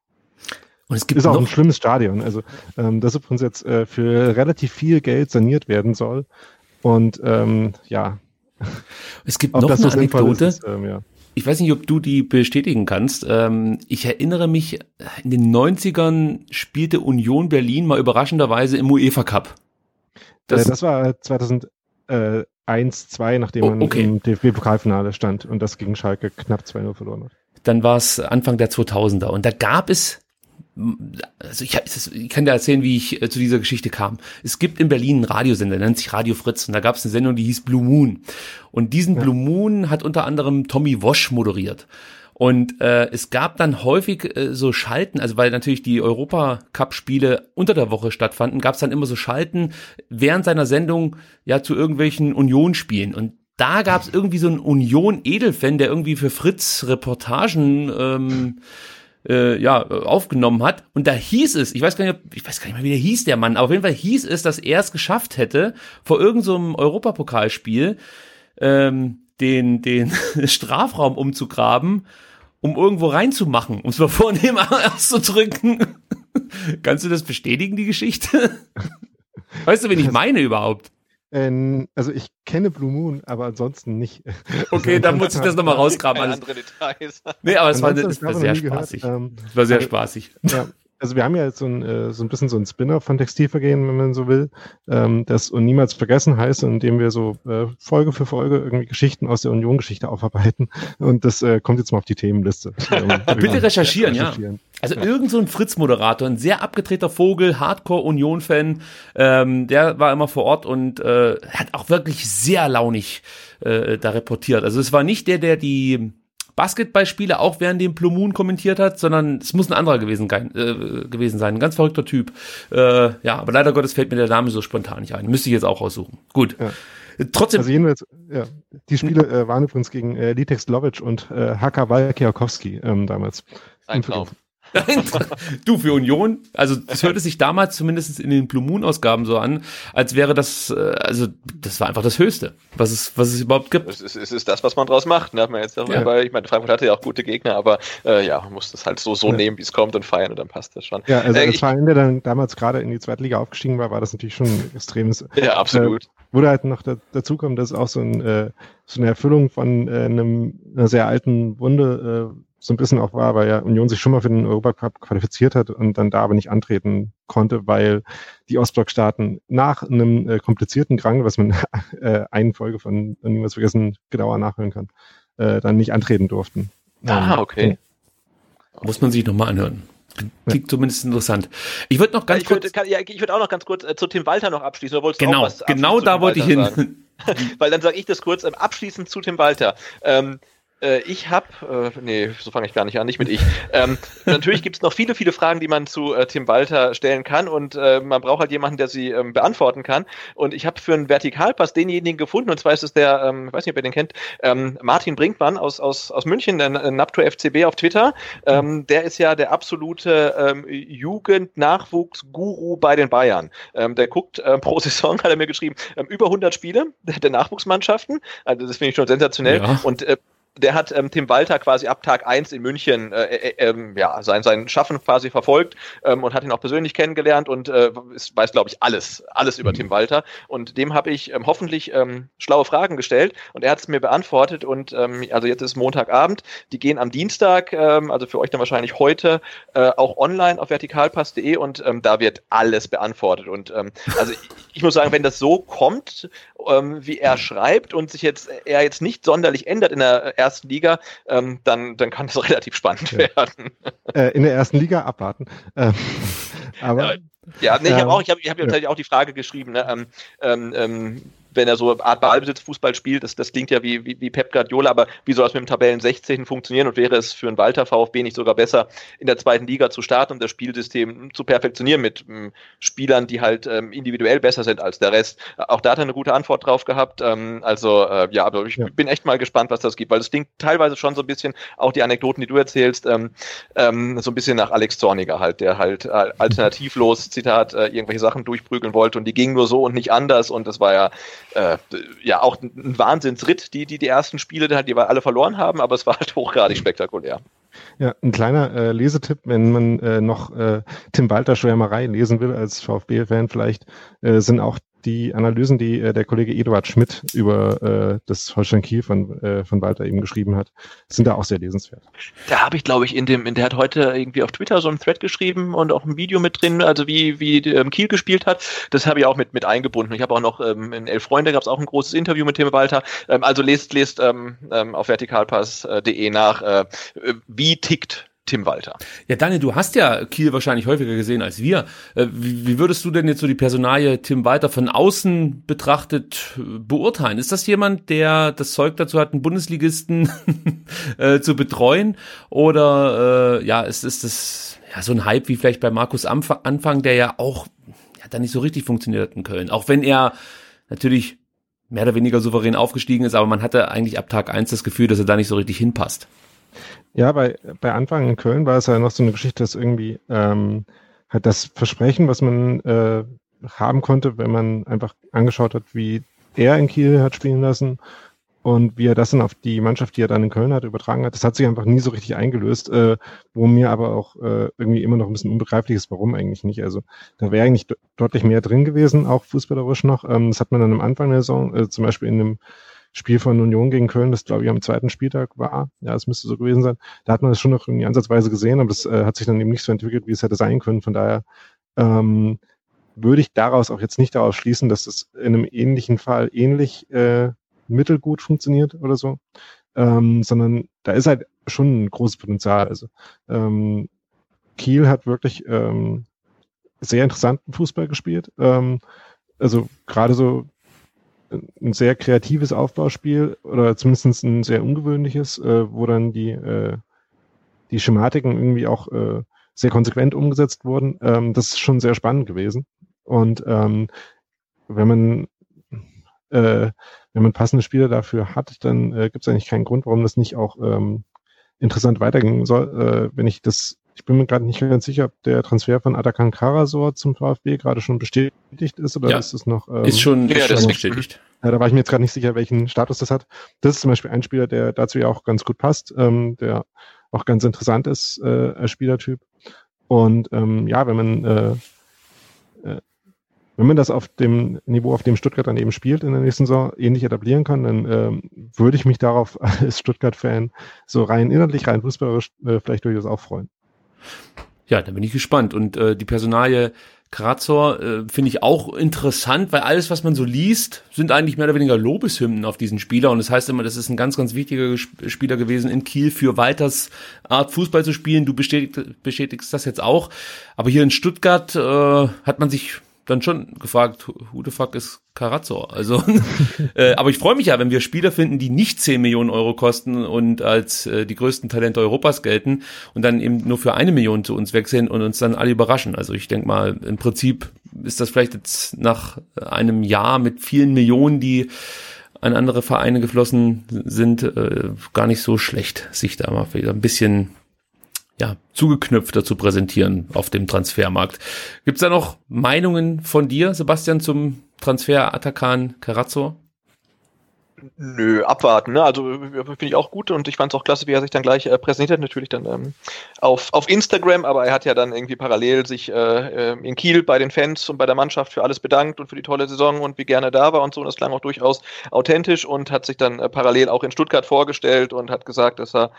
Speaker 3: Und es gibt
Speaker 4: ist auch ein schlimmes Stadion. Also, ähm, dass übrigens jetzt äh, für relativ viel Geld saniert werden soll. Und ähm, ja.
Speaker 3: Es gibt noch eine Anekdote.
Speaker 4: Ist, ähm, ja.
Speaker 3: Ich weiß nicht, ob du die bestätigen kannst. Ähm, ich erinnere mich, in den 90ern spielte Union Berlin mal überraschenderweise im UEFA Cup.
Speaker 4: Äh,
Speaker 3: das,
Speaker 4: das, war 2011, äh, 1-2, nachdem
Speaker 3: oh, okay.
Speaker 4: man im DFB-Pokalfinale stand und das gegen Schalke knapp 2-0 verloren hat.
Speaker 3: Dann war es Anfang der 2000er und da gab es also ich, ich, kann dir erzählen, wie ich äh, zu dieser Geschichte kam. Es gibt in Berlin einen Radiosender, der nennt sich Radio Fritz und da gab es eine Sendung, die hieß Blue Moon. Und diesen ja. Blue Moon hat unter anderem Tommy Wosch moderiert. Und äh, es gab dann häufig äh, so Schalten, also weil natürlich die Europacup-Spiele unter der Woche stattfanden, gab es dann immer so Schalten während seiner Sendung ja zu irgendwelchen Union-Spielen. Und da gab es irgendwie so einen Union-Edelfan, der irgendwie für Fritz Reportagen ähm, äh, ja, aufgenommen hat. Und da hieß es, ich weiß gar nicht, ich weiß gar nicht mehr, wie der hieß, der Mann, aber auf jeden Fall hieß es, dass er es geschafft hätte, vor irgendeinem so Europapokalspiel ähm, den, den Strafraum umzugraben, um irgendwo reinzumachen, um es mal vornehm auszudrücken. Kannst du das bestätigen, die Geschichte? Weißt du, wen ich meine überhaupt?
Speaker 4: Ähm, also ich kenne Blue Moon, aber ansonsten nicht.
Speaker 3: Okay, dann muss ich das nochmal rausgraben. Alles.
Speaker 5: andere Details.
Speaker 3: Nee, aber es war,
Speaker 4: Ansonsten
Speaker 3: es war sehr
Speaker 4: nie
Speaker 3: spaßig.
Speaker 4: Ähm,
Speaker 3: Es war sehr
Speaker 4: also-
Speaker 3: spaßig.
Speaker 4: Ja, also wir haben ja jetzt so ein, äh, so ein bisschen so ein Spin-off von Textilvergehen, wenn man so will, ähm, das und niemals vergessen heißt, indem wir so äh, Folge für Folge irgendwie Geschichten aus der Union-Geschichte aufarbeiten. Und das äh, kommt jetzt mal auf die Themenliste. Ähm,
Speaker 3: Bitte recherchieren, ja.
Speaker 4: recherchieren.
Speaker 3: Also irgend so ein Fritz-Moderator, ein sehr abgedrehter Vogel, Hardcore-Union-Fan, ähm, der war immer vor Ort und äh, hat auch wirklich sehr launig äh, da reportiert. Also es war nicht der, der die Basketballspiele auch während dem Blue Moon kommentiert hat, sondern es muss ein anderer gewesen, äh, gewesen sein. Ein ganz verrückter Typ. Äh, ja, aber leider Gottes fällt mir der Name so spontan nicht ein. Müsste ich jetzt auch raussuchen. Gut.
Speaker 4: Ja.
Speaker 3: Trotzdem,
Speaker 4: Also jedenfalls, ja, die Spiele äh, waren übrigens gegen äh, Litex Lovic und äh, Haka Walkiakowski ähm, damals.
Speaker 5: Ein Traum.
Speaker 3: Du für Union, also das hörte sich damals zumindest in den Blue Moon Ausgaben so an, als wäre das, äh, also das war einfach das Höchste, was es, was es überhaupt gibt.
Speaker 5: Es ist, es ist das, was man draus macht. Ne? Man jetzt darüber,
Speaker 3: Ja.
Speaker 5: ich meine, Frankfurt hatte ja auch gute Gegner, aber äh, ja, man muss das halt so, so
Speaker 4: Ja.
Speaker 5: nehmen, wie es kommt und feiern und dann passt das schon.
Speaker 4: Ja, also
Speaker 5: Äh,
Speaker 4: als Verein, der dann damals gerade in die zweite Liga aufgestiegen war, war das natürlich schon ein extremes
Speaker 5: ja, absolut.
Speaker 4: Wurde halt noch da, dazu kommen, dass auch so, ein, äh, so eine Erfüllung von äh, einem, einer sehr alten Wunde äh, so ein bisschen auch war, weil ja Union sich schon mal für den Europacup qualifiziert hat und dann da aber nicht antreten konnte, weil die Ostblockstaaten nach einem äh, komplizierten Gang, was man äh, einen Folge von niemals vergessen genauer nachhören kann, äh, dann nicht antreten durften.
Speaker 5: ah, okay.
Speaker 3: Muss man sich nochmal anhören. Klingt zumindest interessant. Ich würde noch ganz
Speaker 5: ich würde
Speaker 3: kurz,
Speaker 5: kann, ja, ich würd auch noch ganz kurz äh, zu Tim Walter noch abschließen. Oder
Speaker 3: genau,
Speaker 5: auch was
Speaker 3: genau da
Speaker 5: Tim
Speaker 3: wollte ich
Speaker 5: Walter
Speaker 3: hin.
Speaker 5: Weil dann sage ich das kurz. Ähm, abschließend zu Tim Walter. Ähm, Äh, ich habe, äh, nee, so fange ich gar nicht an, nicht mit ich. Ähm, natürlich gibt es noch viele, viele Fragen, die man zu äh, Tim Walter stellen kann und äh, man braucht halt jemanden, der sie ähm, beantworten kann. Und ich habe für einen Vertikalpass denjenigen gefunden und zwar ist es der, ähm, ich weiß nicht, ob ihr den kennt, ähm, Martin Brinkmann aus, aus, aus München, der Napto FCB auf Twitter. Ähm, der ist ja der absolute ähm, Jugend-Nachwuchs-Guru bei den Bayern. Ähm, der guckt äh, pro Saison, hat er mir geschrieben, ähm, über 100 Spiele der Nachwuchsmannschaften. Also das finde ich schon sensationell. Ja. Und äh, der hat ähm, Tim Walter quasi ab Tag 1 in München äh, äh, ähm, ja, sein, sein Schaffen quasi verfolgt ähm, und hat ihn auch persönlich kennengelernt und äh, ist, weiß, glaube ich, alles, alles über mhm. Tim Walter. Und dem habe ich ähm, hoffentlich ähm, schlaue Fragen gestellt und er hat es mir beantwortet. Und ähm, also jetzt ist Montagabend, die gehen am Dienstag, ähm, also für euch dann wahrscheinlich heute, äh, auch online auf vertikalpass.de und da wird alles beantwortet. Und also ich, ich muss sagen, wenn das so kommt, wie er schreibt und sich jetzt er jetzt nicht sonderlich ändert in der ersten Liga, ähm, dann, dann kann das relativ spannend ja. werden.
Speaker 4: Äh, in der ersten Liga abwarten. Ähm,
Speaker 5: aber ja, nee, ich habe auch, ich habe ich hab ja. tatsächlich auch die Frage geschrieben, ne, ähm, ähm, ähm wenn er so eine Art Ballbesitzfußball spielt, das, das klingt ja wie, wie, wie Pep Guardiola, aber wie soll das mit dem Tabellen 16 funktionieren und wäre es für einen Walter VfB nicht sogar besser, in der zweiten Liga zu starten und das Spielsystem zu perfektionieren mit ähm, Spielern, die halt ähm, individuell besser sind als der Rest? Auch da hat er eine gute Antwort drauf gehabt. Ähm, also äh, ja, aber ich ja. bin echt mal gespannt, was das gibt, weil es klingt teilweise schon so ein bisschen, auch die Anekdoten, die du erzählst, ähm, ähm, so ein bisschen nach Alex Zorniger halt, der halt äh, alternativlos, Zitat, äh, irgendwelche Sachen durchprügeln wollte und die gingen nur so und nicht anders und das war ja äh, ja auch ein Wahnsinnsritt, die, die die ersten Spiele, die wir alle verloren haben, aber es war halt hochgradig spektakulär.
Speaker 4: Ja, ein kleiner äh, Lesetipp, wenn man äh, noch äh, Tim Walter Schwärmerei lesen will als VfB-Fan vielleicht, äh, sind auch die Analysen, die äh, der Kollege Eduard Schmidt über äh, das Holstein Kiel von, äh, von Walter eben geschrieben hat, sind da auch sehr lesenswert.
Speaker 5: Da habe ich, glaube ich, in dem, in der hat heute irgendwie auf Twitter so ein Thread geschrieben und auch ein Video mit drin, also wie, wie ähm, Kiel gespielt hat. Das habe ich auch mit, mit eingebunden. Ich habe auch noch ähm, in Elf Freunde gab es auch ein großes Interview mit Tim Walter. Ähm, also lest, lest ähm, ähm auf vertikalpass.de nach, äh, wie tickt Tim Walter.
Speaker 3: Ja, Daniel, du hast ja Kiel wahrscheinlich häufiger gesehen als wir. Äh, wie, würdest du denn jetzt so die Personalie Tim Walter von außen betrachtet äh, beurteilen? Ist das jemand, der das Zeug dazu hat, einen Bundesligisten äh, zu betreuen? Oder äh, ja, ist, ist das ja so ein Hype wie vielleicht bei Markus Anfang, der ja auch ja, da nicht so richtig funktioniert in Köln. Auch wenn er natürlich mehr oder weniger souverän aufgestiegen ist, aber man hatte eigentlich ab Tag eins das Gefühl, dass er da nicht so richtig hinpasst.
Speaker 4: Ja, bei, bei Anfang in Köln war es ja noch so eine Geschichte, dass irgendwie ähm, halt das Versprechen, was man äh, haben konnte, wenn man einfach angeschaut hat, wie er in Kiel hat spielen lassen und wie er das dann auf die Mannschaft, die er dann in Köln hat, übertragen hat, das hat sich einfach nie so richtig eingelöst, äh, wo mir aber auch äh, irgendwie immer noch ein bisschen unbegreiflich ist, warum eigentlich nicht. Also da wäre eigentlich deutlich mehr drin gewesen, auch fußballerisch noch. Ähm, das hat man dann am Anfang der Saison, äh, zum Beispiel in dem Spiel von Union gegen Köln, das glaube ich am zweiten Spieltag war. Ja, es müsste so gewesen sein. Da hat man das schon noch irgendwie ansatzweise gesehen, aber das äh, hat sich dann eben nicht so entwickelt, wie es hätte sein können. Von daher ähm, würde ich daraus auch jetzt nicht daraus schließen, dass es in einem ähnlichen Fall ähnlich äh, mittelgut funktioniert oder so, ähm, sondern da ist halt schon ein großes Potenzial. Also ähm, Kiel hat wirklich ähm, sehr interessanten Fußball gespielt. Ähm, also gerade so ein sehr kreatives Aufbauspiel oder zumindest ein sehr ungewöhnliches, äh, wo dann die, äh, die Schematiken irgendwie auch äh, sehr konsequent umgesetzt wurden. Ähm, das ist schon sehr spannend gewesen. Und ähm, wenn man äh, wenn man passende Spieler dafür hat, dann äh, gibt es eigentlich keinen Grund, warum das nicht auch ähm, interessant weitergehen soll. Äh, wenn ich das ich bin mir gerade nicht ganz sicher, ob der Transfer von Atakan Karasor zum VfB gerade schon bestätigt ist oder ja, ist es noch.
Speaker 3: Ähm, ist schon, ja, ist schon bestätigt.
Speaker 4: Ja, da war ich mir jetzt gerade nicht sicher, welchen Status das hat. Das ist zum Beispiel ein Spieler, der dazu ja auch ganz gut passt, ähm, der auch ganz interessant ist äh, als Spielertyp. Und ähm, ja, wenn man äh, äh, wenn man das auf dem Niveau, auf dem Stuttgart dann eben spielt in der nächsten Saison, ähnlich etablieren kann, dann ähm, würde ich mich darauf als Stuttgart-Fan so rein inhaltlich, rein fußballerisch äh, vielleicht durchaus auch freuen.
Speaker 3: Ja, da bin ich gespannt. Und äh, die Personalie Krazor äh, finde ich auch interessant, weil alles, was man so liest, sind eigentlich mehr oder weniger Lobeshymnen auf diesen Spieler. Und das heißt immer, das ist ein ganz, ganz wichtiger Spieler gewesen in Kiel für Walters Art Fußball zu spielen. Du bestätigst, bestätigst das jetzt auch. Aber hier in Stuttgart äh, hat man sich dann schon gefragt, who the fuck ist Carazzo? Also, äh, aber ich freue mich ja, wenn wir Spieler finden, die nicht 10 Millionen Euro kosten und als äh, die größten Talente Europas gelten und dann eben nur für eine Million zu uns wechseln und uns dann alle überraschen. Also ich denke mal, im Prinzip ist das vielleicht jetzt nach einem Jahr mit vielen Millionen, die an andere Vereine geflossen sind, äh, gar nicht so schlecht, sich da mal wieder ein bisschen ja, zugeknüpfter zu präsentieren auf dem Transfermarkt. Gibt's da noch Meinungen von dir, Sebastian, zum Transfer Atakan Karazor?
Speaker 5: Nö, abwarten. Ne? Also finde ich auch gut und ich fand es auch klasse, wie er sich dann gleich äh, präsentiert hat. Natürlich dann ähm, auf, auf Instagram, aber er hat ja dann irgendwie parallel sich äh, in Kiel bei den Fans und bei der Mannschaft für alles bedankt und für die tolle Saison und wie gerne er da war und so. Und das klang auch durchaus authentisch und hat sich dann äh, parallel auch in Stuttgart vorgestellt und hat gesagt, dass er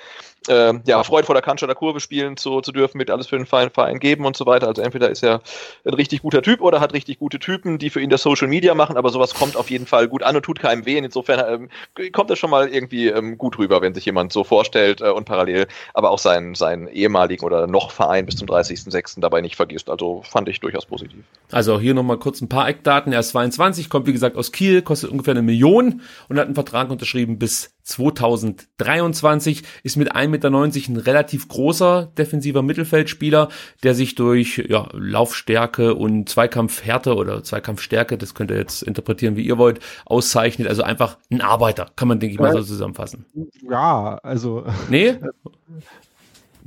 Speaker 5: äh, ja freut vor der Cannstatter Kurve spielen zu, zu dürfen, mit alles für den Verein, Verein geben und so weiter. Also entweder ist er ein richtig guter Typ oder hat richtig gute Typen, die für ihn das Social Media machen, aber sowas kommt auf jeden Fall gut an und tut keinem weh. Insofern ähm, kommt das schon mal irgendwie ähm, gut rüber, wenn sich jemand so vorstellt äh, und parallel aber auch seinen, seinen ehemaligen oder noch Verein bis zum 30.06. dabei nicht vergisst. Also fand ich durchaus positiv.
Speaker 3: Also hier nochmal kurz ein paar Eckdaten. Er ist 22, kommt wie gesagt aus Kiel, kostet ungefähr eine Million und hat einen Vertrag unterschrieben bis 2023, ist mit 1,90 Meter ein relativ großer defensiver Mittelfeldspieler, der sich durch ja, Laufstärke und Zweikampfhärte oder Zweikampfstärke, das könnt ihr jetzt interpretieren, wie ihr wollt, auszeichnet. Also einfach ein Arbeiter, kann man, denke ich mal, so zusammenfassen.
Speaker 4: Ja, also.
Speaker 3: Nee?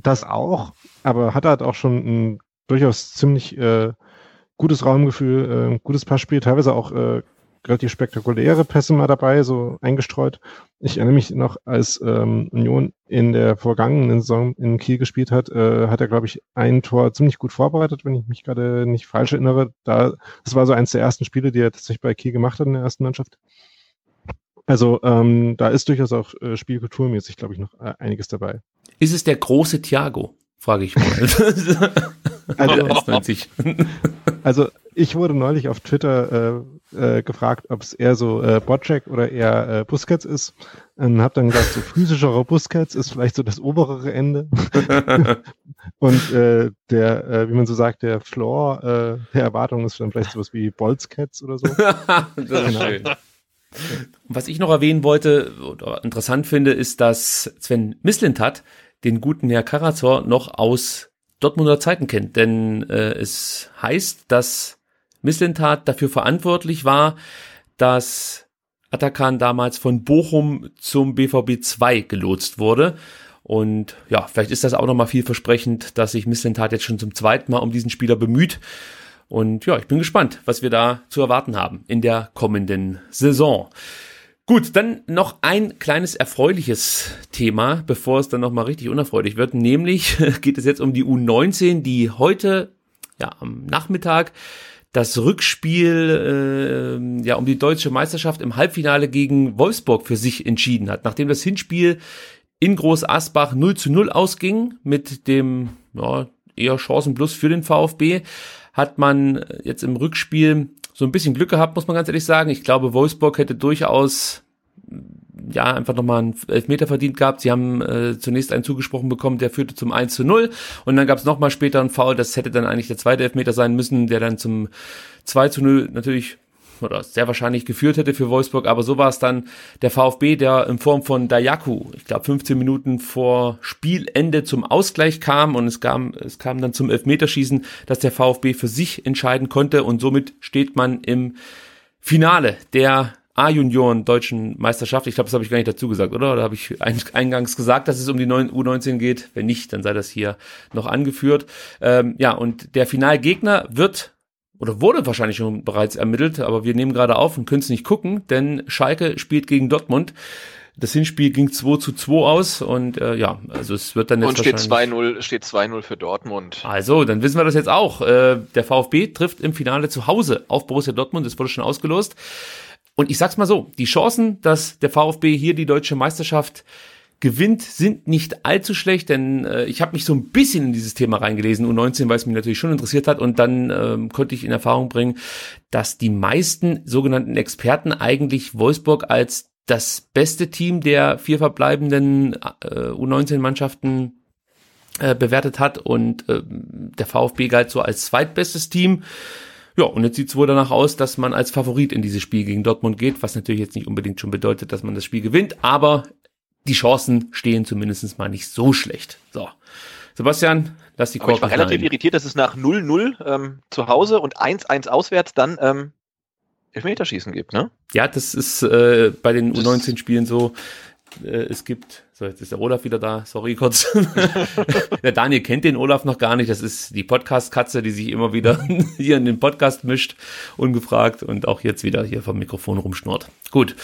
Speaker 4: Das auch, aber hat halt auch schon ein durchaus ziemlich äh, gutes Raumgefühl, äh, gutes Passspiel, teilweise auch äh, relativ spektakuläre Pässe mal dabei, so eingestreut. Ich erinnere mich noch, als ähm, Union in der vergangenen Saison in Kiel gespielt hat, äh, hat er, glaube ich, ein Tor ziemlich gut vorbereitet, wenn ich mich gerade nicht falsch erinnere. Da, das war so eins der ersten Spiele, die er tatsächlich bei Kiel gemacht hat in der ersten Mannschaft. Also ähm, da ist durchaus auch äh, spielkulturmäßig, glaube ich, noch äh, einiges dabei.
Speaker 3: Ist es der große Thiago? Frage ich mal.
Speaker 4: also, also ich wurde neulich auf Twitter äh, äh, gefragt, ob es eher so äh, Bocek oder eher äh, Busquets ist. Und habe dann gesagt, so physischerer Busquets ist vielleicht so das obere Ende. Und äh, der, äh, wie man so sagt, der Floor äh, der Erwartung ist dann vielleicht sowas wie Bolzcats oder so. das ist
Speaker 3: genau. schön. Was ich noch erwähnen wollte oder interessant finde, ist, dass Sven Mislintat den guten Herr Karazor noch aus Dortmunder Zeiten kennt. Denn äh, es heißt, dass Misslintat dafür verantwortlich war, dass Atakan damals von Bochum zum BVB 2 gelotst wurde. Und ja, vielleicht ist das auch nochmal vielversprechend, dass sich Misslintat jetzt schon zum zweiten Mal um diesen Spieler bemüht. Und ja, ich bin gespannt, was wir da zu erwarten haben in der kommenden Saison. Gut, dann noch ein kleines erfreuliches Thema, bevor es dann nochmal richtig unerfreulich wird. Nämlich geht es jetzt um die U19, die heute, ja, am Nachmittag das Rückspiel äh, ja um die deutsche Meisterschaft im Halbfinale gegen Wolfsburg für sich entschieden hat. Nachdem das Hinspiel in Groß Asbach 0 zu 0 ausging mit dem ja, eher Chancenplus für den VfB, hat man jetzt im Rückspiel so ein bisschen Glück gehabt, muss man ganz ehrlich sagen. Ich glaube, Wolfsburg hätte durchaus ja, einfach nochmal einen Elfmeter verdient gehabt. Sie haben äh, zunächst einen zugesprochen bekommen, der führte zum 1 zu 0. Und dann gab es nochmal später einen Foul, das hätte dann eigentlich der zweite Elfmeter sein müssen, der dann zum 2 zu 0 natürlich oder sehr wahrscheinlich geführt hätte für Wolfsburg, aber so war es dann der VfB, der in Form von Dayaku, ich glaube 15 Minuten vor Spielende zum Ausgleich kam und es kam, es kam dann zum Elfmeterschießen, dass der VfB für sich entscheiden konnte und somit steht man im Finale der A-Junioren deutschen Meisterschaft. Ich glaube, das habe ich gar nicht dazu gesagt, oder? Oder habe ich eingangs gesagt, dass es um die U19 geht? Wenn nicht, dann sei das hier noch angeführt. Ähm, ja, und der Finalgegner wird oder wurde wahrscheinlich schon bereits ermittelt, aber wir nehmen gerade auf und können es nicht gucken, denn Schalke spielt gegen Dortmund. Das Hinspiel ging 2 zu 2 aus und äh, ja, also es wird dann
Speaker 5: jetzt Und steht 2-0 steht 2-0 für Dortmund.
Speaker 3: Also, dann wissen wir das jetzt auch. Äh, der VfB trifft im Finale zu Hause auf Borussia Dortmund, das wurde schon ausgelost. Und ich sag's mal so, die Chancen, dass der VfB hier die deutsche Meisterschaft gewinnt, sind nicht allzu schlecht, denn äh, ich habe mich so ein bisschen in dieses Thema reingelesen, U19, weil es mich natürlich schon interessiert hat. Und dann ähm, konnte ich in Erfahrung bringen, dass die meisten sogenannten Experten eigentlich Wolfsburg als das beste Team der vier verbleibenden äh, U19-Mannschaften äh, bewertet hat. Und äh, der VfB galt so als zweitbestes Team. Ja, und jetzt sieht's wohl danach aus, dass man als Favorit in dieses Spiel gegen Dortmund geht, was natürlich jetzt nicht unbedingt schon bedeutet, dass man das Spiel gewinnt, aber die Chancen stehen zumindest mal nicht so schlecht. So. Sebastian, lass die
Speaker 5: Korken Ich war relativ irritiert, dass es nach 0-0 ähm, zu Hause und 1-1 auswärts dann ähm, Elfmeterschießen gibt, ne?
Speaker 3: Ja, das ist äh, bei den U19-Spielen so. Äh, es gibt, so jetzt ist der Olaf wieder da, sorry kurz. der Daniel kennt den Olaf noch gar nicht. Das ist die Podcast-Katze, die sich immer wieder hier in den Podcast mischt, ungefragt und auch jetzt wieder hier vom Mikrofon rumschnurrt. Gut.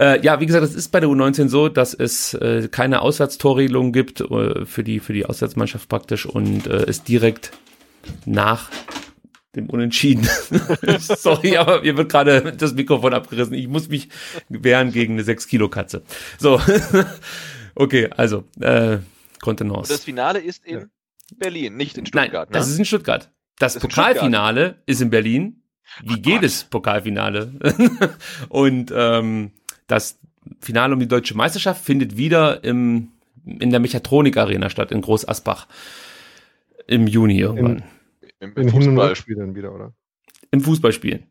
Speaker 3: Äh, ja, wie gesagt, es ist bei der U19 so, dass es äh, keine Auswärtstorregelung gibt äh, für die für die Auswärtsmannschaft praktisch und äh, es direkt nach dem Unentschieden. Sorry, aber mir wird gerade das Mikrofon abgerissen. Ich muss mich wehren gegen eine 6 Kilo Katze. So, okay, also äh, Kontenance.
Speaker 5: Und das Finale ist in ja. Berlin, nicht in Stuttgart.
Speaker 3: Nein, das ne? ist in Stuttgart. Das, das Pokalfinale ist, ist in Berlin. Wie geht es Pokalfinale? und ähm, das Finale um die deutsche Meisterschaft findet wieder im, in der Mechatronik Arena statt, in Groß Asbach. Im Juni irgendwann.
Speaker 4: Im, im, im Fußballspiel dann wieder, oder?
Speaker 3: Im Fußballspielen.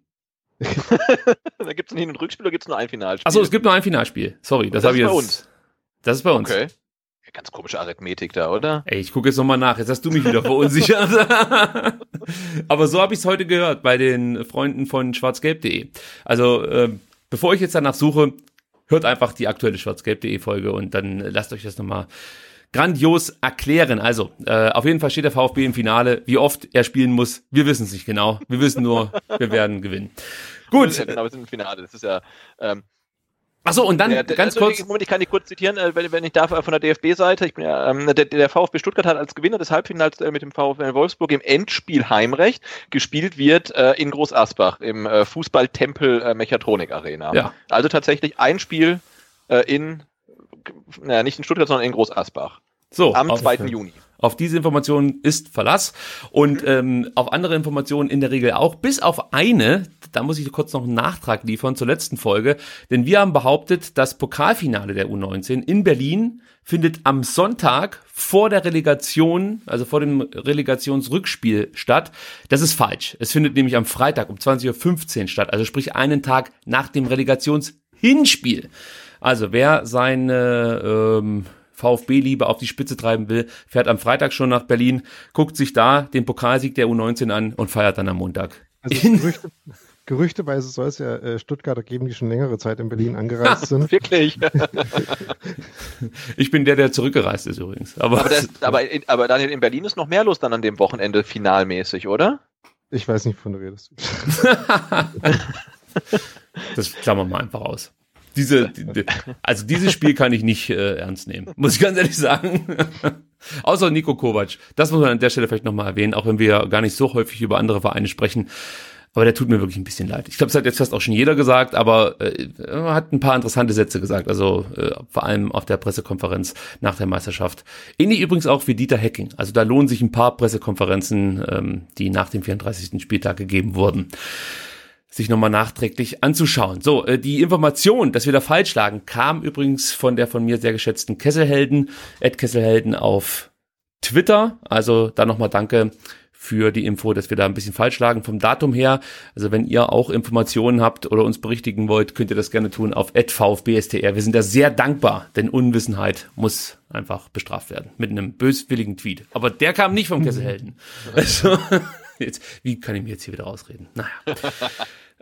Speaker 5: da gibt es ein Hin- und Rückspiel oder gibt es nur ein Finalspiel?
Speaker 3: Achso, es gibt nur ein Finalspiel. Sorry, das, das habe ich jetzt. bei uns. Das ist bei uns. Okay.
Speaker 5: Ganz komische Arithmetik da, oder?
Speaker 3: Ey, ich gucke jetzt nochmal nach. Jetzt hast du mich wieder verunsichert. Aber so habe ich es heute gehört bei den Freunden von schwarzgelb.de. Also, äh, bevor ich jetzt danach suche, hört einfach die aktuelle schwarzgelb.de Folge und dann lasst euch das nochmal grandios erklären. Also, äh, auf jeden Fall steht der VfB im Finale. Wie oft er spielen muss, wir wissen es nicht genau. Wir wissen nur, wir werden gewinnen. Gut.
Speaker 5: Ja, genau, wir sind im Finale. Das ist ja. Ähm,
Speaker 3: Achso, und dann der, ganz kurz.
Speaker 5: Moment, ich kann dich kurz zitieren, äh, wenn, wenn ich darf, äh, von der DFB-Seite. Ich bin ja, ähm, der, der VfB Stuttgart hat als Gewinner des Halbfinals äh, mit dem VfB Wolfsburg im Endspiel Heimrecht gespielt wird äh, in Groß Asbach im äh, Fußballtempel äh, Mechatronik Arena. Ja. Also tatsächlich ein Spiel äh, in, naja, nicht in Stuttgart, sondern in Groß Asbach.
Speaker 3: So,
Speaker 5: am 2. Juni.
Speaker 3: Auf diese Informationen ist Verlass und ähm, auf andere Informationen in der Regel auch, bis auf eine, da muss ich kurz noch einen Nachtrag liefern zur letzten Folge, denn wir haben behauptet, das Pokalfinale der U19 in Berlin findet am Sonntag vor der Relegation, also vor dem Relegationsrückspiel statt. Das ist falsch. Es findet nämlich am Freitag um 20.15 Uhr statt, also sprich einen Tag nach dem Relegationshinspiel. Also wer seine ähm, VfB-Liebe auf die Spitze treiben will, fährt am Freitag schon nach Berlin, guckt sich da den Pokalsieg der U19 an und feiert dann am Montag.
Speaker 4: Also Gerüchte, gerüchteweise soll es ja äh, Stuttgarter geben, die schon längere Zeit in Berlin angereist sind.
Speaker 5: Wirklich?
Speaker 3: ich bin der, der zurückgereist ist übrigens. Aber,
Speaker 5: aber, das, aber, aber Daniel, in Berlin ist noch mehr los dann an dem Wochenende finalmäßig, oder?
Speaker 4: Ich weiß nicht, von du redest.
Speaker 3: das klammern wir einfach aus diese, die, also dieses Spiel kann ich nicht äh, ernst nehmen, muss ich ganz ehrlich sagen. Außer Nico Kovac. Das muss man an der Stelle vielleicht nochmal erwähnen, auch wenn wir gar nicht so häufig über andere Vereine sprechen. Aber der tut mir wirklich ein bisschen leid. Ich glaube, das hat jetzt fast auch schon jeder gesagt, aber äh, hat ein paar interessante Sätze gesagt. Also äh, vor allem auf der Pressekonferenz nach der Meisterschaft. Ähnlich übrigens auch wie Dieter Hecking. Also da lohnen sich ein paar Pressekonferenzen, ähm, die nach dem 34. Spieltag gegeben wurden sich nochmal nachträglich anzuschauen. So, äh, die Information, dass wir da falsch lagen, kam übrigens von der von mir sehr geschätzten Kesselhelden, Ed Kesselhelden auf Twitter. Also da nochmal danke für die Info, dass wir da ein bisschen falsch lagen vom Datum her. Also wenn ihr auch Informationen habt oder uns berichtigen wollt, könnt ihr das gerne tun auf @vfbstr. Wir sind da sehr dankbar, denn Unwissenheit muss einfach bestraft werden mit einem böswilligen Tweet. Aber der kam nicht vom Kesselhelden. Also, jetzt, wie kann ich mir jetzt hier wieder ausreden? Naja.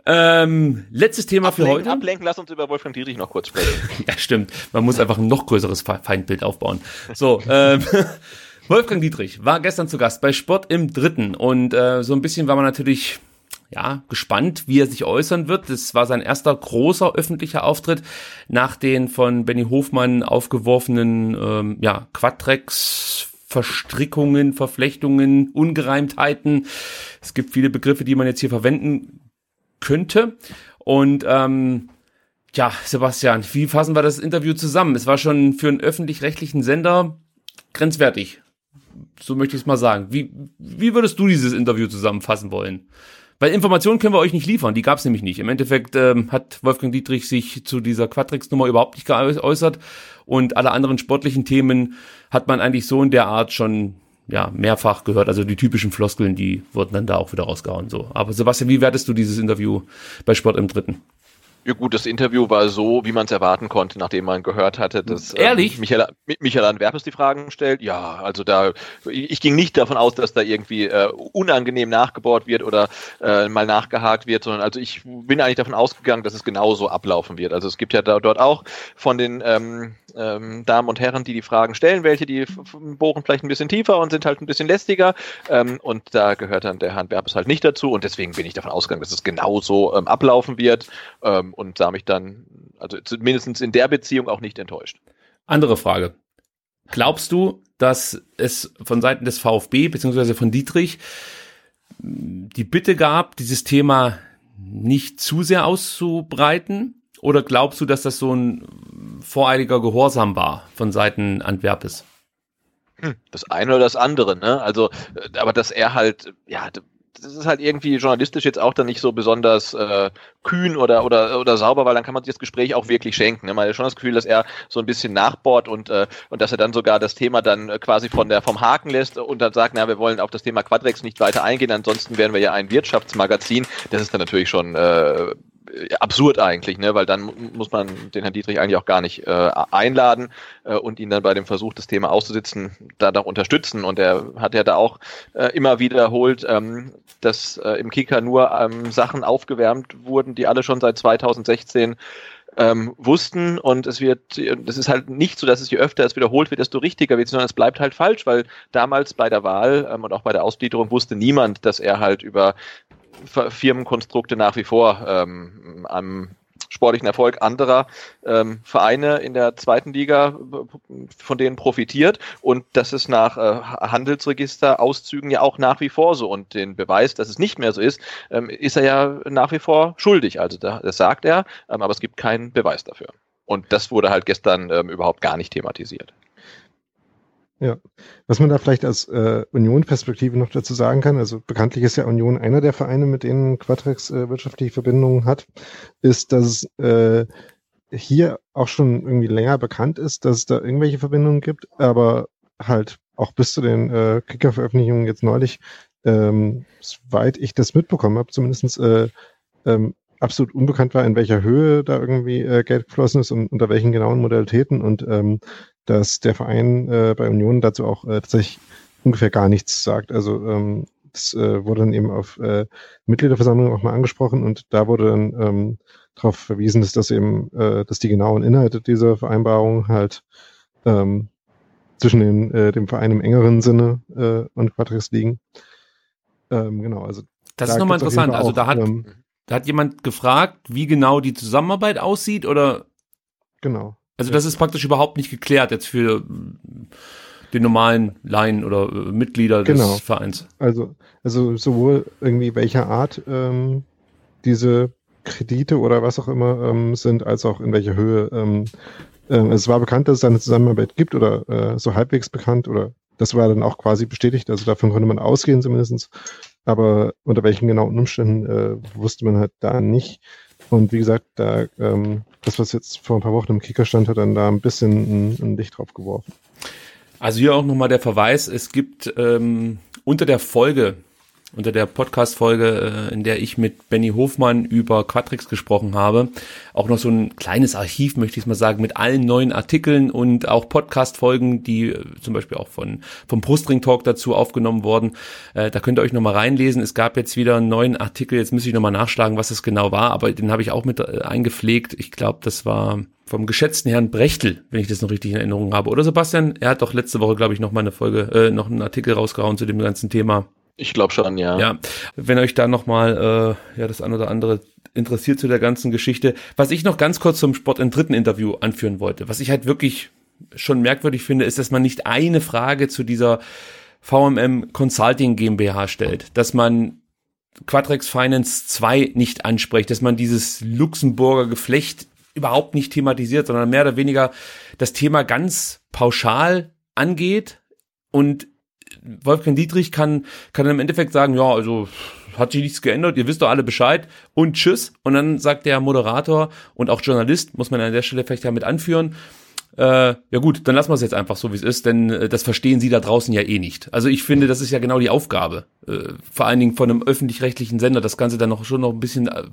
Speaker 3: Ähm, letztes Thema
Speaker 5: ablenken,
Speaker 3: für heute.
Speaker 5: Ablenken, lass uns über Wolfgang Dietrich noch kurz sprechen.
Speaker 3: ja, stimmt. Man muss einfach ein noch größeres Feindbild aufbauen. So, ähm, Wolfgang Dietrich war gestern zu Gast bei Sport im Dritten und äh, so ein bisschen war man natürlich ja, gespannt, wie er sich äußern wird. Das war sein erster großer öffentlicher Auftritt nach den von Benny Hofmann aufgeworfenen ähm, ja, Quadrex Verstrickungen, Verflechtungen, Ungereimtheiten. Es gibt viele Begriffe, die man jetzt hier verwenden könnte. Und ähm, ja, Sebastian, wie fassen wir das Interview zusammen? Es war schon für einen öffentlich-rechtlichen Sender grenzwertig. So möchte ich es mal sagen. Wie, wie würdest du dieses Interview zusammenfassen wollen? Weil Informationen können wir euch nicht liefern, die gab es nämlich nicht. Im Endeffekt ähm, hat Wolfgang Dietrich sich zu dieser Quadrix-Nummer überhaupt nicht geäußert und alle anderen sportlichen Themen hat man eigentlich so in der Art schon ja mehrfach gehört. Also die typischen Floskeln, die wurden dann da auch wieder rausgehauen. So. Aber Sebastian, wie wertest du dieses Interview bei Sport im Dritten?
Speaker 5: Ja gut, das Interview war so, wie man es erwarten konnte, nachdem man gehört hatte, dass
Speaker 3: Ehrlich?
Speaker 5: Ähm, Michael, Michael Antwerpes die Fragen stellt. Ja, also da ich, ich ging nicht davon aus, dass da irgendwie äh, unangenehm nachgebohrt wird oder äh, mal nachgehakt wird, sondern also ich bin eigentlich davon ausgegangen, dass es genauso ablaufen wird. Also es gibt ja da, dort auch von den ähm, ähm, Damen und Herren, die die Fragen stellen, welche die bohren vielleicht ein bisschen tiefer und sind halt ein bisschen lästiger ähm, und da gehört dann der Herrn Berbes halt nicht dazu und deswegen bin ich davon ausgegangen, dass es genauso ähm, ablaufen wird ähm, und sah mich dann, also zumindest in der Beziehung auch nicht enttäuscht.
Speaker 3: Andere Frage. Glaubst du, dass es von Seiten des VfB beziehungsweise von Dietrich die Bitte gab, dieses Thema nicht zu sehr auszubreiten? Oder glaubst du, dass das so ein voreiliger Gehorsam war von Seiten Antwerpes?
Speaker 5: Hm, das eine oder das andere, ne? Also, äh, aber dass er halt, ja, das ist halt irgendwie journalistisch jetzt auch dann nicht so besonders äh, kühn oder, oder, oder sauber, weil dann kann man sich das Gespräch auch wirklich schenken. Ne? Man hat schon das Gefühl, dass er so ein bisschen nachbohrt und, äh, und dass er dann sogar das Thema dann äh, quasi von der, vom Haken lässt und dann sagt, na, wir wollen auf das Thema Quadrex nicht weiter eingehen, ansonsten wären wir ja ein Wirtschaftsmagazin. Das ist dann natürlich schon äh, absurd eigentlich, ne? weil dann muss man den Herrn Dietrich eigentlich auch gar nicht äh, einladen äh, und ihn dann bei dem Versuch, das Thema auszusitzen, da noch unterstützen. Und er hat ja da auch äh, immer wiederholt, ähm, dass äh, im Kicker nur ähm, Sachen aufgewärmt wurden, die alle schon seit 2016 ähm, wussten und es wird, das ist halt nicht so, dass es je öfter es wiederholt wird, desto richtiger wird, sondern es bleibt halt falsch, weil damals bei der Wahl ähm, und auch bei der Ausgliederung wusste niemand, dass er halt über Firmenkonstrukte nach wie vor ähm, am sportlichen Erfolg anderer ähm, Vereine in der zweiten Liga von denen profitiert und das ist nach äh, Handelsregisterauszügen ja auch nach wie vor so und den Beweis, dass es nicht mehr so ist, ähm, ist er ja nach wie vor schuldig. Also da, das sagt er, ähm, aber es gibt keinen Beweis dafür. Und das wurde halt gestern ähm, überhaupt gar nicht thematisiert.
Speaker 4: Ja, was man da vielleicht als äh, Union-Perspektive noch dazu sagen kann, also bekanntlich ist ja Union einer der Vereine, mit denen Quatrex äh, wirtschaftliche Verbindungen hat, ist, dass äh, hier auch schon irgendwie länger bekannt ist, dass es da irgendwelche Verbindungen gibt, aber halt auch bis zu den äh, Kicker-Veröffentlichungen jetzt neulich, ähm, soweit ich das mitbekommen habe, zumindestens äh, ähm, absolut unbekannt war, in welcher Höhe da irgendwie äh, Geld geflossen ist und unter welchen genauen Modalitäten und ähm, dass der Verein äh, bei Union dazu auch äh, tatsächlich ungefähr gar nichts sagt. Also ähm, das äh, wurde dann eben auf äh, Mitgliederversammlung auch mal angesprochen und da wurde dann ähm, darauf verwiesen, dass das eben, äh, dass die genauen Inhalte dieser Vereinbarung halt ähm, zwischen den, äh, dem Verein im engeren Sinne äh, und Quatrix liegen. Ähm, genau, also
Speaker 3: das da ist nochmal interessant. Also da hat, ähm, da hat jemand gefragt, wie genau die Zusammenarbeit aussieht oder?
Speaker 4: Genau.
Speaker 3: Also das ist praktisch überhaupt nicht geklärt jetzt für den normalen Laien oder äh, Mitglieder
Speaker 4: genau.
Speaker 3: des Vereins.
Speaker 4: Also, also sowohl irgendwie welcher Art ähm, diese Kredite oder was auch immer ähm, sind, als auch in welcher Höhe. Ähm, äh, es war bekannt, dass es eine Zusammenarbeit gibt oder äh, so halbwegs bekannt oder das war dann auch quasi bestätigt. Also davon konnte man ausgehen zumindestens. Aber unter welchen genauen Umständen äh, wusste man halt da nicht. Und wie gesagt, da ähm, das, was jetzt vor ein paar Wochen im Kicker stand, hat dann da ein bisschen ein, ein Licht drauf geworfen.
Speaker 3: Also hier auch nochmal der Verweis, es gibt ähm, unter der Folge unter der Podcast-Folge, äh, in der ich mit Benny Hofmann über Quatrix gesprochen habe. Auch noch so ein kleines Archiv, möchte ich mal sagen, mit allen neuen Artikeln und auch Podcast-Folgen, die äh, zum Beispiel auch von, vom Brustring Talk dazu aufgenommen wurden. Äh, da könnt ihr euch nochmal reinlesen. Es gab jetzt wieder einen neuen Artikel, jetzt müsste ich nochmal nachschlagen, was es genau war, aber den habe ich auch mit eingepflegt. Ich glaube, das war vom geschätzten Herrn Brechtel, wenn ich das noch richtig in Erinnerung habe. Oder Sebastian? Er hat doch letzte Woche, glaube ich, noch mal eine Folge, äh, noch einen Artikel rausgehauen zu dem ganzen Thema.
Speaker 5: Ich glaube schon, ja.
Speaker 3: Ja, wenn euch da nochmal äh, ja, das ein oder andere interessiert zu der ganzen Geschichte. Was ich noch ganz kurz zum Sport im dritten Interview anführen wollte, was ich halt wirklich schon merkwürdig finde, ist, dass man nicht eine Frage zu dieser VMM Consulting GmbH stellt, dass man Quadrex Finance 2 nicht anspricht, dass man dieses Luxemburger Geflecht überhaupt nicht thematisiert, sondern mehr oder weniger das Thema ganz pauschal angeht und Wolfgang Dietrich kann, kann im Endeffekt sagen, ja, also hat sich nichts geändert, ihr wisst doch alle Bescheid und tschüss. Und dann sagt der Moderator und auch Journalist, muss man an der Stelle vielleicht ja mit anführen, äh, ja gut, dann lassen wir es jetzt einfach so, wie es ist, denn äh, das verstehen Sie da draußen ja eh nicht. Also ich finde, das ist ja genau die Aufgabe, äh, vor allen Dingen von einem öffentlich-rechtlichen Sender, das Ganze dann noch schon noch ein bisschen äh,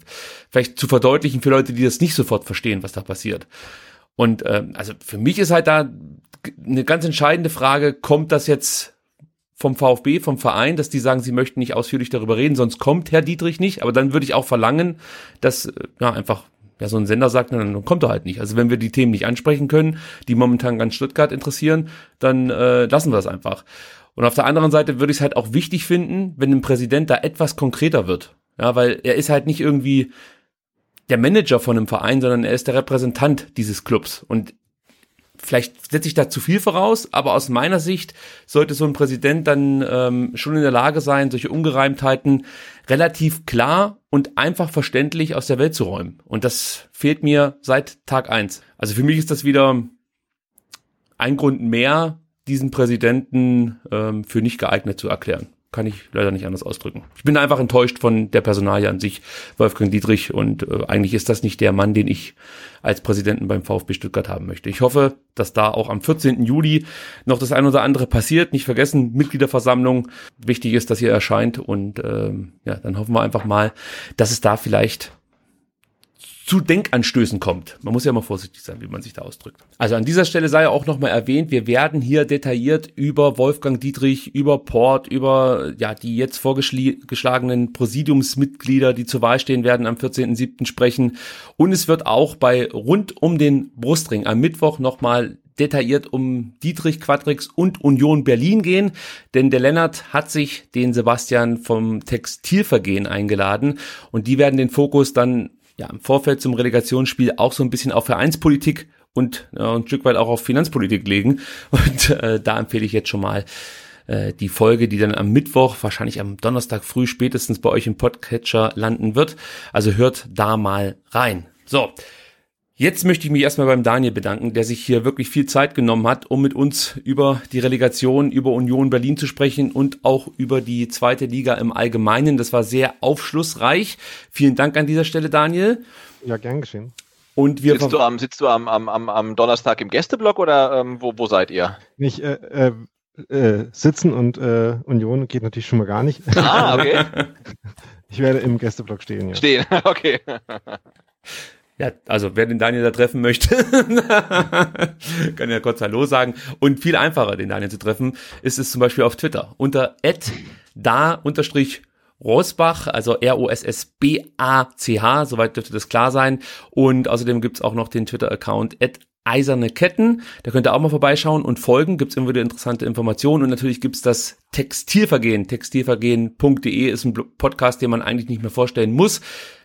Speaker 3: vielleicht zu verdeutlichen für Leute, die das nicht sofort verstehen, was da passiert. Und äh, also für mich ist halt da eine ganz entscheidende Frage, kommt das jetzt vom VfB, vom Verein, dass die sagen, sie möchten nicht ausführlich darüber reden, sonst kommt Herr Dietrich nicht. Aber dann würde ich auch verlangen, dass äh, ja einfach ja, so ein Sender sagt, dann kommt er halt nicht. Also wenn wir die Themen nicht ansprechen können, die momentan ganz Stuttgart interessieren, dann äh, lassen wir das einfach. Und auf der anderen Seite würde ich es halt auch wichtig finden, wenn ein Präsident da etwas konkreter wird. Ja, weil er ist halt nicht irgendwie der Manager von einem Verein, sondern er ist der Repräsentant dieses Clubs. Und vielleicht setze ich da zu viel voraus, aber aus meiner Sicht sollte so ein Präsident dann ähm, schon in der Lage sein, solche Ungereimtheiten relativ klar und einfach verständlich aus der Welt zu räumen. Und das fehlt mir seit Tag eins. Also für mich ist das wieder ein Grund mehr, diesen Präsidenten ähm, für nicht geeignet zu erklären kann ich leider nicht anders ausdrücken. Ich bin einfach enttäuscht von der Personalie an sich, Wolfgang Dietrich, und äh, eigentlich ist das nicht der Mann, den ich als Präsidenten beim VfB Stuttgart haben möchte. Ich hoffe, dass da auch am 14. Juli noch das ein oder andere passiert. Nicht vergessen, Mitgliederversammlung. Wichtig ist, dass ihr erscheint und ähm, ja, dann hoffen wir einfach mal, dass es da vielleicht zu Denkanstößen kommt. Man muss ja immer vorsichtig sein, wie man sich da ausdrückt. Also an dieser Stelle sei ja auch nochmal erwähnt, wir werden hier detailliert über Wolfgang Dietrich, über Port, über ja die jetzt vorgeschlagenen Präsidiumsmitglieder, die zur Wahl stehen werden am 14.07. sprechen. Und es wird auch bei rund um den Brustring am Mittwoch nochmal detailliert um Dietrich Quadrix und Union Berlin gehen, denn der Lennart hat sich den Sebastian vom Textilvergehen eingeladen und die werden den Fokus dann ja im Vorfeld zum Relegationsspiel auch so ein bisschen auf Vereinspolitik und äh, ein Stück weit auch auf Finanzpolitik legen. Und äh, da empfehle ich jetzt schon mal äh, die Folge, die dann am Mittwoch, wahrscheinlich am Donnerstag früh spätestens bei euch im Podcatcher landen wird. Also hört da mal rein. So, Jetzt möchte ich mich erstmal beim Daniel bedanken, der sich hier wirklich viel Zeit genommen hat, um mit uns über die Relegation, über Union Berlin zu sprechen und auch über die zweite Liga im Allgemeinen. Das war sehr aufschlussreich. Vielen Dank an dieser Stelle, Daniel.
Speaker 4: Ja, gern geschehen.
Speaker 5: Und wir sitzt du am, sitzt du am, am, am Donnerstag im Gästeblock oder ähm, wo, wo seid ihr?
Speaker 4: Nicht äh, äh, äh, sitzen und äh, Union geht natürlich schon mal gar nicht.
Speaker 5: Ah, okay.
Speaker 4: ich werde im Gästeblock stehen, ja.
Speaker 5: Stehen, okay.
Speaker 3: Ja, also wer den Daniel da treffen möchte, kann ja kurz Hallo sagen. Und viel einfacher, den Daniel zu treffen, ist es zum Beispiel auf Twitter unter da Rosbach, also R-O-S-S-B-A-C-H, soweit dürfte das klar sein. Und außerdem gibt's auch noch den Twitter-Account eiserne Ketten. Da könnt ihr auch mal vorbeischauen und folgen. Gibt's immer wieder interessante Informationen. Und natürlich gibt's das Textilvergehen. Textilvergehen.de ist ein Podcast, den man eigentlich nicht mehr vorstellen muss.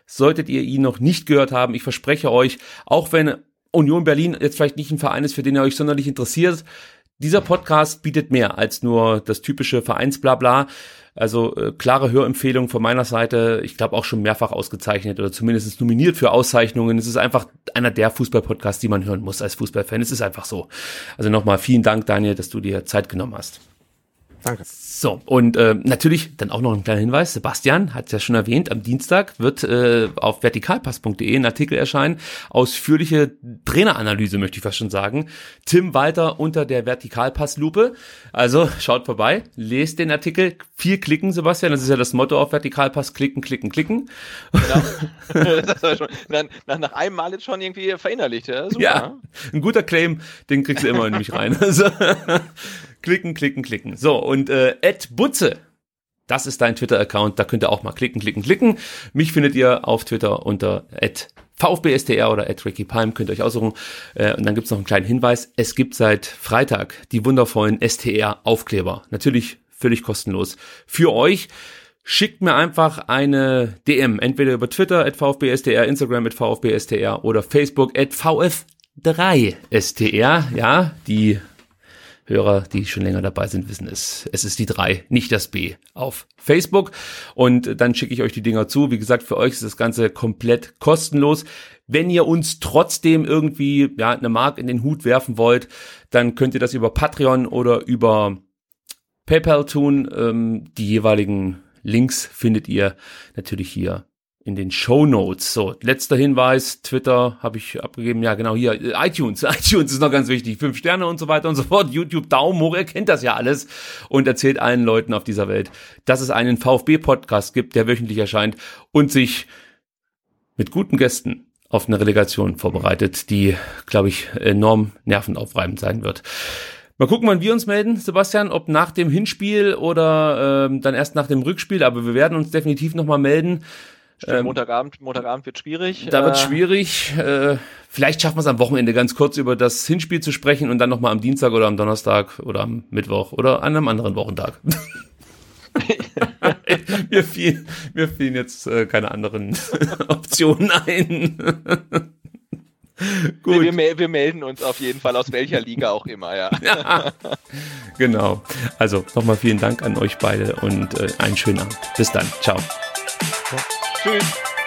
Speaker 3: Solltet ihr ihn noch nicht gehört haben, ich verspreche euch, auch wenn Union Berlin jetzt vielleicht nicht ein Verein ist, für den ihr euch sonderlich interessiert, dieser Podcast bietet mehr als nur das typische Vereinsblabla. Also äh, klare Hörempfehlung von meiner Seite. Ich glaube auch schon mehrfach ausgezeichnet oder zumindest nominiert für Auszeichnungen. Es ist einfach einer der Fußballpodcasts, die man hören muss als Fußballfan. Es ist einfach so. Also nochmal vielen Dank, Daniel, dass du dir Zeit genommen hast.
Speaker 4: Danke.
Speaker 3: So, und äh, natürlich dann auch noch ein kleiner Hinweis. Sebastian hat es ja schon erwähnt, am Dienstag wird äh, auf vertikalpass.de ein Artikel erscheinen. Ausführliche Traineranalyse, möchte ich fast schon sagen. Tim Walter unter der Vertikalpasslupe. Also schaut vorbei, lest den Artikel. Viel klicken, Sebastian. Das ist ja das Motto auf Vertikalpass. Klicken, klicken, klicken.
Speaker 5: Genau. das schon, nach, nach, einem Mal jetzt schon irgendwie verinnerlicht. Ja,
Speaker 3: super. ja ein guter Claim, den kriegst du immer in mich rein. Also, klicken, klicken, klicken. So, und äh, Ed Butze, das ist dein Twitter-Account, da könnt ihr auch mal klicken, klicken, klicken. Mich findet ihr auf Twitter unter Ed VfBSTR oder at Ricky Palm, könnt ihr euch aussuchen. Äh, und dann gibt's noch einen kleinen Hinweis. Es gibt seit Freitag die wundervollen STR-Aufkleber. Natürlich völlig kostenlos. Für euch schickt mir einfach eine DM, entweder über Twitter at VfBSTR, Instagram at VfBSTR oder Facebook at VF3STR. Ja, die Hörer, die schon länger dabei sind, wissen es. Es ist die 3, nicht das B auf Facebook. Und dann schicke ich euch die Dinger zu. Wie gesagt, für euch ist das Ganze komplett kostenlos. Wenn ihr uns trotzdem irgendwie ja, eine Mark in den Hut werfen wollt, dann könnt ihr das über Patreon oder über PayPal tun. Ähm, die jeweiligen Links findet ihr natürlich hier in den Show Notes. So, letzter Hinweis, Twitter habe ich abgegeben, ja genau hier, äh, iTunes, iTunes ist noch ganz wichtig, fünf Sterne und so weiter und so fort, YouTube, Daumen hoch, er kennt das ja alles und erzählt allen Leuten auf dieser Welt, dass es einen VfB-Podcast gibt, der wöchentlich erscheint und sich mit guten Gästen auf eine Relegation vorbereitet, die, glaube ich, enorm nervenaufreibend sein wird. Mal gucken, wann wir uns melden, Sebastian, ob nach dem Hinspiel oder ähm, dann erst nach dem Rückspiel, aber wir werden uns definitiv nochmal melden.
Speaker 5: Ähm, Montagabend, Montagabend wird schwierig.
Speaker 3: Da wird äh, schwierig. Äh, vielleicht schaffen wir es am Wochenende ganz kurz über das Hinspiel zu sprechen und dann nochmal am Dienstag oder am Donnerstag oder am Mittwoch oder an einem anderen Wochentag. mir, fiel, mir fielen jetzt äh, keine anderen Optionen ein.
Speaker 5: Gut. Nee, wir, wir, melden uns auf jeden Fall, aus welcher Liga auch immer, ja. ja
Speaker 3: genau. Also nochmal vielen Dank an euch beide und äh, einen schönen Abend. Bis dann. Ciao.
Speaker 5: Tschüss.